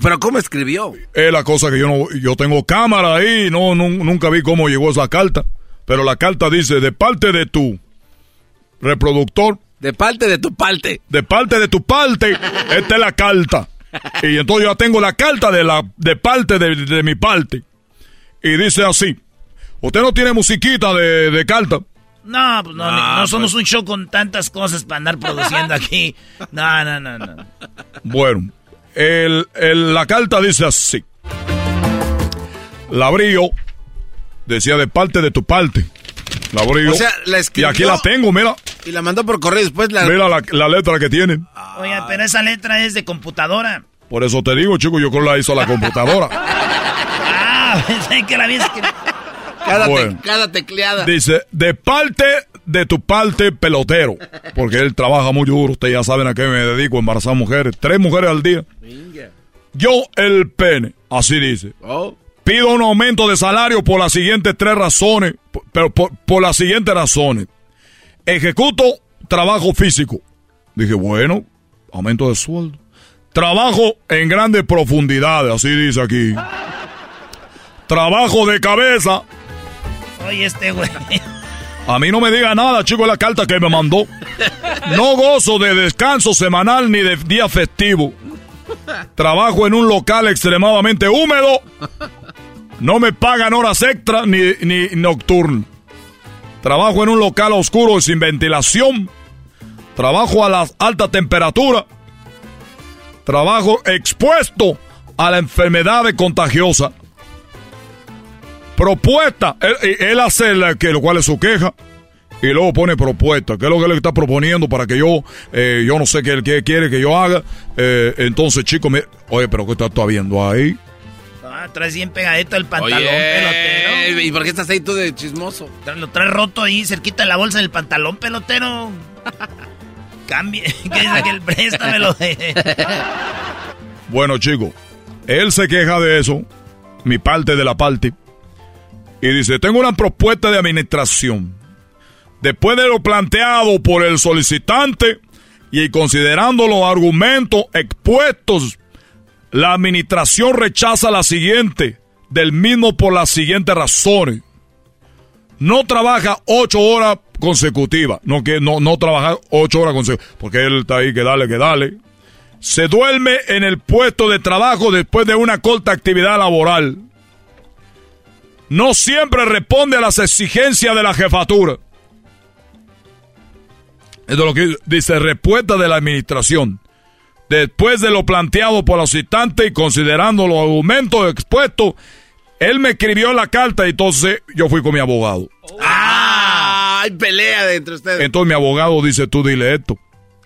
Pero ¿cómo escribió? Es la cosa que yo no, yo tengo cámara ahí, no, nun- nunca vi cómo llegó esa carta. Pero la carta dice, de parte de tú, reproductor. De parte de tu parte. De parte de tu parte. Esta es la carta. Y entonces yo ya tengo la carta de la de parte de, de mi parte. Y dice así. Usted no tiene musiquita de, de carta. No, pues no, Ah, no somos pues. un show con tantas cosas para andar produciendo aquí. No, no, no, no. Bueno, el, el- la carta dice así. La abrí yo. Decía de parte de tu parte. La abrí yo. O sea, la y escribió- aquí la tengo, mira. Y la mandó por correo después la... Mira la, la letra que tiene. Oiga, pero esa letra es de computadora. Por eso te digo, chico, yo creo que la hizo la computadora. Ah, pensé que la había escrito. Cada, te- Bueno. cada tecleada. Dice, de parte de tu parte pelotero. Porque él trabaja muy duro. Ustedes ya saben a qué me dedico, embarazar mujeres. Tres mujeres al día. Yo el pene. Así dice. Oh. Pido un aumento de salario por las siguientes tres razones. Pero por, por las siguientes razones. Ejecuto trabajo físico. Dije, bueno, aumento de sueldo. Trabajo en grandes profundidades, así dice aquí. Trabajo de cabeza. Oye, este güey. A mí no me diga nada, chico, la carta que me mandó. No gozo de descanso semanal ni de día festivo. Trabajo en un local extremadamente húmedo. No me pagan horas extra ni, ni nocturno. Trabajo en un local oscuro y sin ventilación. Trabajo a la alta temperatura. Trabajo expuesto a la enfermedad contagiosa. Propuesta. Él, él hace la, que, lo cual es su queja. Y luego pone propuesta. ¿Qué es lo que le está proponiendo para que yo, eh, yo no sé qué él quiere que yo haga? Eh, entonces, chicos, me- oye, pero ¿qué estás tú viendo ahí? Ah, traes bien pegadito el pantalón Oye, pelotero. ¿y por qué estás ahí tú de chismoso? Lo traes roto ahí cerquita de la bolsa del pantalón pelotero. Cambie. ¿Qué dice aquel? Préstamelo. Bueno, chicos, él se queja de eso, mi parte de la parte, y dice, tengo una propuesta de administración. Después de lo planteado por el solicitante y considerando los argumentos expuestos, la administración rechaza la siguiente, del mismo por las siguientes razones. No trabaja ocho horas consecutivas, no que no, no trabaja ocho horas consecutivas, porque él está ahí que dale, que dale se duerme en el puesto de trabajo después de una corta actividad laboral. No siempre responde a las exigencias de la jefatura. Esto es lo que dice respuesta de la administración. Después de lo planteado por el asistente y considerando los argumentos expuestos, él me escribió la carta y entonces yo fui con mi abogado. ¡Ah! Hay pelea de entre ustedes. Entonces mi abogado dice, tú dile esto.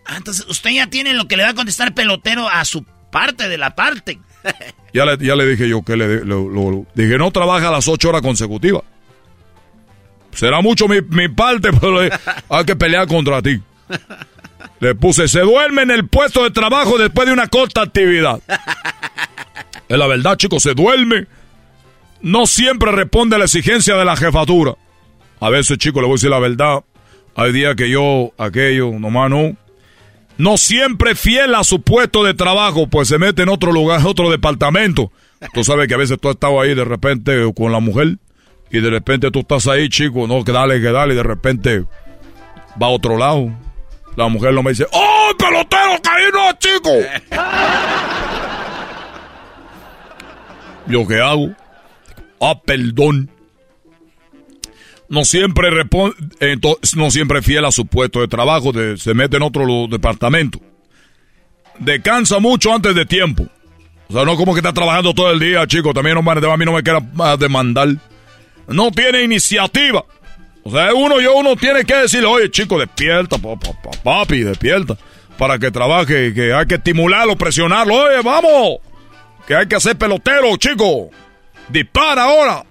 Ah, entonces usted ya tiene lo que le va a contestar pelotero a su parte de la parte. Ya le, ya le dije yo que le, lo- lo- dije, no trabaja las ocho horas consecutivas. Será mucho mi, mi parte, pero hay que pelear contra ti. Le puse, se duerme en el puesto de trabajo después de una corta actividad. Es la verdad, chicos, se duerme. No siempre responde a la exigencia de la jefatura. A veces, chicos, le voy a decir la verdad. Hay días que yo, aquello, nomás no. No siempre fiel a su puesto de trabajo, pues se mete en otro lugar, otro departamento. Tú sabes que a veces tú has estado ahí de repente con la mujer y de repente tú estás ahí, chico, no, que dale, que dale, y de repente va a otro lado. La mujer no me dice, ¡Oh, pelotero, ahí no, chico! ¿Yo qué hago? Ah, perdón. No siempre entonces, no siempre fiel a su puesto de trabajo, de- se mete en otro departamento. Descansa mucho antes de tiempo. O sea, no como que está trabajando todo el día, chico. También no, a mí no me quiera ah, demandar. No tiene iniciativa. O sea, uno yo uno tiene que decirle, oye, chico, despierta, pa- pa- pa- papi, despierta. Para que trabaje, que hay que estimularlo, presionarlo. Oye, vamos. Que hay que hacer pelotero, chico. Dispara ahora.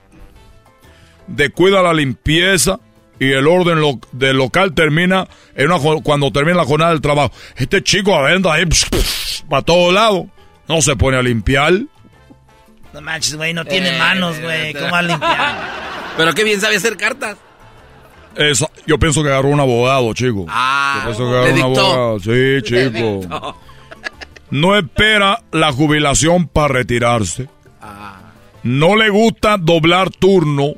Descuida la limpieza y el orden lo- del local termina en una, cuando termina la jornada del trabajo. Este chico adentro ahí para todos lados. No se pone a limpiar. No manches, güey, no tiene Eh, manos, güey. ¿Cómo va a limpiar? Pero qué bien sabe hacer cartas. Esa- yo pienso que agarró un abogado, chico. Ah, yo pienso que agarró un abogado. Sí, chico. No espera la jubilación para retirarse. No le gusta doblar turno.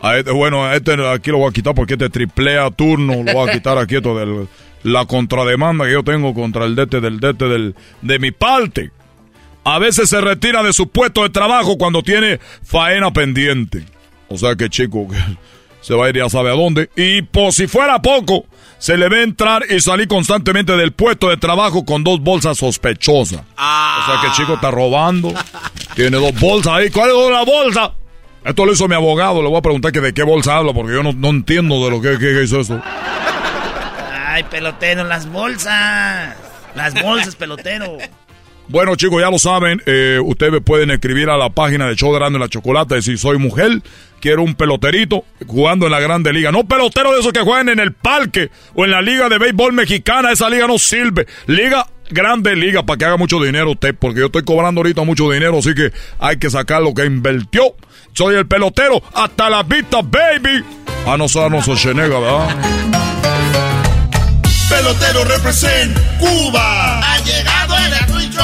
A este, bueno, a este aquí lo voy a quitar porque este triplea turno. Lo voy a quitar aquí esto de la contrademanda que yo tengo contra el dete del dete del, de mi parte. A veces se retira de su puesto de trabajo cuando tiene faena pendiente. O sea que chico, se va a ir ya sabe a dónde. Y por si fuera poco, se le ve entrar y salir constantemente del puesto de trabajo con dos bolsas sospechosas. O sea que chico está robando. Tiene dos bolsas ahí. ¿Cuál es la bolsa? Esto lo hizo mi abogado. Le voy a preguntar que de qué bolsa habla porque yo no, no entiendo de lo que, que hizo eso. Ay, pelotero, las bolsas. Las bolsas, pelotero. Bueno, chicos, ya lo saben. Eh, ustedes pueden escribir a la página de Show de Grande la Chocolata si soy mujer, quiero un peloterito jugando en la Grande Liga. No pelotero de esos que juegan en el parque o en la Liga de Béisbol Mexicana. Esa liga no sirve. Liga Grande Liga para que haga mucho dinero usted, porque yo estoy cobrando ahorita mucho dinero, así que hay que sacar lo que invirtió. Soy el pelotero. Hasta la vista, baby. A no ser, no soy Chenega, ¿verdad? Pelotero represent Cuba. Ha llegado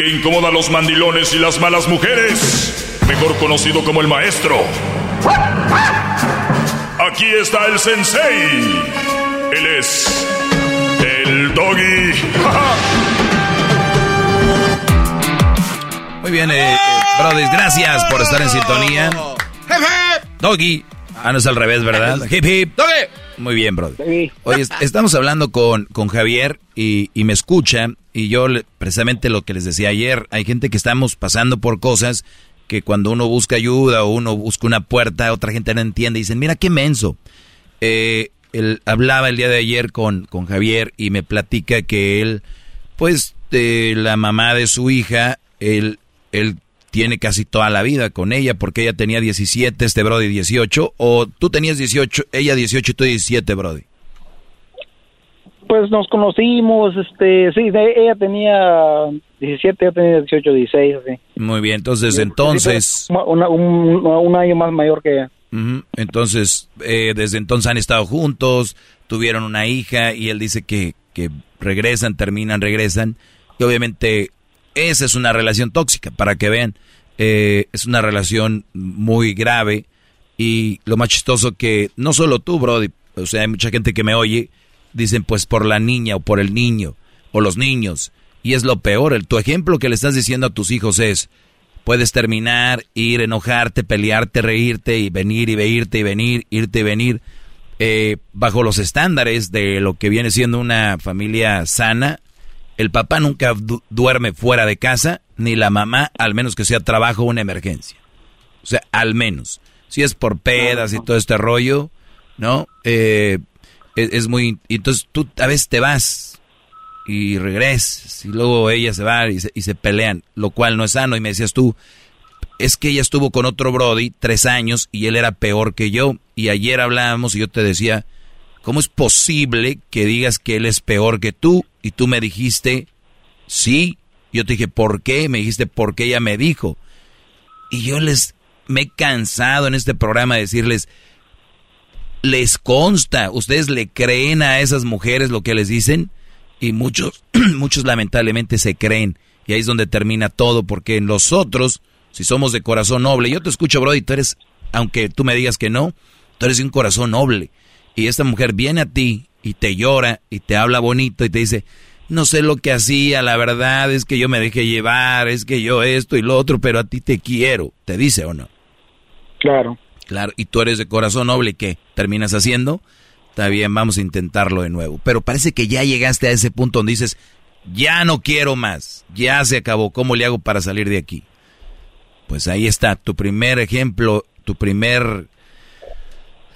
Que incomoda a los mandilones y las malas mujeres. Mejor conocido como el maestro. Aquí está el sensei. Él es el doggy. Muy bien, eh, eh, brothers, gracias por estar en sintonía. Doggy. Ah, no es al revés, ¿verdad? Hip hip. Muy bien, brother. Oye, est- estamos hablando con, con Javier y, y me escucha y yo le- precisamente lo que les decía ayer, hay gente que estamos pasando por cosas que cuando uno busca ayuda o uno busca una puerta, otra gente no entiende y dicen, mira qué menso. Eh, él hablaba el día de ayer con, con Javier y me platica que él, pues, de la mamá de su hija, él, él tiene casi toda la vida con ella porque ella tenía 17, este Brody 18, o tú tenías 18, ella 18 y tú 17, Brody. Pues nos conocimos, este, sí, ella tenía 17, yo tenía 18, 16, así. Muy bien, entonces, entonces... Una- un, un año más mayor que ella. Entonces, eh, desde entonces han estado juntos, tuvieron una hija y él dice que, que regresan, terminan, regresan. Y obviamente esa es una relación tóxica, para que vean. Eh, es una relación muy grave y lo más chistoso que no solo tú, Brody, o sea, hay mucha gente que me oye, dicen pues por la niña o por el niño o los niños. Y es lo peor, el, tu ejemplo que le estás diciendo a tus hijos es, Puedes terminar, ir, enojarte, pelearte, reírte y venir y veirte y venir, irte y venir, eh, bajo los estándares de lo que viene siendo una familia sana. El papá nunca du- duerme fuera de casa, ni la mamá, al menos que sea trabajo o una emergencia. O sea, al menos. Si es por pedas y todo este rollo, ¿no? Eh, es, es muy... y Entonces tú a veces te vas y regresas y luego ella se va y se, y se pelean, lo cual no es sano. Y me decías tú, es que ella estuvo con otro Brody tres años y él era peor que yo. Y ayer hablábamos y yo te decía, ¿cómo es posible que digas que él es peor que tú? Y tú me dijiste, sí. Yo te dije, ¿por qué? Me dijiste, porque ella me dijo. Y yo les me he cansado en este programa de decirles, les consta, ustedes le creen a esas mujeres lo que les dicen y muchos, muchos lamentablemente se creen y ahí es donde termina todo porque nosotros, si somos de corazón noble, yo te escucho Brody, tú eres, aunque tú me digas que no, tú eres de un corazón noble y esta mujer viene a ti y te llora y te habla bonito y te dice, no sé lo que hacía, la verdad es que yo me dejé llevar, es que yo esto y lo otro, pero a ti te quiero, te dice o no. Claro. Claro, y tú eres de corazón noble, ¿qué? ¿Terminas haciendo? Está bien, vamos a intentarlo de nuevo. Pero parece que ya llegaste a ese punto donde dices, ya no quiero más, ya se acabó, ¿cómo le hago para salir de aquí? Pues ahí está, tu primer ejemplo, tu primer,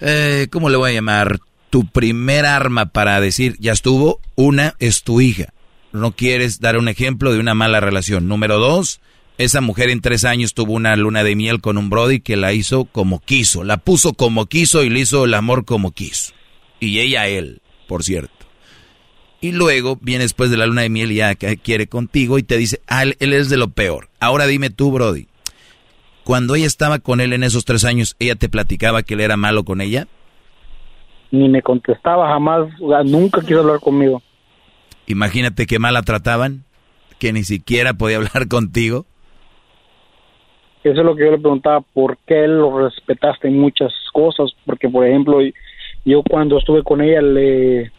eh, ¿cómo le voy a llamar? Tu primer arma para decir, ya estuvo, una es tu hija. No quieres dar un ejemplo de una mala relación. Número dos, esa mujer en tres años tuvo una luna de miel con un Brody que la hizo como quiso. La puso como quiso y le hizo el amor como quiso. Y ella a él, por cierto. Y luego viene después de la luna de miel y ya quiere contigo y te dice, ah, él, él es de lo peor. Ahora dime tú, Brody, cuando ella estaba con él en esos tres años, ¿ella te platicaba que él era malo con ella? Ni me contestaba jamás, nunca quiso hablar conmigo. Imagínate qué mal la trataban, que ni siquiera podía hablar contigo. Eso es lo que yo le preguntaba, ¿por qué lo respetaste en muchas cosas? Porque, por ejemplo, yo cuando estuve con ella le,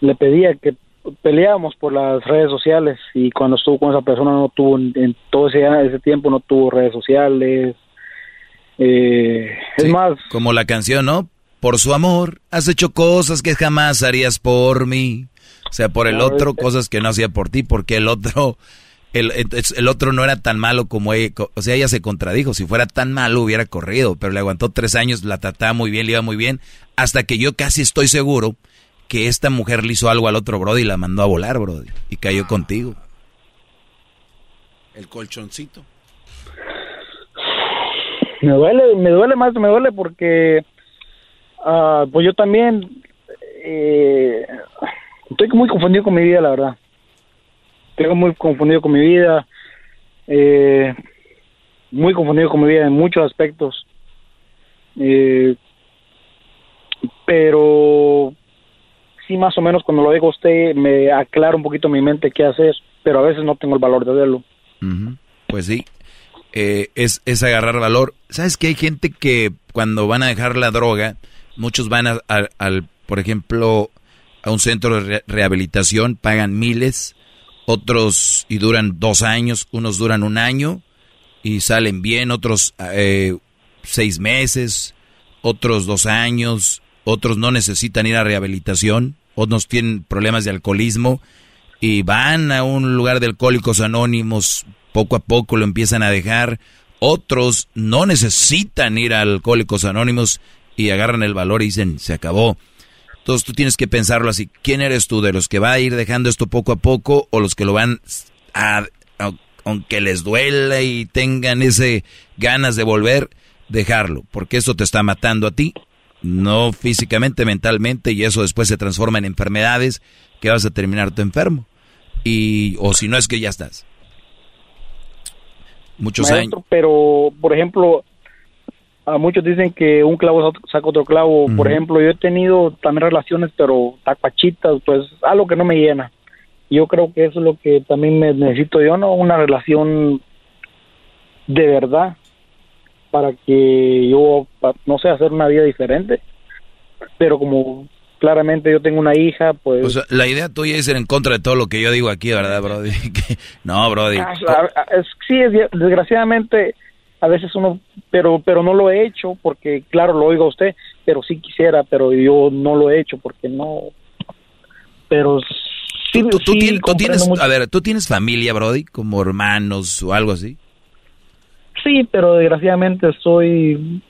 le pedía que peleábamos por las redes sociales y cuando estuvo con esa persona no tuvo, en todo ese, ese tiempo no tuvo redes sociales. Eh, es más... Como la canción, ¿no? Por su amor, has hecho cosas que jamás harías por mí. O sea, por el otro, cosas que no hacía por ti, porque el otro el, el, otro no era tan malo como ella, o sea, ella se contradijo, si fuera tan malo hubiera corrido, pero le aguantó tres años, la trataba muy bien, le iba muy bien, hasta que yo casi estoy seguro que esta mujer le hizo algo al otro Brody y la mandó a volar, Brody, y cayó contigo. El colchoncito. Me duele, me duele más, me duele porque, uh, pues yo también eh, estoy muy confundido con mi vida, la verdad tengo muy confundido con mi vida, eh, muy confundido con mi vida en muchos aspectos. Eh, pero sí, más o menos cuando lo digo a usted, me aclara un poquito mi mente qué hacer, pero a veces no tengo el valor de verlo. Pues sí, eh, es, es agarrar valor. ¿Sabes que hay gente que cuando van a dejar la droga, muchos van a, al, por ejemplo, a un centro de rehabilitación, pagan miles, otros y duran dos años, unos duran un año y salen bien, otros eh, seis meses, otros dos años, otros no necesitan ir a rehabilitación, otros tienen problemas de alcoholismo y van a un lugar de alcohólicos anónimos, poco a poco lo empiezan a dejar, otros no necesitan ir a alcohólicos anónimos y agarran el valor y dicen, se acabó. Entonces tú tienes que pensarlo así. ¿Quién eres tú? ¿De los que va a ir dejando esto poco a poco o los que lo van a, aunque les duela y tengan ese ganas de volver, dejarlo? Porque eso te está matando a ti, no físicamente, mentalmente, y eso después se transforma en enfermedades que vas a terminar tu enfermo. Y, o si no es que ya estás. Muchos años. Pero, por ejemplo, a muchos dicen que un clavo saca otro clavo. Por ejemplo, yo he tenido también relaciones, pero tacuachitas, pues algo que no me llena. Yo creo que eso es lo que también me necesito yo, ¿no? Una relación de verdad para que yo, no sé, hacer una vida diferente. Pero como claramente yo tengo una hija, pues... O sea, la idea tuya es ir en contra de todo lo que yo digo aquí, ¿verdad, Brody? no, Brody. Ah, sí, desgraciadamente a veces uno, pero pero no lo he hecho porque, claro, lo oigo a usted, pero sí quisiera, pero yo no lo he hecho porque no, pero sí, ¿Tú, tienes, a ver, ¿tú tienes familia, Brody, como hermanos o algo así? Sí, pero desgraciadamente soy,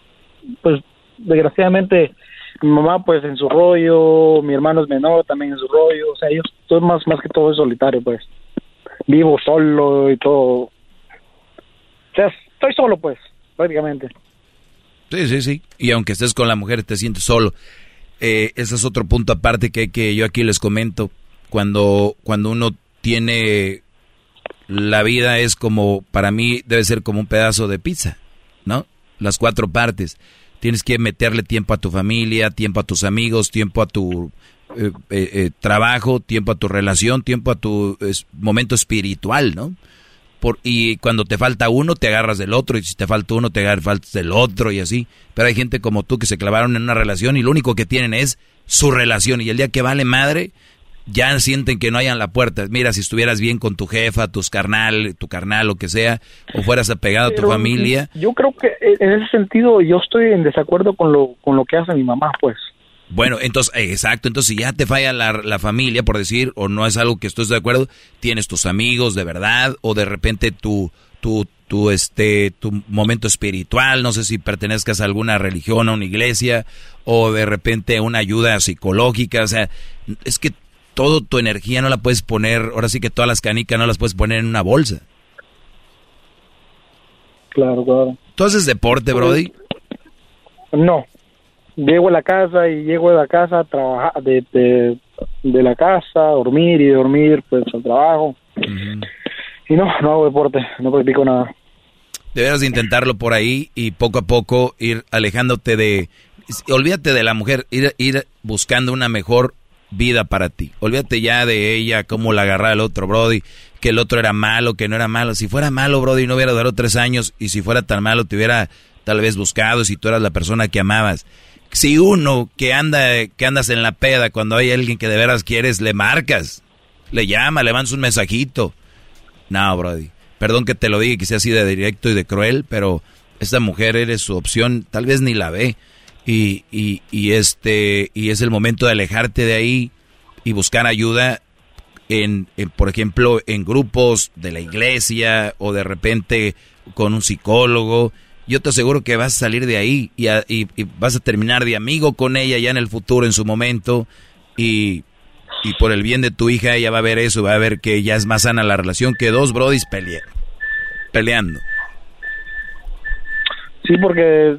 pues, desgraciadamente mi mamá pues en su rollo, mi hermano es menor también en su rollo, o sea, yo estoy más, más que todo solitario, pues, vivo solo y todo. O sea, estoy solo, pues, prácticamente. Sí, sí, sí. Y aunque estés con la mujer, te sientes solo. Eh, ese es otro punto aparte que, que yo aquí les comento. Cuando, cuando uno tiene la vida es como, para mí debe ser como un pedazo de pizza, ¿no? Las cuatro partes. Tienes que meterle tiempo a tu familia, tiempo a tus amigos, tiempo a tu eh, eh, trabajo, tiempo a tu relación, tiempo a tu momento espiritual, ¿no? Y cuando te falta uno, te agarras del otro, y si te falta uno, te agarras del otro, y así. Pero hay gente como tú que se clavaron en una relación y lo único que tienen es su relación, y el día que vale madre, ya sienten que no hayan la puerta. Mira, si estuvieras bien con tu jefa, tus carnal, tu carnal, lo que sea, o fueras apegado a tu familia. Yo creo que en ese sentido yo estoy en desacuerdo con lo, con lo que hace mi mamá, pues. Bueno, entonces, eh, exacto, entonces si ya te falla la, familia, por decir, o no es algo que estés de acuerdo, tienes tus amigos de verdad, o de repente tu, tu, tu, este, tu momento espiritual, no sé si pertenezcas a alguna religión, a una iglesia, o de repente una ayuda psicológica, o sea, es que toda tu energía no la puedes poner, ahora sí que todas las canicas no las puedes poner en una bolsa. Claro, claro. ¿Tú haces deporte, Brody? No llego a la casa y llego a la casa a trabajar, de, de la casa, dormir y de dormir pues al trabajo. Y no, no hago deporte, no practico nada. Deberías de intentarlo por ahí y poco a poco ir alejándote de... Olvídate de la mujer, ir, ir buscando una mejor vida para ti. Olvídate ya de ella, cómo la agarraba el otro Brody, que el otro era malo, que no era malo. Si fuera malo, Brody, no hubiera durado tres años y si fuera tan malo, te hubiera tal vez buscado si tú eras la persona que amabas. Si uno que anda, que andas en la peda cuando hay alguien que de veras quieres, le marcas, le llama, le mandas un mensajito. No, Brody. Perdón que te lo diga, que sea así de directo y de cruel, pero esta mujer eres su opción, tal vez ni la ve. Y, y, y este, y es el momento de alejarte de ahí y buscar ayuda en, por ejemplo, en grupos de la iglesia o de repente con un psicólogo. Yo te aseguro que vas a salir de ahí y, y, vas a terminar de amigo con ella ya en el futuro, en su momento. Y, y por el bien de tu hija, ella va a ver eso, va a ver que ya es más sana la relación que dos brodis peleando. Sí, porque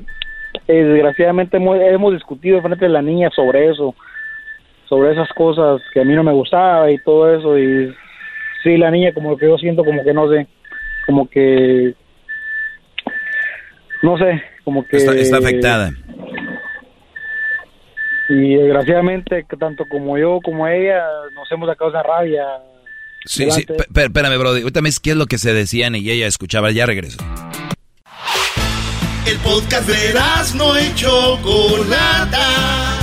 eh, desgraciadamente hemos, hemos discutido frente a la niña sobre eso sobre esas cosas que a mí no me gustaba y todo eso y sí la niña como que yo siento como que no sé como que no sé como que está, afectada. Y desgraciadamente tanto como yo como ella nos hemos sacado esa rabia sí sí. espérame bro ahorita me qué es lo que se decían y ella escuchaba. Ya regreso. El podcast de no hecho Chocolata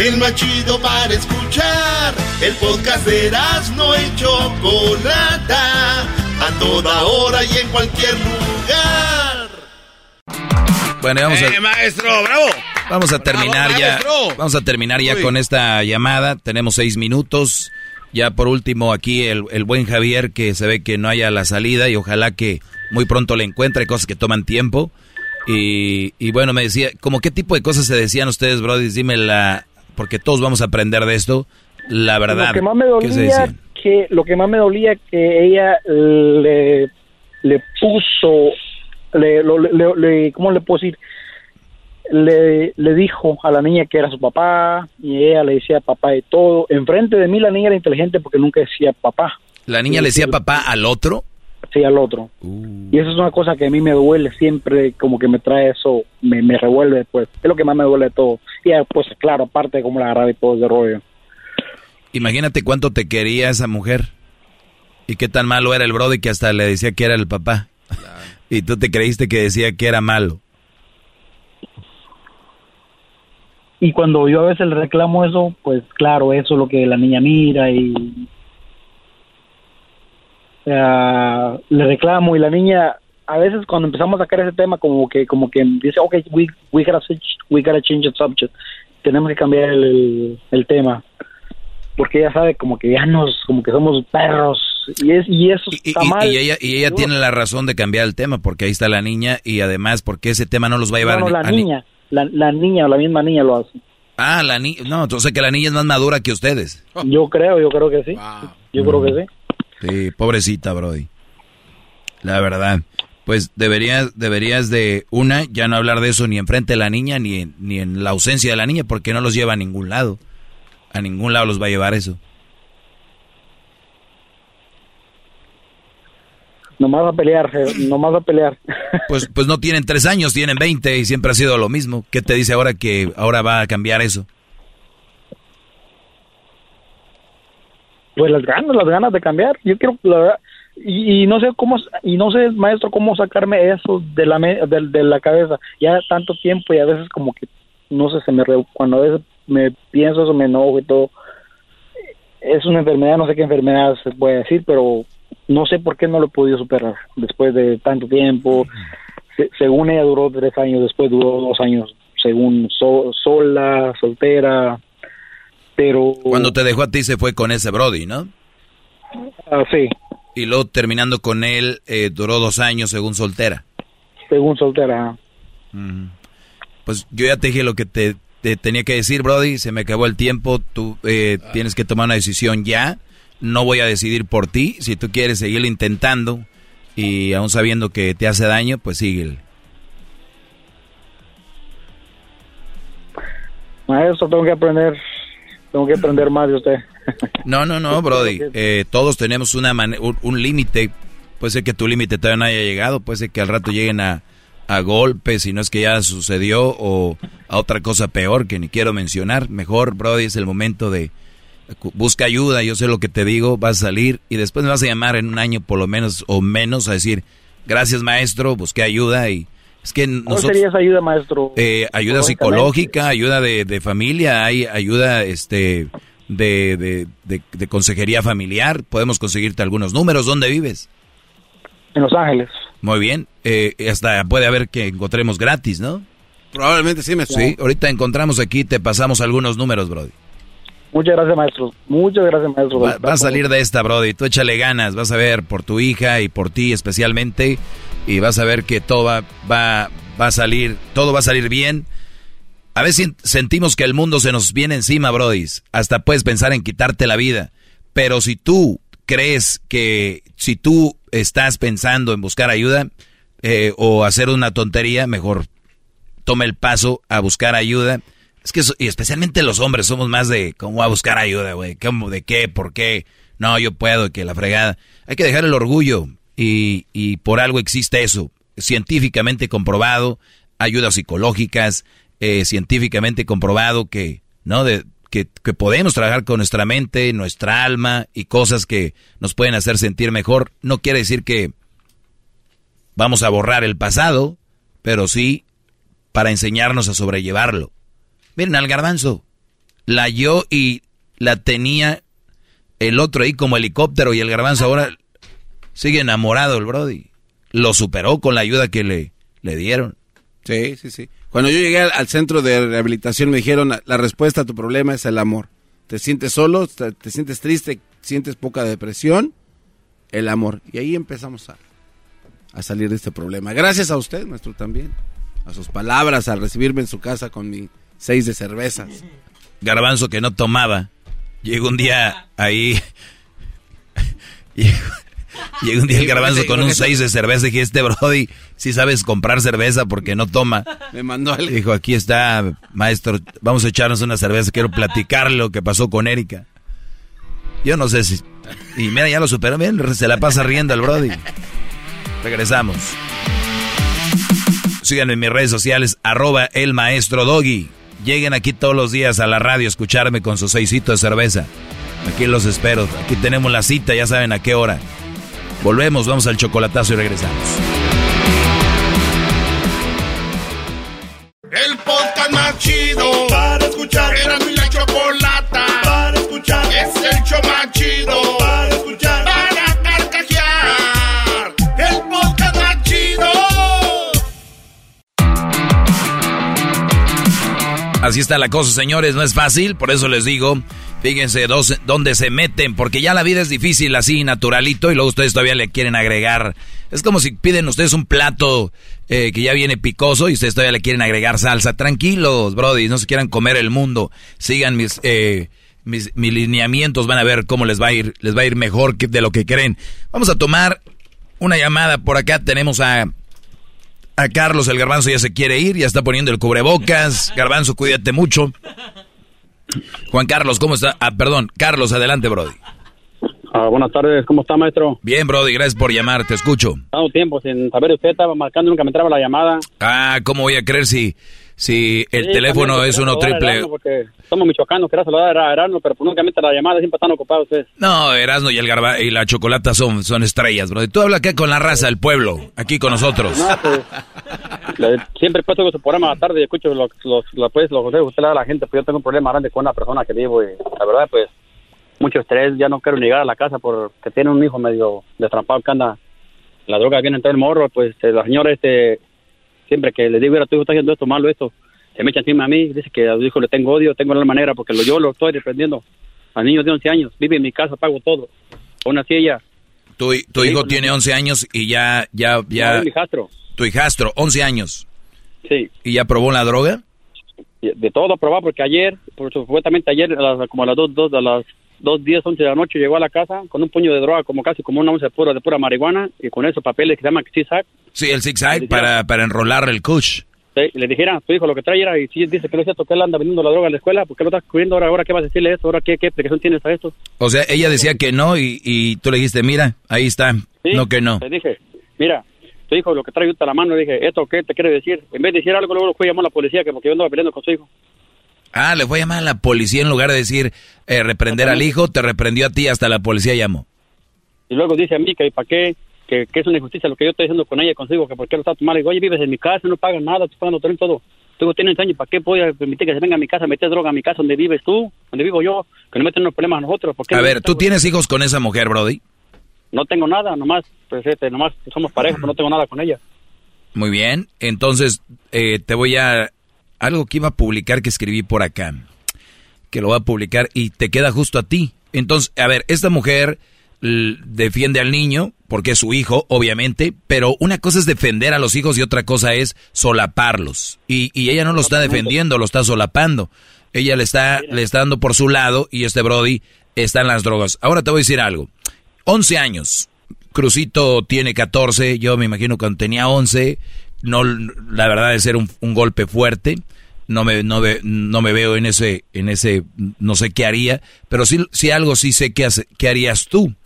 el más chido para escuchar. El podcast de no y Chocolata, a toda hora y en cualquier lugar. Bueno, vamos a... Eh, maestro, bravo. Vamos a terminar ya. Vamos a terminar ya con esta llamada. Tenemos seis minutos. Ya por último aquí el, el, buen Javier que se ve que no haya la salida y ojalá que muy pronto le encuentre. cosas que toman tiempo. Y, y bueno, me decía, ¿como qué tipo de cosas se decían ustedes, Brody? Dime la, porque todos vamos a aprender de esto, la verdad. Lo que más me dolía, que, lo que más me dolía que ella le, le puso, le, le, ¿cómo le puedo decir? Le, le dijo a la niña que era su papá y ella le decía papá de todo. Enfrente de mí la niña era inteligente porque nunca decía papá. ¿La niña le decía papá al otro? sí al otro. Uh. Y eso es una cosa que a mí me duele siempre, como que me trae eso, me, me revuelve pues. Es lo que más me duele de todo. Y pues claro, aparte como la agarraba y todo ese rollo. Imagínate cuánto te quería esa mujer. Y qué tan malo era el brody que hasta le decía que era el papá. Y tú te creíste que decía que era malo. Y cuando yo a veces le reclamo eso, pues claro, eso es lo que la niña mira y le reclamo y la niña a veces cuando empezamos a sacar ese tema como que como que dice ok we we gotta we gotta change the subject. Tenemos que cambiar el, el, tema. Porque ella sabe como que ya nos como que somos perros y es y eso está mal y ella y ella tiene la razón de cambiar el tema porque ahí está la niña y además porque ese tema no los va a llevar no, la niña la, la niña o la misma niña lo hace ah la niña no entonces que la niña es más madura que ustedes yo creo yo creo que sí yo creo que sí Sí, pobrecita, Brody. La verdad. Pues deberías, deberías de, una, ya no hablar de eso ni enfrente de la niña, ni ni en la ausencia de la niña, porque no los lleva a ningún lado. A ningún lado los va a llevar eso. Nomás a pelear, nomás a pelear. Pues, pues no tienen tres años, tienen veinte y siempre ha sido lo mismo. ¿Qué te dice ahora que ahora va a cambiar eso? pues las ganas, las ganas de cambiar. Yo quiero, la verdad, y, no sé cómo, y no sé, maestro, cómo sacarme eso de la, de, la cabeza. Ya tanto tiempo y a veces como que, no sé, se me, cuando a veces me pienso eso, me enojo y todo. Es una enfermedad, no sé qué enfermedad se puede decir, pero no sé por qué no lo he podido superar después de tanto tiempo. según ella duró tres años, después duró dos años, según sola, soltera, pero... Cuando te dejó a ti se fue con ese Brody, ¿no? Ah, sí. Y luego terminando con él, eh, duró dos años según soltera. Según soltera. Pues yo ya te dije lo que te, tenía que decir, Brody. Se me acabó el tiempo. Tú eh, tienes que tomar una decisión ya. No voy a decidir por ti. Si tú quieres seguir intentando y aún sabiendo que te hace daño, pues síguele. Maestro, tengo que aprender tengo que aprender más de usted. No, no, no, Brody. Eh, todos tenemos una un, un límite. Puede ser que tu límite todavía no haya llegado. Puede ser que al rato lleguen a, a golpes, si no es que ya sucedió, o a otra cosa peor que ni quiero mencionar. Mejor, Brody, es el momento de busca ayuda. Yo sé lo que te digo, vas a salir y después me vas a llamar en un año por lo menos o menos a decir, gracias maestro, busqué ayuda y es que ¿Cuál nosotros... sería esa ayuda, maestro? Eh, ayuda psicológica, ayuda de, de familia, hay ayuda este de, de, de- de consejería familiar. Podemos conseguirte algunos números. ¿Dónde vives? En Los Ángeles. Muy bien. Eh, hasta puede haber que encontremos gratis, ¿no? Probablemente sí me Sí, ahorita encontramos aquí, te pasamos algunos números, Brody. Muchas gracias, maestro. Muchas gracias, maestro. Va, va a salir de esta, Brody. Tú échale ganas, vas a ver por tu hija y por ti especialmente. Y vas a ver que todo va, va, va a salir, todo va a salir bien. A veces sentimos que el mundo se nos viene encima, Brody. Hasta puedes pensar en quitarte la vida. Pero si tú crees que, si tú estás pensando en buscar ayuda eh, o hacer una tontería, mejor toma el paso a buscar ayuda. Es que, y especialmente los hombres, somos más de cómo a buscar ayuda, güey. ¿Cómo? ¿De qué? ¿Por qué? No, yo puedo, que la fregada. Hay que dejar el orgullo y, y por algo existe eso. Científicamente comprobado, ayudas psicológicas, eh, científicamente comprobado que, ¿no? De, que, que podemos trabajar con nuestra mente, nuestra alma y cosas que nos pueden hacer sentir mejor. No quiere decir que vamos a borrar el pasado, pero sí para enseñarnos a sobrellevarlo. Miren al garbanzo, la yo y la tenía el otro ahí como helicóptero y el garbanzo ahora sigue enamorado el Brody. Lo superó con la ayuda que le, le dieron. Sí, sí, sí. Cuando yo llegué al, centro de rehabilitación me dijeron, la respuesta a tu problema es el amor. Te sientes solo, te, te sientes triste, sientes poca depresión, el amor. Y ahí empezamos a, a salir de este problema. Gracias a usted, maestro, también. A sus palabras, al recibirme en su casa con mi seis de cervezas. Garbanzo que no tomaba. Llegó un día ahí. llegó, un día el garbanzo con un seis de cerveza. Dije, este Brody, si sabes comprar cerveza porque no toma. Me mandó al... Dijo, aquí está, maestro, vamos a echarnos una cerveza. Quiero platicar lo que pasó con Erika. Yo no sé si... Y mira, ya lo superó bien, se la pasa riendo al Brody. Regresamos. Síganme en mis redes sociales, arroba el maestro Doggy. Lleguen aquí todos los días a la radio a escucharme con su seisito de cerveza. Aquí los espero. Aquí tenemos la cita, ya saben a qué hora. Volvemos, vamos al chocolatazo y regresamos. El podcast más chido Así está la cosa, señores, no es fácil, por eso les digo, fíjense dos, dónde se meten, porque ya la vida es difícil así, naturalito, y luego ustedes todavía le quieren agregar. Es como si piden ustedes un plato eh, que ya viene picoso y ustedes todavía le quieren agregar salsa. Tranquilos, brody, no se quieran comer el mundo. Sigan mis, eh, mis, lineamientos, van a ver cómo les va a ir, les va a ir mejor que de lo que creen. Vamos a tomar una llamada por acá, tenemos a a Carlos, el garbanzo ya se quiere ir, ya está poniendo el cubrebocas. Garbanzo, cuídate mucho. Juan Carlos, ¿cómo está? Ah, perdón, Carlos, adelante, Brody. Ah, buenas tardes, ¿cómo está, maestro? Bien, Brody, gracias por llamar, te escucho. Tanto tiempo sin saber, usted estaba marcando, nunca me entraba la llamada. Ah, ¿cómo voy a creer si, si el Sí, teléfono es uno triple? Porque somos michoacanos, quería saludar a Erasmo, pero nunca me entra la llamada, siempre están ocupados ustedes. No, Erasmo y el garba y la chocolata son, son estrellas, Brody. Tú habla acá con la raza del pueblo, aquí con nosotros. No, pues, le- siempre he puesto su programa a la tarde y escucho los, los, los, pues, los consejos que usted le da a la gente, pues yo tengo un problema grande con una persona que vivo y la verdad, pues, mucho estrés, ya no quiero llegar a la casa porque tiene un hijo medio destrampado que anda, la droga viene en todo el morro, pues eh, la señora, este, siempre que le digo, mira, tu hijo está haciendo esto malo, esto, se me echa encima a mí, dice que a su hijo le tengo odio, tengo la manera porque lo, yo lo estoy defendiendo. A niños de 11 años, vive en mi casa, pago todo. Aún así ella, Tu, tu hijo tiene 11 años y ya, ya, ya... No, mi hijastro. Tu hijastro, 11 años. Sí. ¿Y ya probó la droga? de todo probado porque ayer, por supuestamente ayer, como a las dos, dos, a las dos, diez, once de la noche llegó a la casa con un puño de droga, como casi como una once de pura, de pura marihuana y con esos papeles que se llaman zigzag. Sí, el zigzag para, para enrolar el kush. Sí, le, le dijera, tu hijo lo que trae era, y si dice que no es cierto que él anda vendiendo la droga en la escuela, ¿por qué lo estás cubriendo ahora? ¿Ahora qué vas a decirle eso? ¿Ahora qué, qué explicación tienes a esto? O sea, ella decía que no y, y tú le dijiste, mira, ahí está, Sí, no que no. Le dije, mira, tu hijo lo que trae a la mano, le dije, ¿esto qué te quiere decir? En vez de decir algo, luego lo fue a llamar a la policía, que porque yo andaba peleando con su hijo. Ah, le fue a llamar a la policía en lugar de decir eh, reprender al hijo, te reprendió a ti, hasta la policía llamó. Y luego dice a mí que para qué, que, que es una injusticia lo que yo estoy haciendo con ella, consigo, que por qué lo está tomando. Digo, oye, vives en mi casa, no pagas nada, tú pagando todo y todo. Tú tienes años, ¿para qué voy a permitir que se venga a mi casa a meter droga a mi casa donde vives tú, donde vivo yo, que no meten unos problemas a nosotros? ¿Por qué A ver, ¿tú tienes hijos con esa mujer, Brody? No tengo nada, nomás, pues, este, nomás somos pareja, pero no tengo nada con ella. Muy bien, entonces eh, te voy a... Algo que iba a publicar que escribí por acá, que lo voy a publicar y te queda justo a ti. Entonces, a ver, esta mujer defiende al niño porque es su hijo, obviamente, pero una cosa es defender a los hijos y otra cosa es solaparlos. Y, y ella no lo está defendiendo, lo está solapando. Ella le está, le está dando por su lado y este Brody está en las drogas. Ahora te voy a decir algo. 11 años. Crucito tiene 14, yo me imagino cuando tenía 11, no, la verdad es ser un, un golpe fuerte, no me, no, ve- no me veo en ese, en ese, no sé qué haría, pero sí, sí algo sí sé qué, hace- qué harías tú. En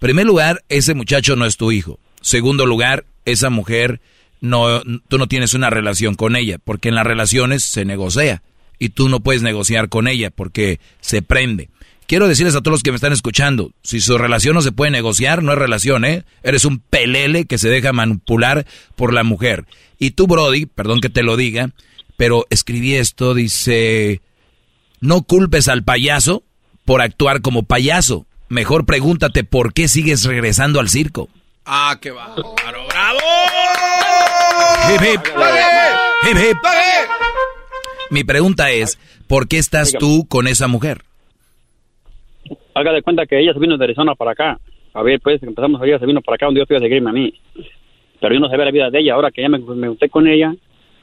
primer lugar, ese muchacho no es tu hijo. Segundo lugar, esa mujer, no, tú no tienes una relación con ella, porque en las relaciones se negocia y tú no puedes negociar con ella porque se prende. Quiero decirles a todos los que me están escuchando, si su relación no se puede negociar, no es relación, ¿eh? Eres un pelele que se deja manipular por la mujer. Y tú, Brody, perdón que te lo diga, pero escribí esto, dice, no culpes al payaso por actuar como payaso. Mejor pregúntate por qué sigues regresando al circo. Ah, qué va. Hip, hip. Hip, hip. Mi pregunta es, ¿por qué estás tú con esa mujer? Haga de cuenta que ella se vino de Arizona para acá. A ver, pues empezamos a ella se vino para acá donde yo fui a seguirme a mí. Pero yo no sabía la vida de ella. Ahora que ya me, me junté con ella,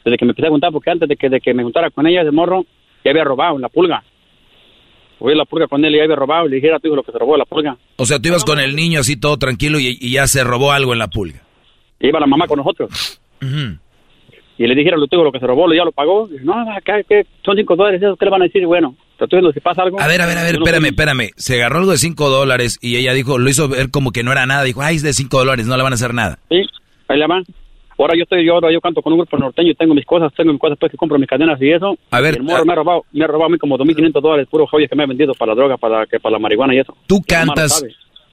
desde que me empecé a juntar, porque antes de que, de que me juntara con ella de morro, ya había robado en la pulga. Fui a la pulga con él y ya había robado. Y le dijera a tu hijo lo que se robó de la pulga. O sea, tú ibas con el niño así todo tranquilo y, y ya se robó algo en la pulga. Y iba la mamá con nosotros. Ujú. Y le dijera a tu hijo lo que se robó, ya lo pagó. Y, no, acá que son cinco dólares, ¿eso qué le van a decir? Bueno, diciendo, si pasa algo. A ver, a ver, a ver, espérame, espérame. Se agarró algo de 5 dólares y ella dijo, lo hizo ver como que no era nada. Dijo, ay, es de 5 dólares, no le van a hacer nada. Sí, ahí la van. Ahora yo estoy, yo ahora yo canto con un grupo norteño y tengo mis cosas, tengo mis cosas pues que compro mis cadenas y eso. A ver, Y el morro me ha robado, me ha robado a mí como 2.500 dólares, puro joyas que me ha vendido para la droga, para que para la marihuana y eso. Tú cantas,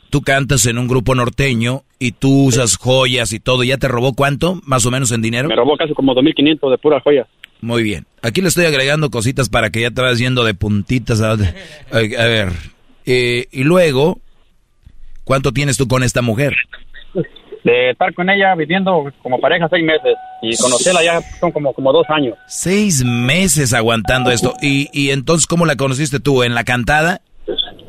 tú cantas en un grupo norteño y tú usas joyas y todo. ¿Ya te robó cuánto, más o menos en dinero? Me robó casi como 2.500 de puras joyas. Muy bien. Aquí le estoy agregando cositas para que ya te vayas yendo de puntitas. A, a- a ver. Eh, y luego, ¿cuánto tienes tú con esta mujer? De estar con ella viviendo como pareja seis meses y conocerla ya son como, como dos años. Seis meses aguantando esto. ¿Y, y entonces cómo la conociste tú? ¿En la cantada?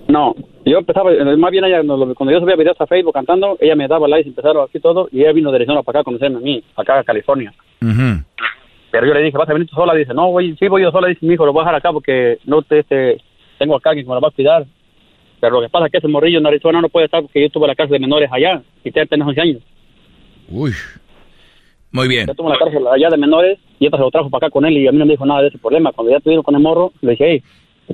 No, yo empezaba, más bien ella, cuando yo subía videos a Facebook cantando, ella me daba likes y empezaron así todo, y ella vino de Arizona para acá a conocerme a mí, acá a California. Pero yo le dije, ¿vas a venir tú sola? Dice, no, voy, sí voy yo sola. Dice, mi hijo, lo voy a dejar acá porque no te, este, tengo acá alguien que me lo va a cuidar. Pero lo que pasa es que ese morrillo en Arizona no puede estar porque yo estuve en la cárcel de menores allá y te tenés 11 años. Uy. Muy bien. Yo estuve en la cárcel allá de menores y esta se lo trajo para acá con él y a mí no me dijo nada de ese problema. Cuando ya tuvieron con el morro, le dije, hey,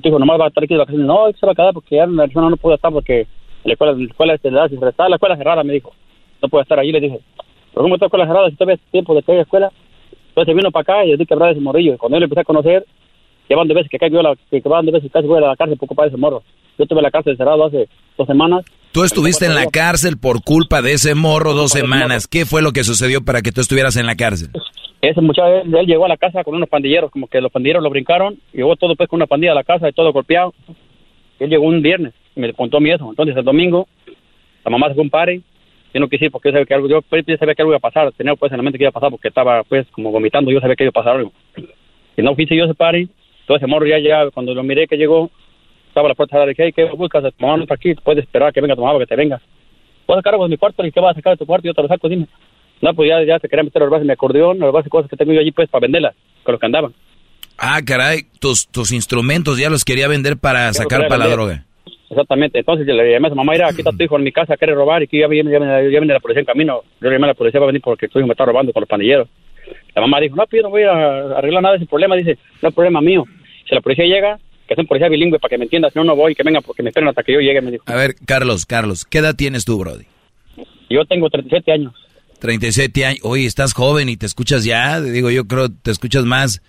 tu hijo nomás va a estar aquí de vacaciones. No, se va a quedar porque ya en Arizona no puede estar porque la escuela, la escuela este, le da, si está la escuela cerrada, me dijo. No puede estar allí, le dije. Pero ¿cómo está la escuela cerrada si todavía tiempo de que haya escuela? Entonces vino para acá y le di que hablar de ese morrillo. Cuando yo le empecé a conocer, ya van de veces que casi voy a la, que que van de veces casi voy a la cárcel por culpa de ese morro. Yo estuve en la cárcel cerrado hace dos semanas. Tú estuviste en la cárcel por culpa de ese morro dos semanas. ¿Qué fue lo que sucedió para que tú estuvieras en la cárcel? Ese muchacho, él, él llegó a la casa con unos pandilleros, como que los pandilleros lo brincaron, llegó todo pues con una pandilla a la casa y todo golpeado. Él llegó un viernes y me contó a mí eso. Entonces el domingo, la mamá se fue a un party, yo no quise porque yo sabía que algo, yo yo sabía que algo iba a pasar, tenía pues en la mente que iba a pasar porque estaba pues como vomitando, yo sabía que iba a pasar algo. Y no fui yo ese party, todo ese morro ya llegaba, cuando lo miré que llegó, estaba a la puerta, le dije, hey, ¿qué buscas? Mamá no está aquí, puedes esperar que venga tu mamá para que te venga. Voy a sacar algo de mi cuarto, ¿y qué vas a sacar de tu cuarto? Yo te lo saco, dime. No, pues ya, ya se quería meter a robarse mi acordeón, a robarse cosas que tengo yo allí pues para venderlas, con los que andaban. Ah, caray, tus, tus instrumentos ya los quería vender para sacar para la droga. Exactamente, entonces yo le llamé a su mamá, mira, aquí está tu hijo en mi casa, quiere robar y que ya viene, ya viene, ya viene la policía en camino. Yo le llamé a la policía, va a venir porque tu hijo me está robando con los pandilleros. La mamá dijo, no, pues yo no voy a arreglar nada de ese problema. Dice, no es problema mío. Si la policía llega, que un policía bilingüe para que me entienda. Si no, no voy, que venga porque me esperen hasta que yo llegue, me dijo. A ver, Carlos, Carlos, ¿qué edad tienes tú, Brody? Yo tengo 37 años. 37 años. Oye, estás joven y te escuchas ya. Digo, yo creo te escuchas más,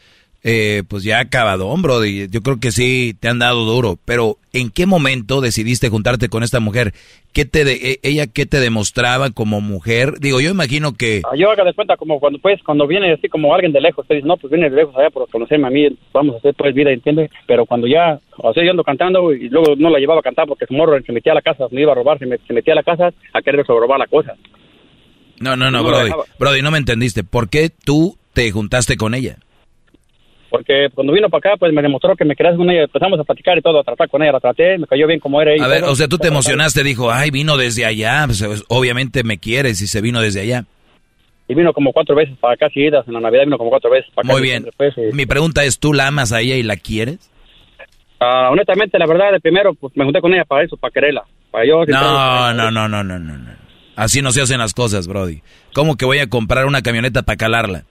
eh, pues ya acabadón, Brody. Yo creo que sí te han dado duro. Pero, ¿en qué momento decidiste juntarte con esta mujer? ¿Qué te de, e- ella qué te demostraba como mujer? Digo, yo imagino que Ah, Yo haga de cuenta como cuando pues cuando viene así como alguien de lejos, te dice, no, pues viene de lejos allá por conocerme a mí, vamos a hacer pues vida, ¿entiendes? Pero cuando ya, o sea, yo ando cantando y luego no la llevaba a cantar porque su morro se metía a la casa, me iba a robar, se, met- se metía a la casa a querer robar la cosa. No, no, no, No Brody. Brody, no me entendiste. ¿Por qué tú te juntaste con ella? Porque cuando vino para acá, pues me demostró que me querías con ella, empezamos a platicar y todo, a tratar con ella, la traté, me cayó bien como era ella. A ver, o sea, tú te emocionaste, dijo, ay, vino desde allá. Pues, obviamente me quieres y se vino desde allá. Y vino como cuatro veces para acá seguidas, en la Navidad vino como cuatro veces para acá. Muy bien. Después, Mi pregunta es, ¿tú la amas a ella y la quieres? ah, honestamente, la verdad, de primero, pues me junté con ella para eso, para quererla. Para yo... No, no, no, no, no, no, no. Así no se hacen las cosas, Brody. ¿Cómo que voy a comprar una camioneta para calarla?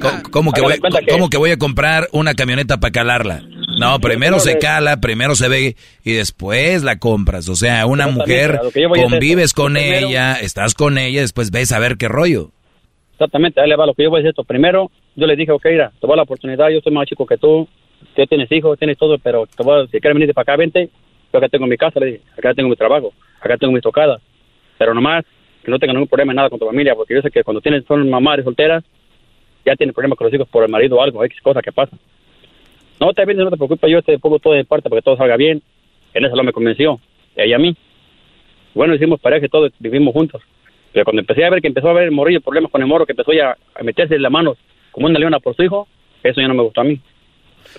¿Cómo, cómo que voy, cómo que voy a comprar una camioneta para calarla? No, primero se cala, primero se ve y después la compras. O sea, una mujer, convives con ella, estás con ella, después ves a ver qué rollo. Exactamente, ahí le va lo que yo voy a decir esto. Primero, yo le dije, ok, mira, te voy a la oportunidad, yo soy más chico que tú, tú tienes hijos, tienes todo, pero te voy a, si quieres venir para acá, vente, yo acá tengo mi casa, le dije, acá tengo mi trabajo, acá tengo mis tocadas, pero nomás que no tenga ningún problema en nada con tu familia, porque yo sé que cuando tienes, son mamás solteras, ya tienen problemas con los hijos por el marido o algo, X cosa que pasa. No vienes, no te preocupes, yo te pongo todo de parte para que todo salga bien. En eso lo me convenció, ella a mí. Bueno, hicimos pareja y todo, vivimos juntos. Pero cuando empecé a ver que empezó a haber el morrillo, problemas con el morro, que empezó ya a meterse en la mano como una leona por su hijo, eso ya no me gustó a mí.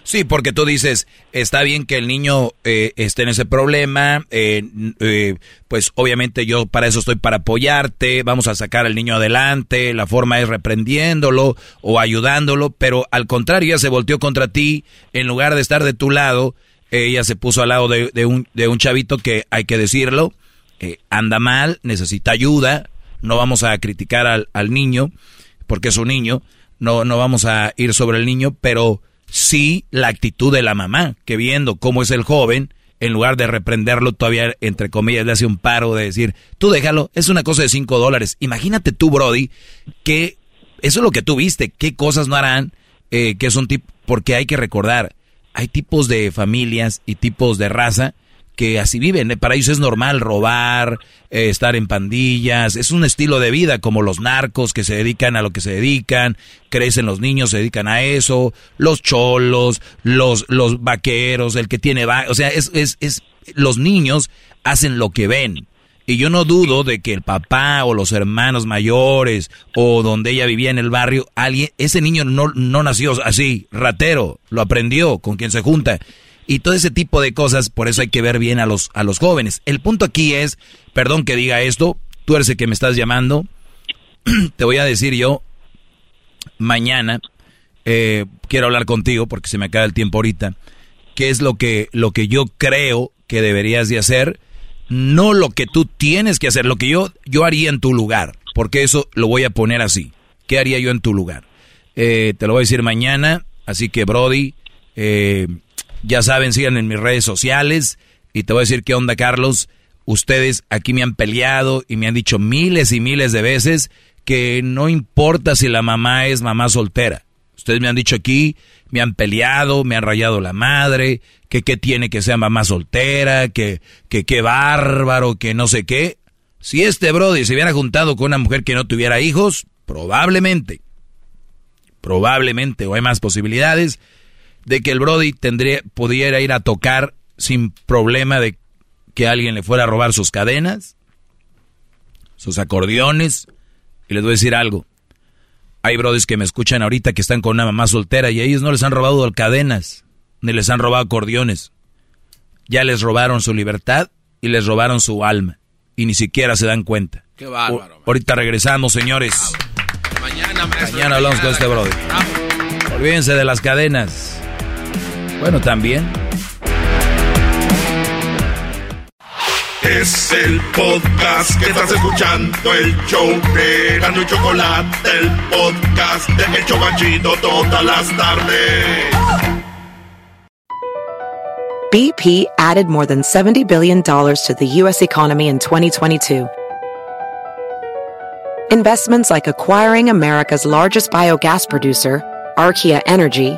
Sí, porque tú dices, está bien que el niño eh, esté en ese problema, eh, eh, pues obviamente yo para eso estoy para apoyarte, vamos a sacar al niño adelante, la forma es reprendiéndolo o ayudándolo, pero al contrario, ella se volteó contra ti, en lugar de estar de tu lado, ella se puso al lado de, de un, de un chavito que hay que decirlo, eh, anda mal, necesita ayuda, no vamos a criticar al, al niño, porque es un niño, no, no vamos a ir sobre el niño, pero sí la actitud de la mamá, que viendo cómo es el joven, en lugar de reprenderlo, todavía, entre comillas, le hace un paro de decir, tú déjalo, es una cosa de cinco dólares. Imagínate tú, Brody, que eso es lo que tú viste, qué cosas no harán, eh, que son porque hay que recordar, hay tipos de familias y tipos de raza que así viven. ¿eh? Para ellos es normal robar, eh, estar en pandillas, es un estilo de vida como los narcos que se dedican a lo que se dedican, crecen los niños, se dedican a eso, los cholos, los, los vaqueros, el que tiene va o sea, es, es, es, los niños hacen lo que ven. Y yo no dudo de que el papá o los hermanos mayores o donde ella vivía en el barrio, alguien, ese niño no, no nació así, ratero, lo aprendió con quien se junta y todo ese tipo de cosas, por eso hay que ver bien a los, a los jóvenes. El punto aquí es, perdón que diga esto, tú eres el que me estás llamando, te voy a decir yo, mañana, eh, quiero hablar contigo porque se me acaba el tiempo ahorita, qué es lo que, lo que yo creo que deberías de hacer, no lo que tú tienes que hacer, lo que yo, yo haría en tu lugar, porque eso lo voy a poner así, ¿qué haría yo en tu lugar? Eh, te lo voy a decir mañana, así que Brody, eh, ya saben, sigan en mis redes sociales y te voy a decir qué onda, Carlos. Ustedes aquí me han peleado y me han dicho miles y miles de veces que no importa si la mamá es mamá soltera. Ustedes me han dicho aquí, me han peleado, me han rayado la madre, que qué tiene que ser mamá soltera, que que qué bárbaro, que no sé qué. Si este Brody se hubiera juntado con una mujer que no tuviera hijos, probablemente, probablemente, o hay más posibilidades, de que el Brody tendría, pudiera ir a tocar sin problema de que alguien le fuera a robar sus cadenas, sus acordeones. Y les voy a decir algo. Hay Brodis que me escuchan ahorita que están con una mamá soltera y a ellos no les han robado cadenas, ni les han robado acordeones. Ya les robaron su libertad y les robaron su alma. Y ni siquiera se dan cuenta. Qué bárbaro. Ahorita regresamos, señores. Mañana, maestro. Mañana hablamos con este Brody. Olvídense de las cadenas. Bueno, también. Es el podcast que estás escuchando, el show de Gano y Chocolate, el podcast de El Chocachito todas las tardes. BP added more than $70 billion to the U.S. economy in 2022. Investments like acquiring America's largest biogas producer, Archaea Energy,